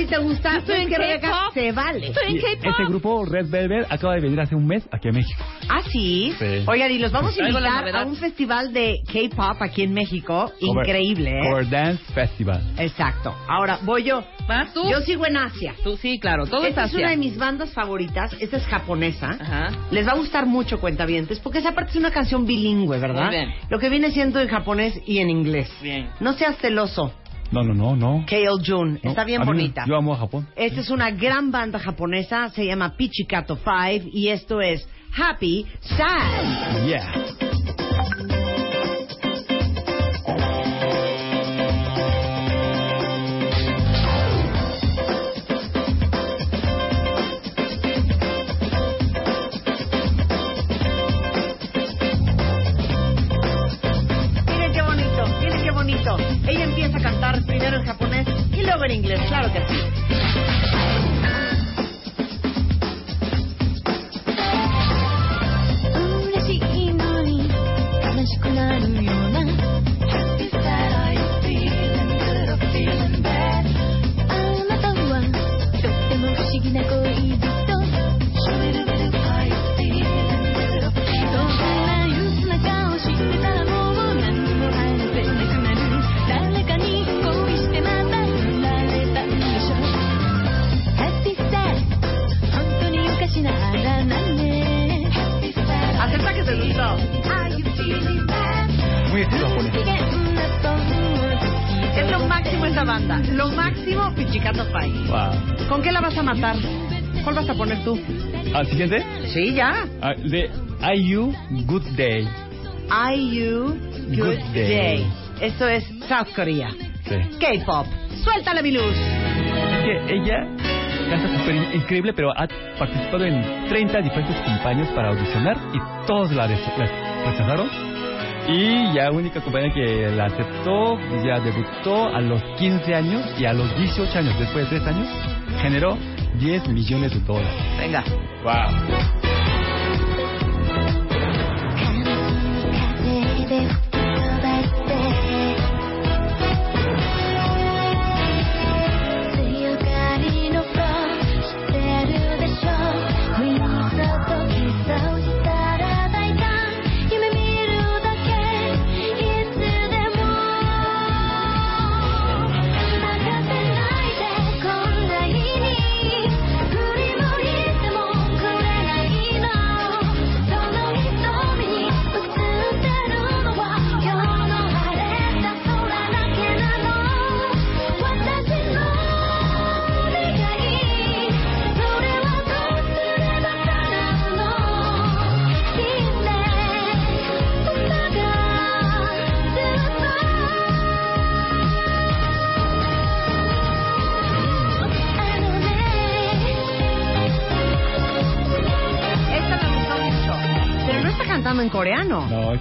Es ti te gusta. estoy ¿Ves en que, Rebeca? Se vale. Estoy en K-pop. Este grupo Red Velvet acaba de venir hace un mes aquí a México. Ah, sí. Sí. Oigan, y los vamos a invitar a un festival de K-pop aquí en México. Cover- Increíble, ¿eh? Cover Dance Festival. Exacto. Ahora, voy yo. ¿Vas tú? Yo sigo en Asia. Tú, sí, claro, todo Esta es es Asia. una de mis bandas favoritas. Esta es japonesa. Ajá. Les va a gustar mucho, cuentavientes, porque esa parte es una canción bilingüe, ¿verdad? Muy bien. Lo que viene siendo en japonés y en inglés. Bien. No seas celoso, No, no, no, no. Kale Jun. No, Está bien mí- bonita. Yo amo a Japón. Esta es una gran banda japonesa, se llama Pichikato 5 y esto es Happy Sad. Yeah. A cantar primero en japonés y luego en inglés, claro que sí. Esta banda. Lo máximo Pichikato 5. Wow. ¿Con qué la vas a matar? ¿Cuál vas a poner tú? ¿Al siguiente? Sí, ya. Ah, de IU Good Day. IU Good, Good Day. Day. Esto es South Korea. Sí. K-pop. Suéltale mi luz. Que ella canta súper in- increíble, pero ha participado en 30 diferentes compañías para audicionar y todos la, la rechazaron. Y ya única compañía que la aceptó, ya debutó a los 15 años y a los 18 años, después de 3 años, generó 10 millones de dólares. Venga. ¡Wow!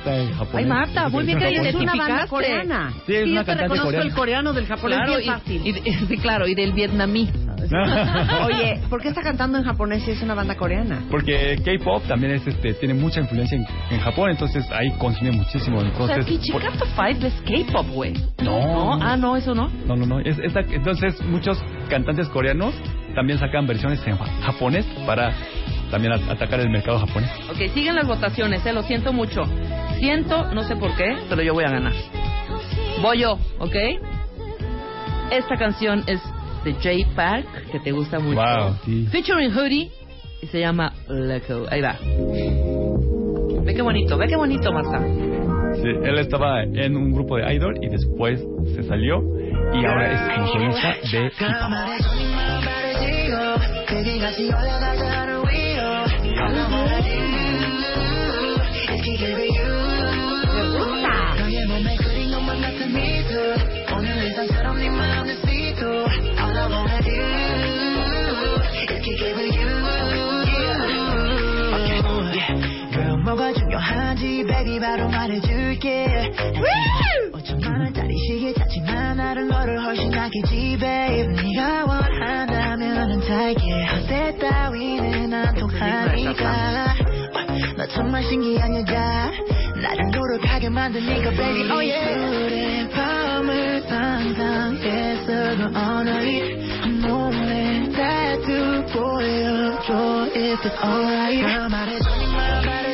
No, está en japonés. Ay, Marta, muy bien que Es una banda identificaste. coreana. Sí, es Sí, una yo te reconozco coreana. el coreano del japonés Claro, bien y, fácil. y sí, claro, y del vietnamí. Oye, ¿por qué está cantando en japonés si es una banda coreana? Porque K-pop también es, este, tiene mucha influencia en, en Japón, entonces ahí consume muchísimo. O sea, Entonces, Pichikato 5 es K-pop, güey. No. Ah, no, eso no. No, no, no. Es- esa- entonces, muchos cantantes coreanos también sacan versiones en ja- japonés para también atacar el mercado japonés. Ok, siguen las votaciones, eh, lo siento mucho. Siento, no sé por qué, pero yo voy a ganar. Voy yo, ¿ok? Esta canción es de Jay Park, que te gusta mucho. Wow, sí. Featuring Hoodie, y se llama Leco. Ahí va. Ve qué bonito, ve qué bonito, Marta. Sí, él estaba en un grupo de idol y después se salió y ahora es como solista de hip baby 바로 말해줄게. 5천만 원짜리 시계 찾지만 나를 너를 훨씬 아끼지 babe 네가 원한다면 살게. 허세 따위는 안 통하니까. 너 정말 신기한 여자. 나를 노력하게 만드니까 baby. Oh yeah. 밤을 상상했어도 오늘이 몸에 tattoo 보여줘. If it's alright. 나 말해줘 네 말해지고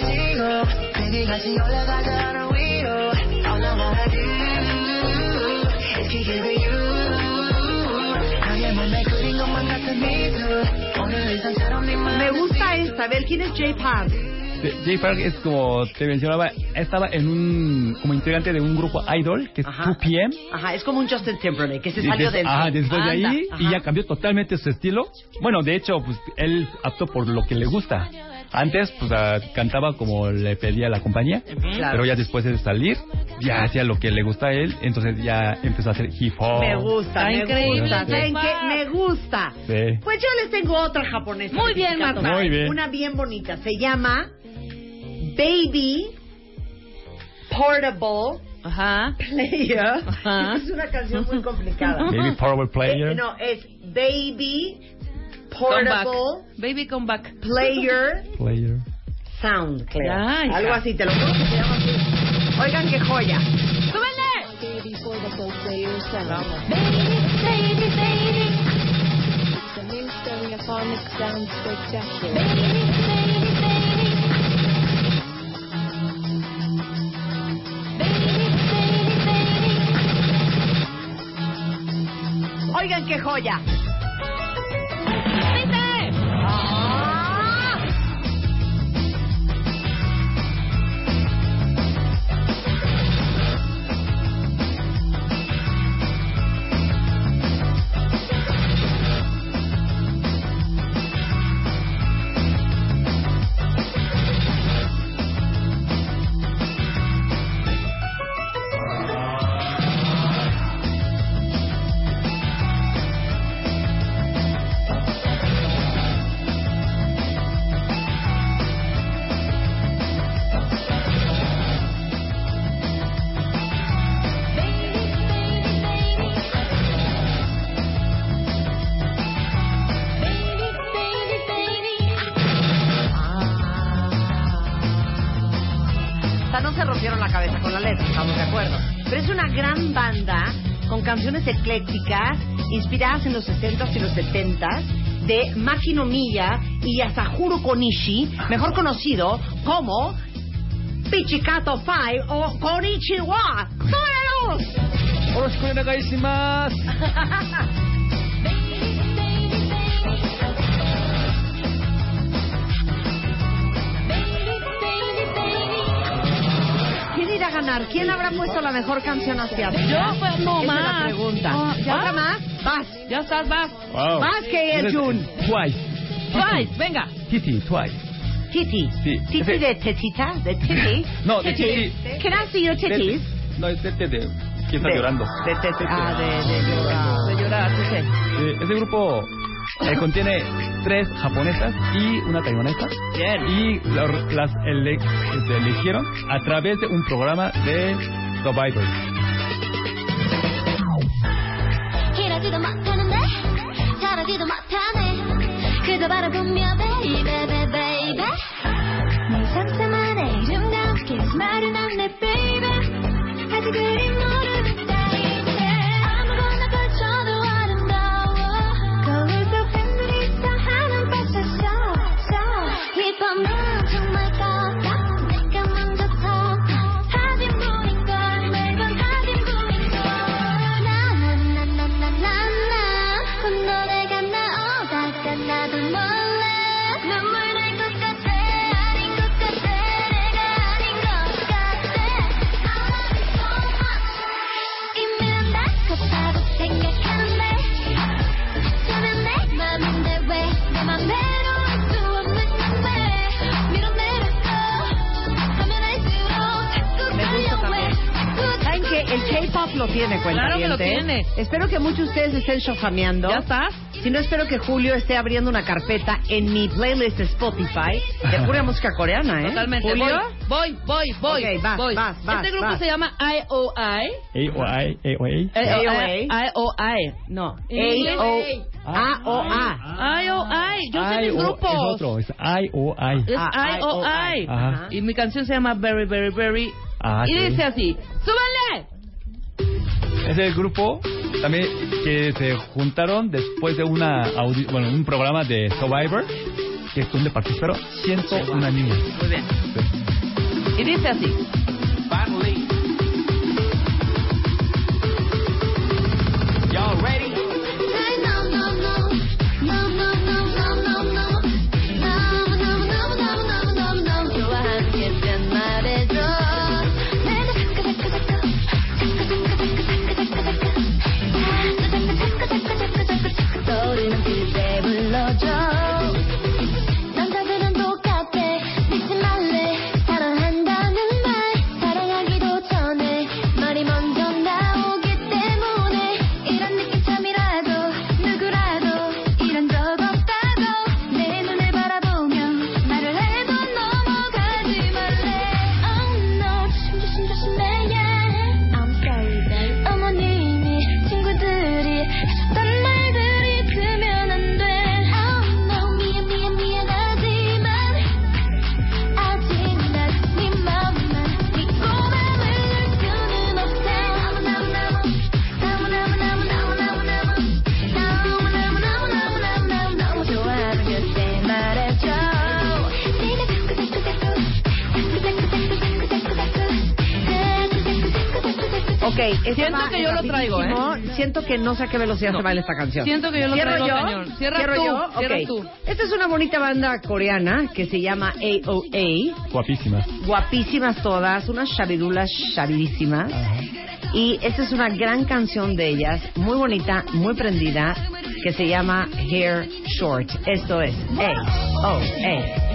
Me gusta esta, a ver quién es Jay Park. Jay Park es como te mencionaba, estaba en un como integrante de un grupo idol que es 2PM. Ajá, es como un Justin Timberlake que se salió de de ahí y ya cambió totalmente su estilo. Bueno, de hecho, pues él optó por lo que le gusta. Antes, pues ah, cantaba como le pedía la compañía, Claro. pero ya después de salir, ya hacía lo que le gusta a él, entonces ya empezó a hacer hip hop. Me gusta, me gusta. ¿Saben qué? Me gusta. Sí. Pues yo les tengo otra japonesa. Muy bien. Marta. Muy bien. Una bien bonita. Se llama Baby Portable Player. Ajá. Es una canción muy complicada. Baby Power Player. Eh, no, es Baby. Portable Baby, come back. Player Player. Sound, creo. Algo así, te lo juro que se llama así. Oigan qué joya. Baby, baby, baby. Oigan qué joya. Gran banda con canciones eclécticas inspiradas en los 60s y los 70s de Makino Miya y Yasahiro Konishi, mejor conocido como Pichicato Five o Konichiwa. ¡Súbelos! ganar? ¿Quién habrá puesto la mejor canción asiática? Yo, pues, no Esa es más. la pregunta. No, ¿ya? ¿Otra más? Vas. Ya estás, vas. Wow. Vas, que es Jun. Twice. Twice, venga. Titi, Twice. Titi. Sí. Titi de tetita, de titi. No, de titi. Can I see your titties? No, es de, de, de- ¿Quién está llorando? De tete. Ah, de, de llorar. De llorar, sí sé. Ese grupo eh, contiene tres japonesas y una taiwanesa. Y la- las ele- eligieron a través de un programa de Survivor. lo tiene, cuenta Claro que lo tiene. Espero que muchos de ustedes estén chofameando. ¿Ya está? Si no, espero que Julio esté abriendo una carpeta en mi playlist de Spotify de pura música coreana, ¿eh? Totalmente. ¿Julio? Voy, voy, voy. Ok, vas, voy. vas, vas, Este grupo se llama IOI. AOI, AOI. AOI. IOI. No. AOI. A-O-A. IOI. Yo sé mis grupos. Es otro, es IOI. Es IOI. Y mi canción se llama Very, Very, Very. Ah, y dice así: ¡Súbanle! Es el grupo también que se juntaron después de una audi bueno, un programa de Survivor, que es donde participaron 101 niñas. Muy bien. Sí. Y dice así. Barley. Siento que yo lo traigo, ¿eh? Siento que no sé a qué velocidad no. se baila esta canción. Siento que yo lo traigo yo? Cierra ¿Cierro tú, yo? Cierra tú. Esta es una bonita banda coreana que se llama AOA. Guapísimas. Guapísimas todas, unas chavidulas chavidísimas. Y esta es una gran canción de ellas, muy bonita, muy prendida, que se llama Hair Short. Esto es AOA.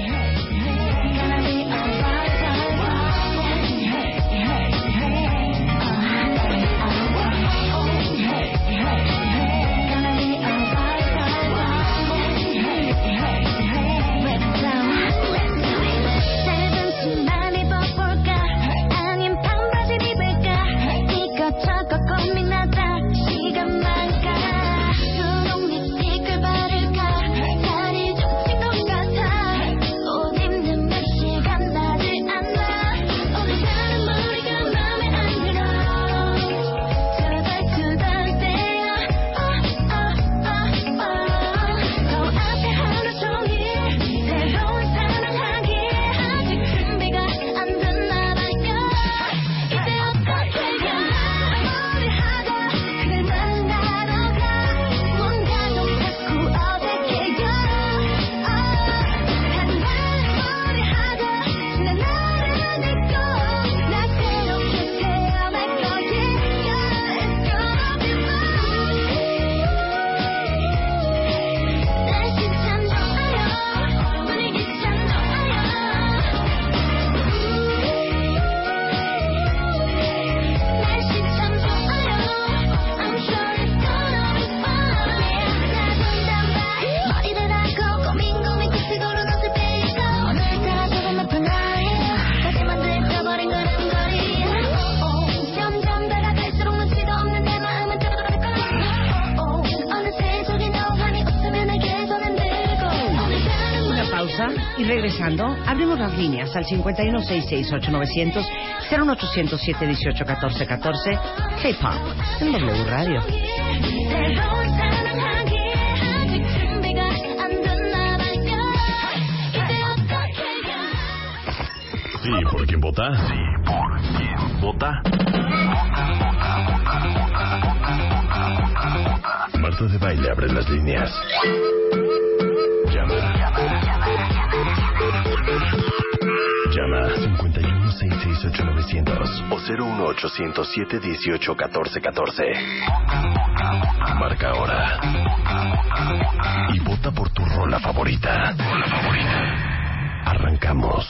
WhatsApp al 51668900900 01807 18 14 14 K-Pop en W Radio. Sí, por quien vota. Sí, por quien vota. Marta de baile abre las líneas. Llama. Llama programa 5166890 o 01807 18 14 14. Marca ahora y vota por tu rola favorita. Rola favorita. Arrancamos.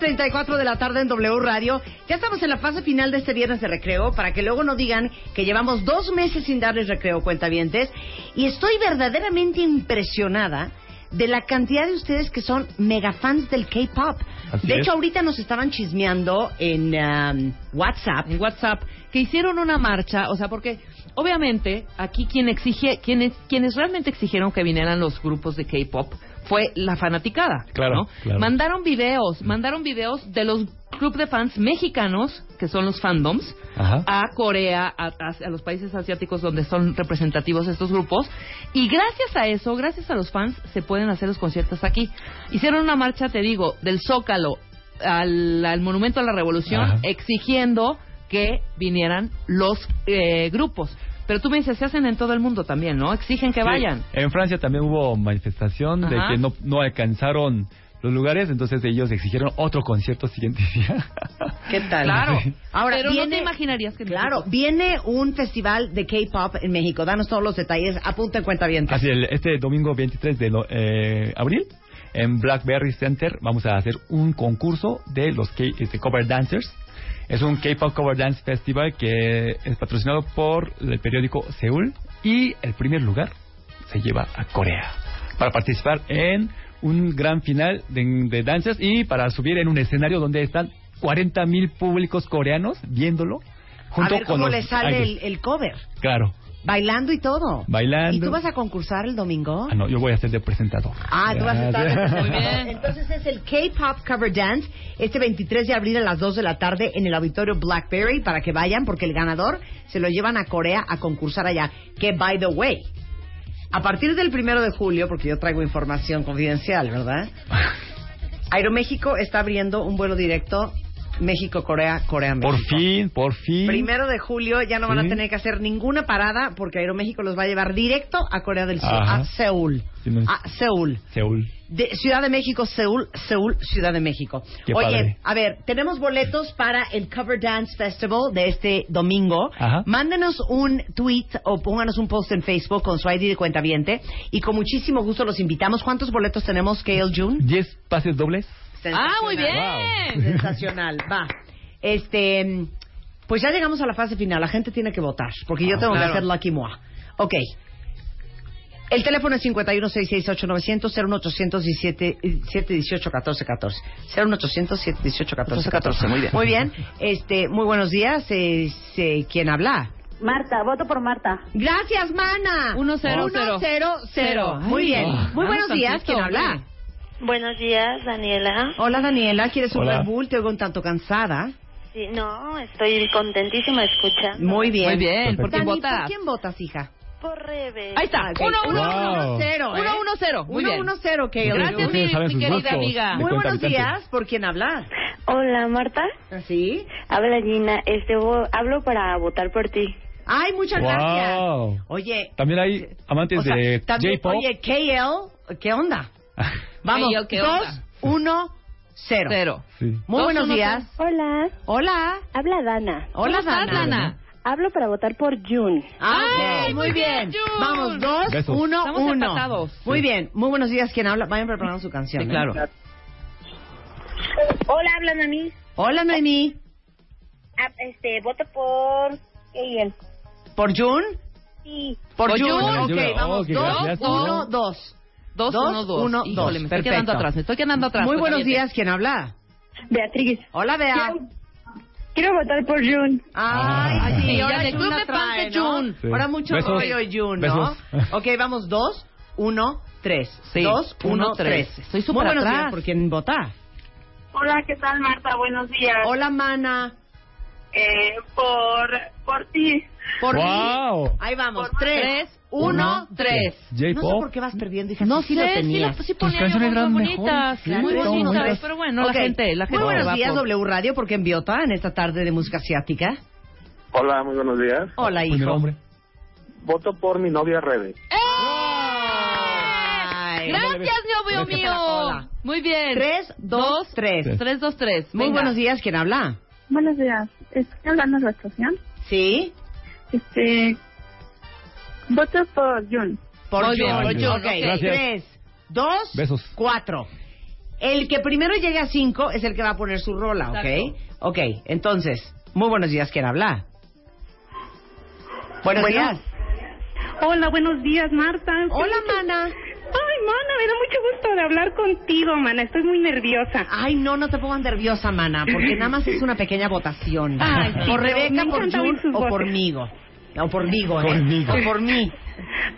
4.34 de la tarde en W Radio. Ya estamos en la fase final de este viernes de recreo para que luego no digan que llevamos dos meses sin darles recreo, cuentavientes. Y estoy verdaderamente impresionada de la cantidad de ustedes que son mega fans del K-pop. De hecho, ahorita nos estaban chismeando en um, WhatsApp. En WhatsApp, que hicieron una marcha, o sea, porque obviamente aquí quien exige, quienes, quienes realmente exigieron que vinieran los grupos de K-pop fue la fanaticada. Claro, ¿no? claro. Mandaron videos, mandaron videos de los club de fans mexicanos, que son los fandoms, Ajá. a Corea, a, a- a los países asiáticos donde son representativos estos grupos. Y gracias a eso, gracias a los fans, se pueden hacer los conciertos aquí. Hicieron una marcha, te digo, del Zócalo al, al Monumento a la Revolución, Ajá. exigiendo que vinieran los eh, grupos. Pero tú me dices, se hacen en todo el mundo también, ¿no? Exigen que Sí. vayan. En Francia también hubo manifestación de que no, no alcanzaron los lugares, entonces ellos exigieron otro concierto siguiente día. ¿Qué tal? Claro. Sí. Ahora Pero no viene, te imaginarías que Claro, México- viene un festival de K-pop en México. Danos todos los detalles. Apunta en cuenta bien. Así, el- este domingo 23 de no- eh, abril, en Blackberry Center, vamos a hacer un concurso de los K, este, cover dancers. Es un K-pop cover dance festival que es patrocinado por el periódico Seúl y el primer lugar se lleva a Corea para participar en un gran final de, de danzas y para subir en un escenario donde están 40 mil públicos coreanos viéndolo A junto ver con cómo le sale el, el cover. Claro, Bailando y todo. bailando. ¿Y tú vas a concursar el domingo? Ah, no, yo voy a ser de presentador. Ah, tú vas a estar. Muy bien. Entonces es el K-Pop Cover Dance este 23 de abril a las 2 de la tarde en el auditorio Blackberry para que vayan porque el ganador se lo llevan a Corea a concursar allá. Que, by the way, a partir del primero de julio, porque yo traigo información confidencial, ¿verdad? Aeroméxico está abriendo un vuelo directo México-Corea, Corea-México. Por fin, por fin. Primero de julio ya no van a tener que hacer ninguna parada porque Aeroméxico los va a llevar directo a Corea del Sur, Ajá. a Seúl. Sí, no es- A Seúl. Seúl. De Ciudad de México, Seúl, Seúl, Ciudad de México. Qué Oye, padre. a ver, tenemos boletos para el Cover Dance Festival de este domingo. Ajá. Mándenos un tweet o pónganos un post en Facebook con su ID de cuentaviente y con muchísimo gusto los invitamos. ¿Cuántos boletos tenemos, Kale June? 10 pases dobles. Ah, muy bien. Sensacional, va. Este, pues ya llegamos a la fase final. La gente tiene que votar, porque yo Ah, tengo claro. que hacer Lucky Moi. Ok. El teléfono es 51668900 01800 718 1414 01800 718 1414 Muy bien. Muy bien. Este, muy buenos días. Eh, eh, ¿Quién habla? Marta, voto por Marta. Gracias, mana. Uno, cero, cero. Uno, cero, cero. Muy Ay, bien. ah, Muy buenos días. tantito, ¿Quién habla? Buenos días, Daniela. Hola, Daniela. ¿Quieres un Hola. Red Bull? Te oigo un tanto cansada. Sí, no, estoy contentísima escuchando. Muy bien. Muy bien. ¿Por quién Dani, votas? ¿Por quién votas, hija? Por Rebe. Ahí está. Ok, Uno, uno, uno, uno. uno, cero, ¿eh? Uno, uno, cero. Muy Uno, bien. uno, cero, Kale. Gracias, mi, mi querida gustos. amiga. Muy buenos días. ¿Por quién habla? Hola, Marta. ¿Sí? Habla Gina. Este, hablo para votar por ti. Ay, muchas Wow. gracias. Oye, También hay amantes o sea, de J-pop. oye, KL, ¿qué onda? Vamos, KL, ¿qué dos, uno, cero. Cero. Sí. Muy Dos, buenos uno, días. Hola. Hola. Habla Dana. Hola, ¿Cómo estás, Dana. Dana? Hablo para votar por June. Ah, ok, Ay, muy muy bien. Vamos, dos, Besos. uno, Estamos uno. empatados. Muy bien. Muy buenos días. ¿Quién habla? Vayan preparando su canción. Sí, ¿eh? claro. Hola, habla Nami. Hola, Noemí. Ah, este, voto por. ¿Por June? Sí. Por Por June. June. Ok, vamos. Ok, dos, gracias. uno, dos. Dos, Dos, uno, dos. uno, Híjole, dos. me estoy Perfecto. quedando atrás, me estoy quedando atrás. Muy buenos días. ¿Quién habla? Beatriz. Hola, Bea. Quiero votar por June. Ay, Ay, sí, ahora Club de trae, ¿no? June. Sí. Ahora mucho Besos. rollo de June, ¿no? Besos. Ok, vamos, dos, uno, tres. Sí, Dos, uno, uno, tres. tres. Estoy Muy súper buenos atrás. días, ¿por quién vota? Hola, ¿qué tal, Marta? Buenos días. Hola, mana. Eh, por, por ti. Por Wow. mí. Ahí vamos, Por tres, tres, uno, tres. J-pop. No sé por qué vas perdiendo, hija. No sí, sé, lo sí, tenías. lo- sí Tus ponía canciones cosas eran bonitas, muy Muy bonitas, bonitas. pero bueno, Ok. la gente, la gente Muy buenos va días, por- W Radio, ¿por quién vota en esta tarde de música asiática? Hola, muy buenos días. Hola, hijo. hombre. Voto por mi novia Rebe. Ay. Gracias, novio mío. Muy bien. Tres, dos, tres. Tres, dos, tres. Muy Venga. buenos días, ¿quién habla? Buenos días. Estoy hablando de la estación. ¿Sí? Este, voto por June. Por John, Ok, ok. Gracias. Tres, dos, Besos. cuatro. El que primero llegue a cinco es el que va a poner su rola, ¿ok? Exacto. Ok, entonces, muy buenos días, ¿quién habla? Buenos Bueno. días. Hola, buenos días, Marta. Hola, mana. Ay, mana, me da mucho gusto de hablar contigo, mana. Estoy muy nerviosa. Ay, no, no te pongas nerviosa, mana, porque nada más es una pequeña votación. Ay, sí, por Rebeca, por Jun o por voces. Migo. O por Migo, ¿eh? Por Migo. O por mí.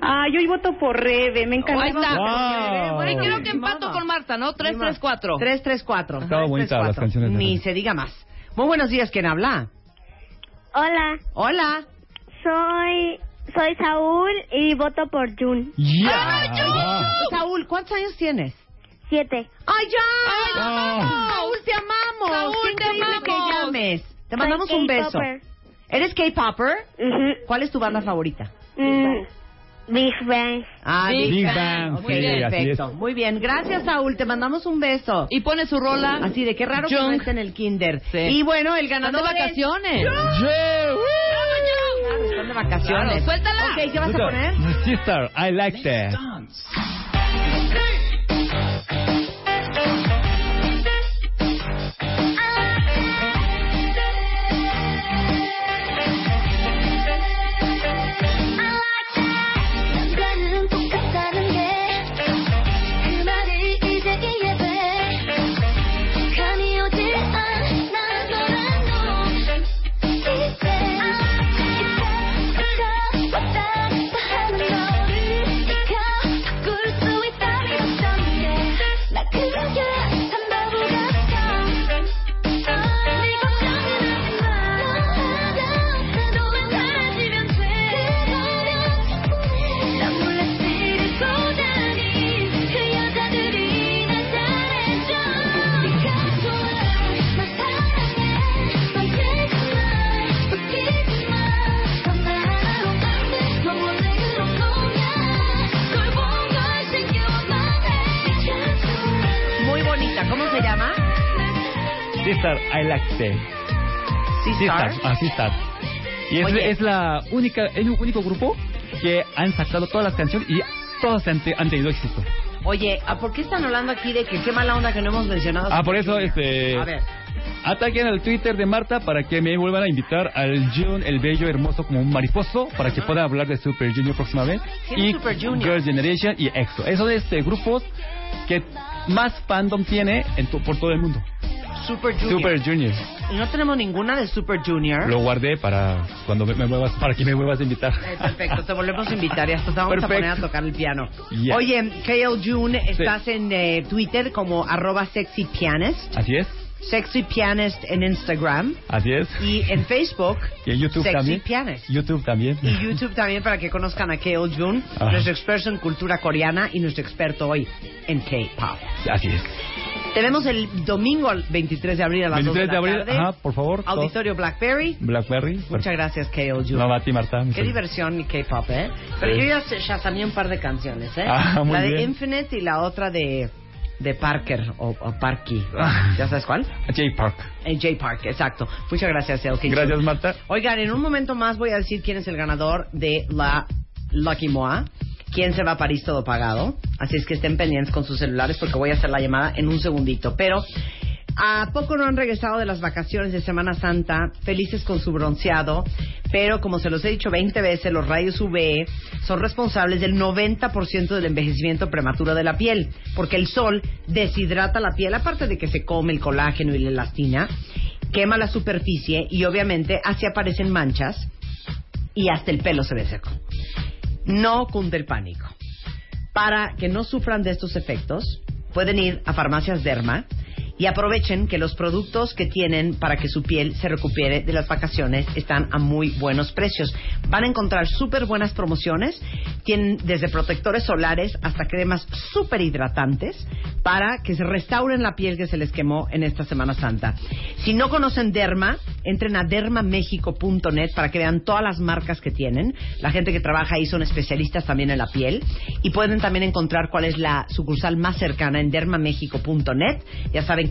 Ah, yo hoy voto por Rebe, me encanta. Ahí está. Wow. Ahí creo que empato con Marta, ¿no? 3-3-4. 334. Estaba bonita las canciones de Ni se diga más. Muy buenos días, ¿quién habla? Hola, Hola. soy soy Saúl y voto por Jun. Saúl, ¿cuántos años tienes? Siete. ¡Ay, ya! Saúl, te amamos. Saúl, Qué te increíble amamos. que llames. Te Soy mandamos un beso. K-popper. ¿Eres K-Popper? ¿Cuál es tu banda favorita? Mm, Big Bang. Ah, Big Big, Bang. Bang. Ok, Muy bien. perfecto. es. Muy bien. Gracias, Saúl. Te mandamos un beso. Y pone su rola. Así de qué raro que no esté en el kinder. Sí. Y bueno, el Están de ganador es- vacaciones. Claro, están de vacaciones. Claro, suéltala. Ok, ¿qué vas a poner? Sister, I like that. I like that. Sistar. Ah, Sister. Y es, Oye. es la única, el único grupo que han sacado todas las canciones y todas han, te- han tenido éxito. Oye, ¿a ¿por qué están hablando aquí de que qué mala onda que no hemos mencionado? Ah, por eso, este... A ver. Ataquen al Twitter de Marta para que me vuelvan a invitar al June, el bello hermoso como un mariposo, para que pueda hablar de Super Junior próxima vez. ¿Quién es Y Super Junior? Girls' Generation y EXO. Esos este, grupos que más fandom tiene en to- por todo el mundo. Super Junior. Super Junior. Y no tenemos ninguna de Super Junior. Lo guardé para cuando me, me vuelvas, para que me vuelvas a invitar. Eh, perfecto, te volvemos a invitar y hasta te vamos Perfecto. a poner a tocar el piano. Yeah. Oye, Kale June, estás en eh, Twitter como arroba sexy pianist, Así es, sexy pianist en Instagram así es. y en Facebook, Y en YouTube sexy también. pianist. YouTube también. Y YouTube también para que conozcan a Kale June, Ajá. nuestro experto en cultura coreana y nuestro experto hoy en K-pop. Así es. Te vemos el domingo al 23 de abril a las 2 de 23 la de abril, tarde. ajá, por favor. Auditorio Blackberry. Blackberry. Muchas gracias, June. No, a ti, Marta. Qué diversión mi K-pop, ¿eh? Pero Sí. yo ya shazameé un par de canciones, ¿eh? Ah, muy la de bien. Infinite y la otra de, de Parker o, o Parky. Ah. ¿Ya sabes cuál? J Park. Eh, J Park, exacto. Muchas gracias, Elke. Gracias, Marta. Oigan, en un momento más voy a decir quién es el ganador de la Lucky Moa. Quién se va a París todo pagado. Así es que estén pendientes con sus celulares porque voy a hacer la llamada en un segundito. Pero ¿A poco no han regresado de las vacaciones de Semana Santa felices con su bronceado? Pero como se los he dicho 20 veces, los rayos UV son responsables del 90% del envejecimiento prematuro de la piel, porque el sol deshidrata la piel, aparte de que se come el colágeno y la elastina, quema la superficie y obviamente así aparecen manchas y hasta el pelo se ve seco. No cunde el pánico. Para que no sufran de estos efectos, pueden ir a Farmacias Derma y aprovechen que los productos que tienen para que su piel se recupere de las vacaciones están a muy buenos precios. Van a encontrar súper buenas promociones. Tienen desde protectores solares hasta cremas súper hidratantes para que se restauren la piel que se les quemó en esta Semana Santa. Si no conocen Derma, entren a dermamexico.net para que vean todas las marcas que tienen. La gente que trabaja ahí son especialistas también en la piel y pueden también encontrar cuál es la sucursal más cercana en dermamexico.net. Ya saben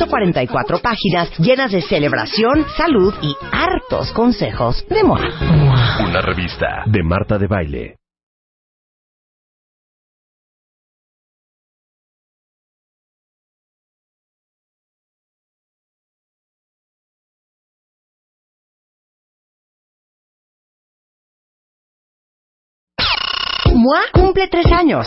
144 páginas llenas de celebración, salud y hartos consejos de MOA. Una revista de Marta de Baile. MOA cumple tres años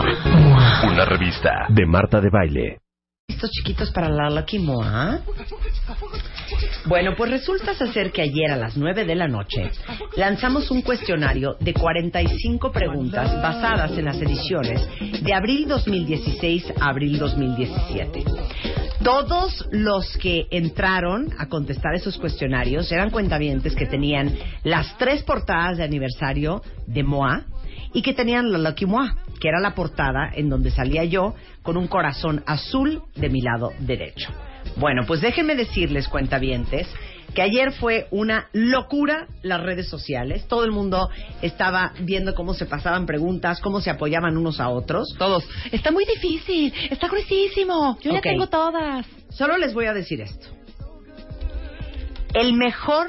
MOA. Una revista de Marta de Baile. ¿Listos chiquitos para la Lucky Moa? Bueno, pues resulta ser que ayer a las 9 de la noche lanzamos un cuestionario de 45 preguntas basadas en las ediciones de abril 2016 a abril 2017. Todos los que entraron a contestar esos cuestionarios eran cuentavientes que tenían las tres portadas de aniversario de MOA y que tenían la Lucky Moi, que era la portada en donde salía yo con un corazón azul de mi lado derecho. Bueno, pues déjenme decirles, cuentavientes, que ayer fue una locura las redes sociales. Todo el mundo estaba viendo cómo se pasaban preguntas, cómo se apoyaban unos a otros. Todos. Está muy difícil, está gruesísimo. Yo Ok. ya tengo todas. Solo les voy a decir esto. El mejor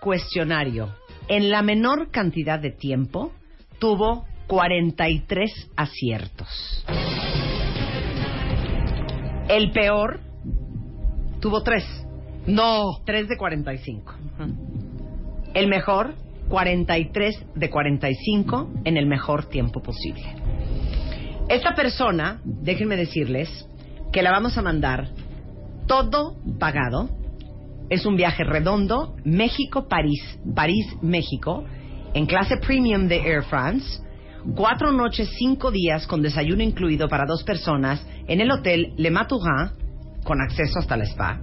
cuestionario en la menor cantidad de tiempo tuvo 43 aciertos. El peor tuvo 3. No. 3 de 45. El mejor, 43 de 45 en el mejor tiempo posible. Esta persona, déjenme decirles, que la vamos a mandar todo pagado. Es un viaje redondo, México-París, París-México, en clase premium de Air France. Cuatro noches, cinco días con desayuno incluido para dos personas en el hotel Le Matourin, con acceso hasta el spa.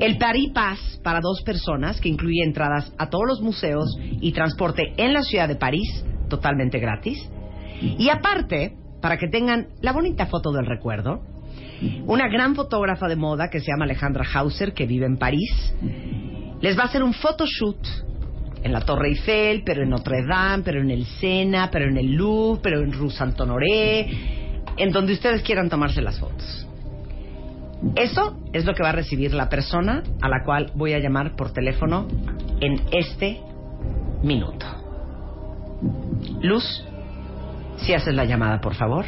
El Paris Pass para dos personas, que incluye entradas a todos los museos y transporte en la ciudad de París, totalmente gratis. Y aparte, para que tengan la bonita foto del recuerdo, una gran fotógrafa de moda que se llama Alejandra Hauser, que vive en París, les va a hacer un photoshoot en la Torre Eiffel, pero en Notre Dame, pero en el Sena, pero en el Louvre, pero en Rue Saint-Honoré, en donde ustedes quieran tomarse las fotos. Eso es lo que va a recibir la persona a la cual voy a llamar por teléfono en este minuto. Luz, si haces la llamada, por favor.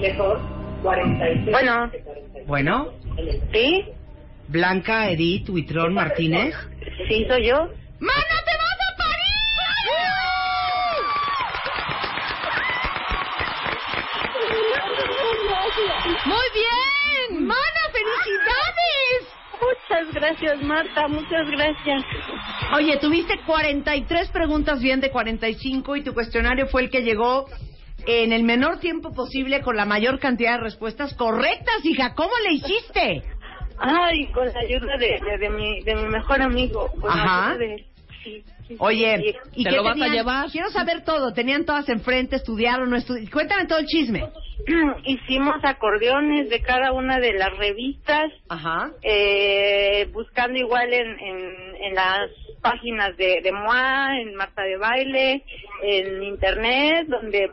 Mejor, 46. Bueno. Bueno, ¿Sí? Blanca Edith Huitrón Martínez. Sí, soy yo. ¡Mana, te vas a París! ¡Muy bien! ¡Mana, felicidades! Muchas gracias, Marta, muchas gracias. Oye, tuviste 43 preguntas bien de 45 y tu cuestionario fue el que llegó en el menor tiempo posible con la mayor cantidad de respuestas correctas, hija. ¿Cómo le hiciste? Ay, con la ayuda de, de, de mi, de mi mejor amigo. Con la Ajá. ayuda de él. Sí, sí, Oye, sí. ¿y qué tenían? Quiero saber todo. ¿Tenían todas enfrente? ¿Estudiaron? ¿No estudiaron? Cuéntame todo el chisme. Hicimos acordeones de cada una de las revistas, Ajá. eh, buscando igual en, en, en las páginas de, de MOA, en Marta de Baile, en Internet, donde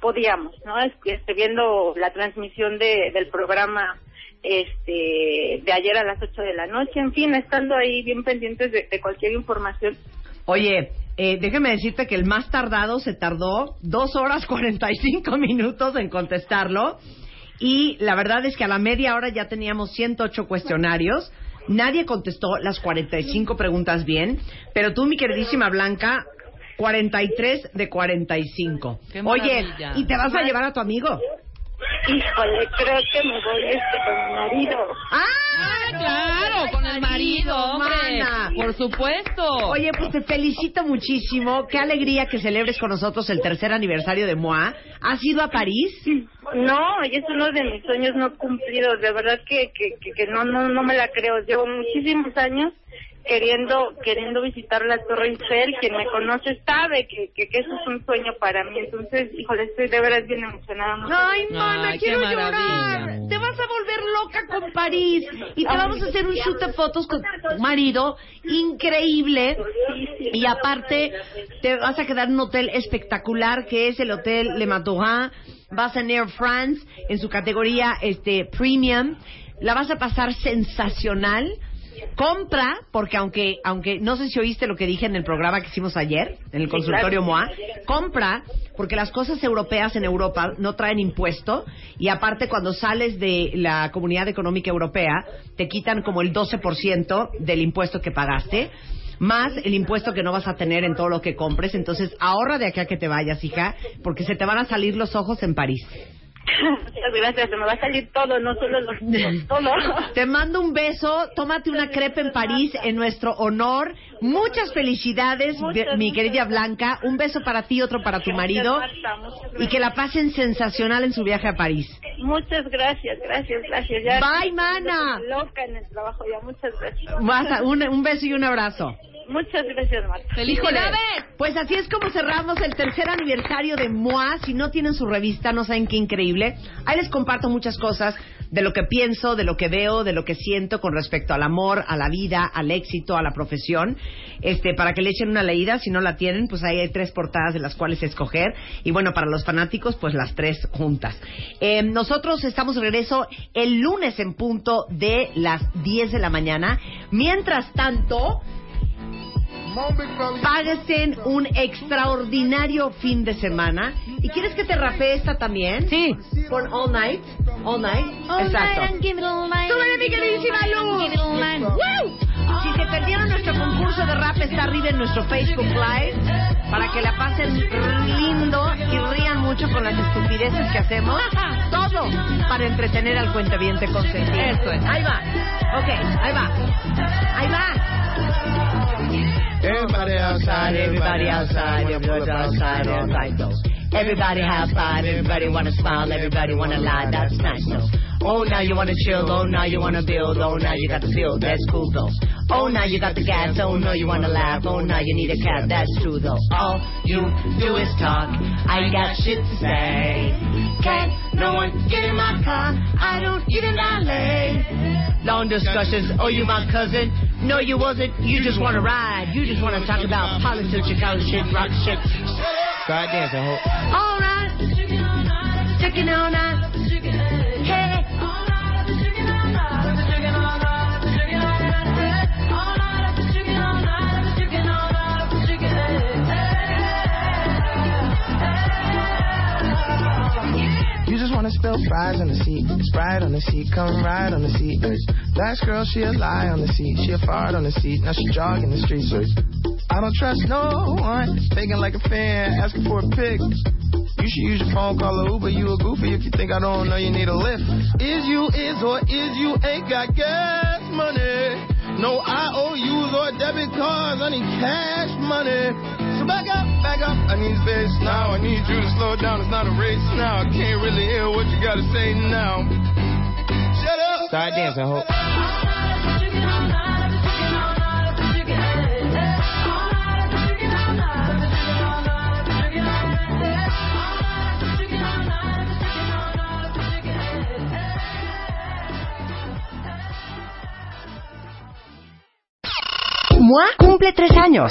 podíamos, ¿no? Es- Este, viendo la transmisión de, del programa este de ayer a las 8 de la noche, en fin, estando ahí bien pendientes de, cualquier información Oye, eh, déjame decirte que el más tardado se tardó dos horas 45 minutos en contestarlo. Y la verdad es que a la media hora ya teníamos 108 cuestionarios. Nadie contestó las 45 preguntas bien. Pero tú, mi queridísima Blanca, 43 de 45. Qué Oye, maravilla. ¿y te vas a llevar a tu amigo? Híjole, creo que me voy este con mi marido. Ah, claro, con el marido, hombre. mana. Por supuesto. Oye, pues te felicito muchísimo. Qué alegría que celebres con nosotros el tercer aniversario de MOA. ¿Has ido a París? No, y es uno de mis sueños no cumplidos. De verdad que, que, que, que no, no, no me la creo. Llevo muchísimos años queriendo queriendo visitar la Torre Eiffel. Quien me conoce sabe que, que, que eso es un sueño para mí. Entonces, híjole, estoy de verdad bien emocionada. No sé. Ay, mana, Ay, quiero llorar. Te vas a volver loca con París. Y te vamos a hacer un shoot de fotos con tu marido increíble. Y aparte, te vas a quedar en un hotel espectacular que es el Hotel Le Matorin. Vas en Air France en su categoría este premium. La vas a pasar sensacional. Compra, porque aunque, aunque no sé si oíste lo que dije en el programa que hicimos ayer, en el consultorio. MOA, compra, porque las cosas europeas en Europa no traen impuesto y aparte cuando sales de la Comunidad Económica Europea te quitan como el 12% del impuesto que pagaste más el impuesto que no vas a tener en todo lo que compres. Entonces ahorra de aquí a que te vayas, hija, porque se te van a salir los ojos en París. Muchas gracias, se me va a salir todo, no solo los todo. Te mando un beso, tómate una crepe en París en nuestro honor. Muchas felicidades, Muchas, mi querida Blanca. Un beso para ti, otro para tu marido. Marta, Y que la pasen sensacional en su viaje a París. Muchas gracias, gracias, gracias. Ya Bye, mana. Loca en el trabajo ya, muchas gracias. Vas a- un, un beso y un abrazo. Muchas gracias, Marta. Híjole, pues así es como cerramos el tercer aniversario de MOA. Si no tienen su revista, no saben qué increíble. Ahí les comparto muchas cosas de lo que pienso, de lo que veo, de lo que siento con respecto al amor, a la vida, al éxito, a la profesión. Este, para que le echen una leída, si no la tienen, pues ahí hay tres portadas de las cuales escoger. Y bueno, para los fanáticos, pues las tres juntas. Eh, nosotros estamos de regreso el lunes en punto de las 10 de la mañana. Mientras tanto, Páguesen un extraordinario fin de semana. ¿Y quieres que te rapee esta también? Sí. Con All Night. All Night. Exacto. ¡Súbele, mi queridísima Luz! Si se perdieron nuestro concurso de rap, está arriba en nuestro Facebook Live para que la pasen lindo y rían mucho con las estupideces que hacemos. Todo para entretener al cuentaviente consentido. Eso es. Ahí va. Ok, ahí va. Ahí va. Everybody outside, Everybody outside, everybody outside, everybody goes. Everybody have fun, everybody wanna smile, everybody wanna lie, that's nice. Oh, now you wanna chill, oh, now you wanna build, oh, now you got the feel, that's cool though. Oh, now you got the gas, oh, no, you wanna laugh, oh, now you need a cab, that's true though. All you do is talk, I ain't got shit to say. Can't no one get in my car, I don't even valet. Long discussions, oh, you my cousin? No, you wasn't, you just wanna ride, you just wanna talk about politics, Chicago shit, rock shit. Start dancing, ho. All right, chicken all night. Wanna spill fries on the seat. Sprite on the seat, come ride on the seat. Last girl, she a lie on the seat. She a fart on the seat. Now she jogging the streets. I don't trust no one. Thinking like a fan, asking for a pic. You should use your phone, call a Uber. You a goofy if you think I don't know you need a lift. Is you is or is you ain't got gas money? No IOUs or debit cards. I need cash money. Back up, back up. I need space now. I need you to slow down. It's not a race now. I can't really hear what you gotta say now. Shut up. Start dancing, ho. MOA cumple tres años.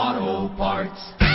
Auto Parts.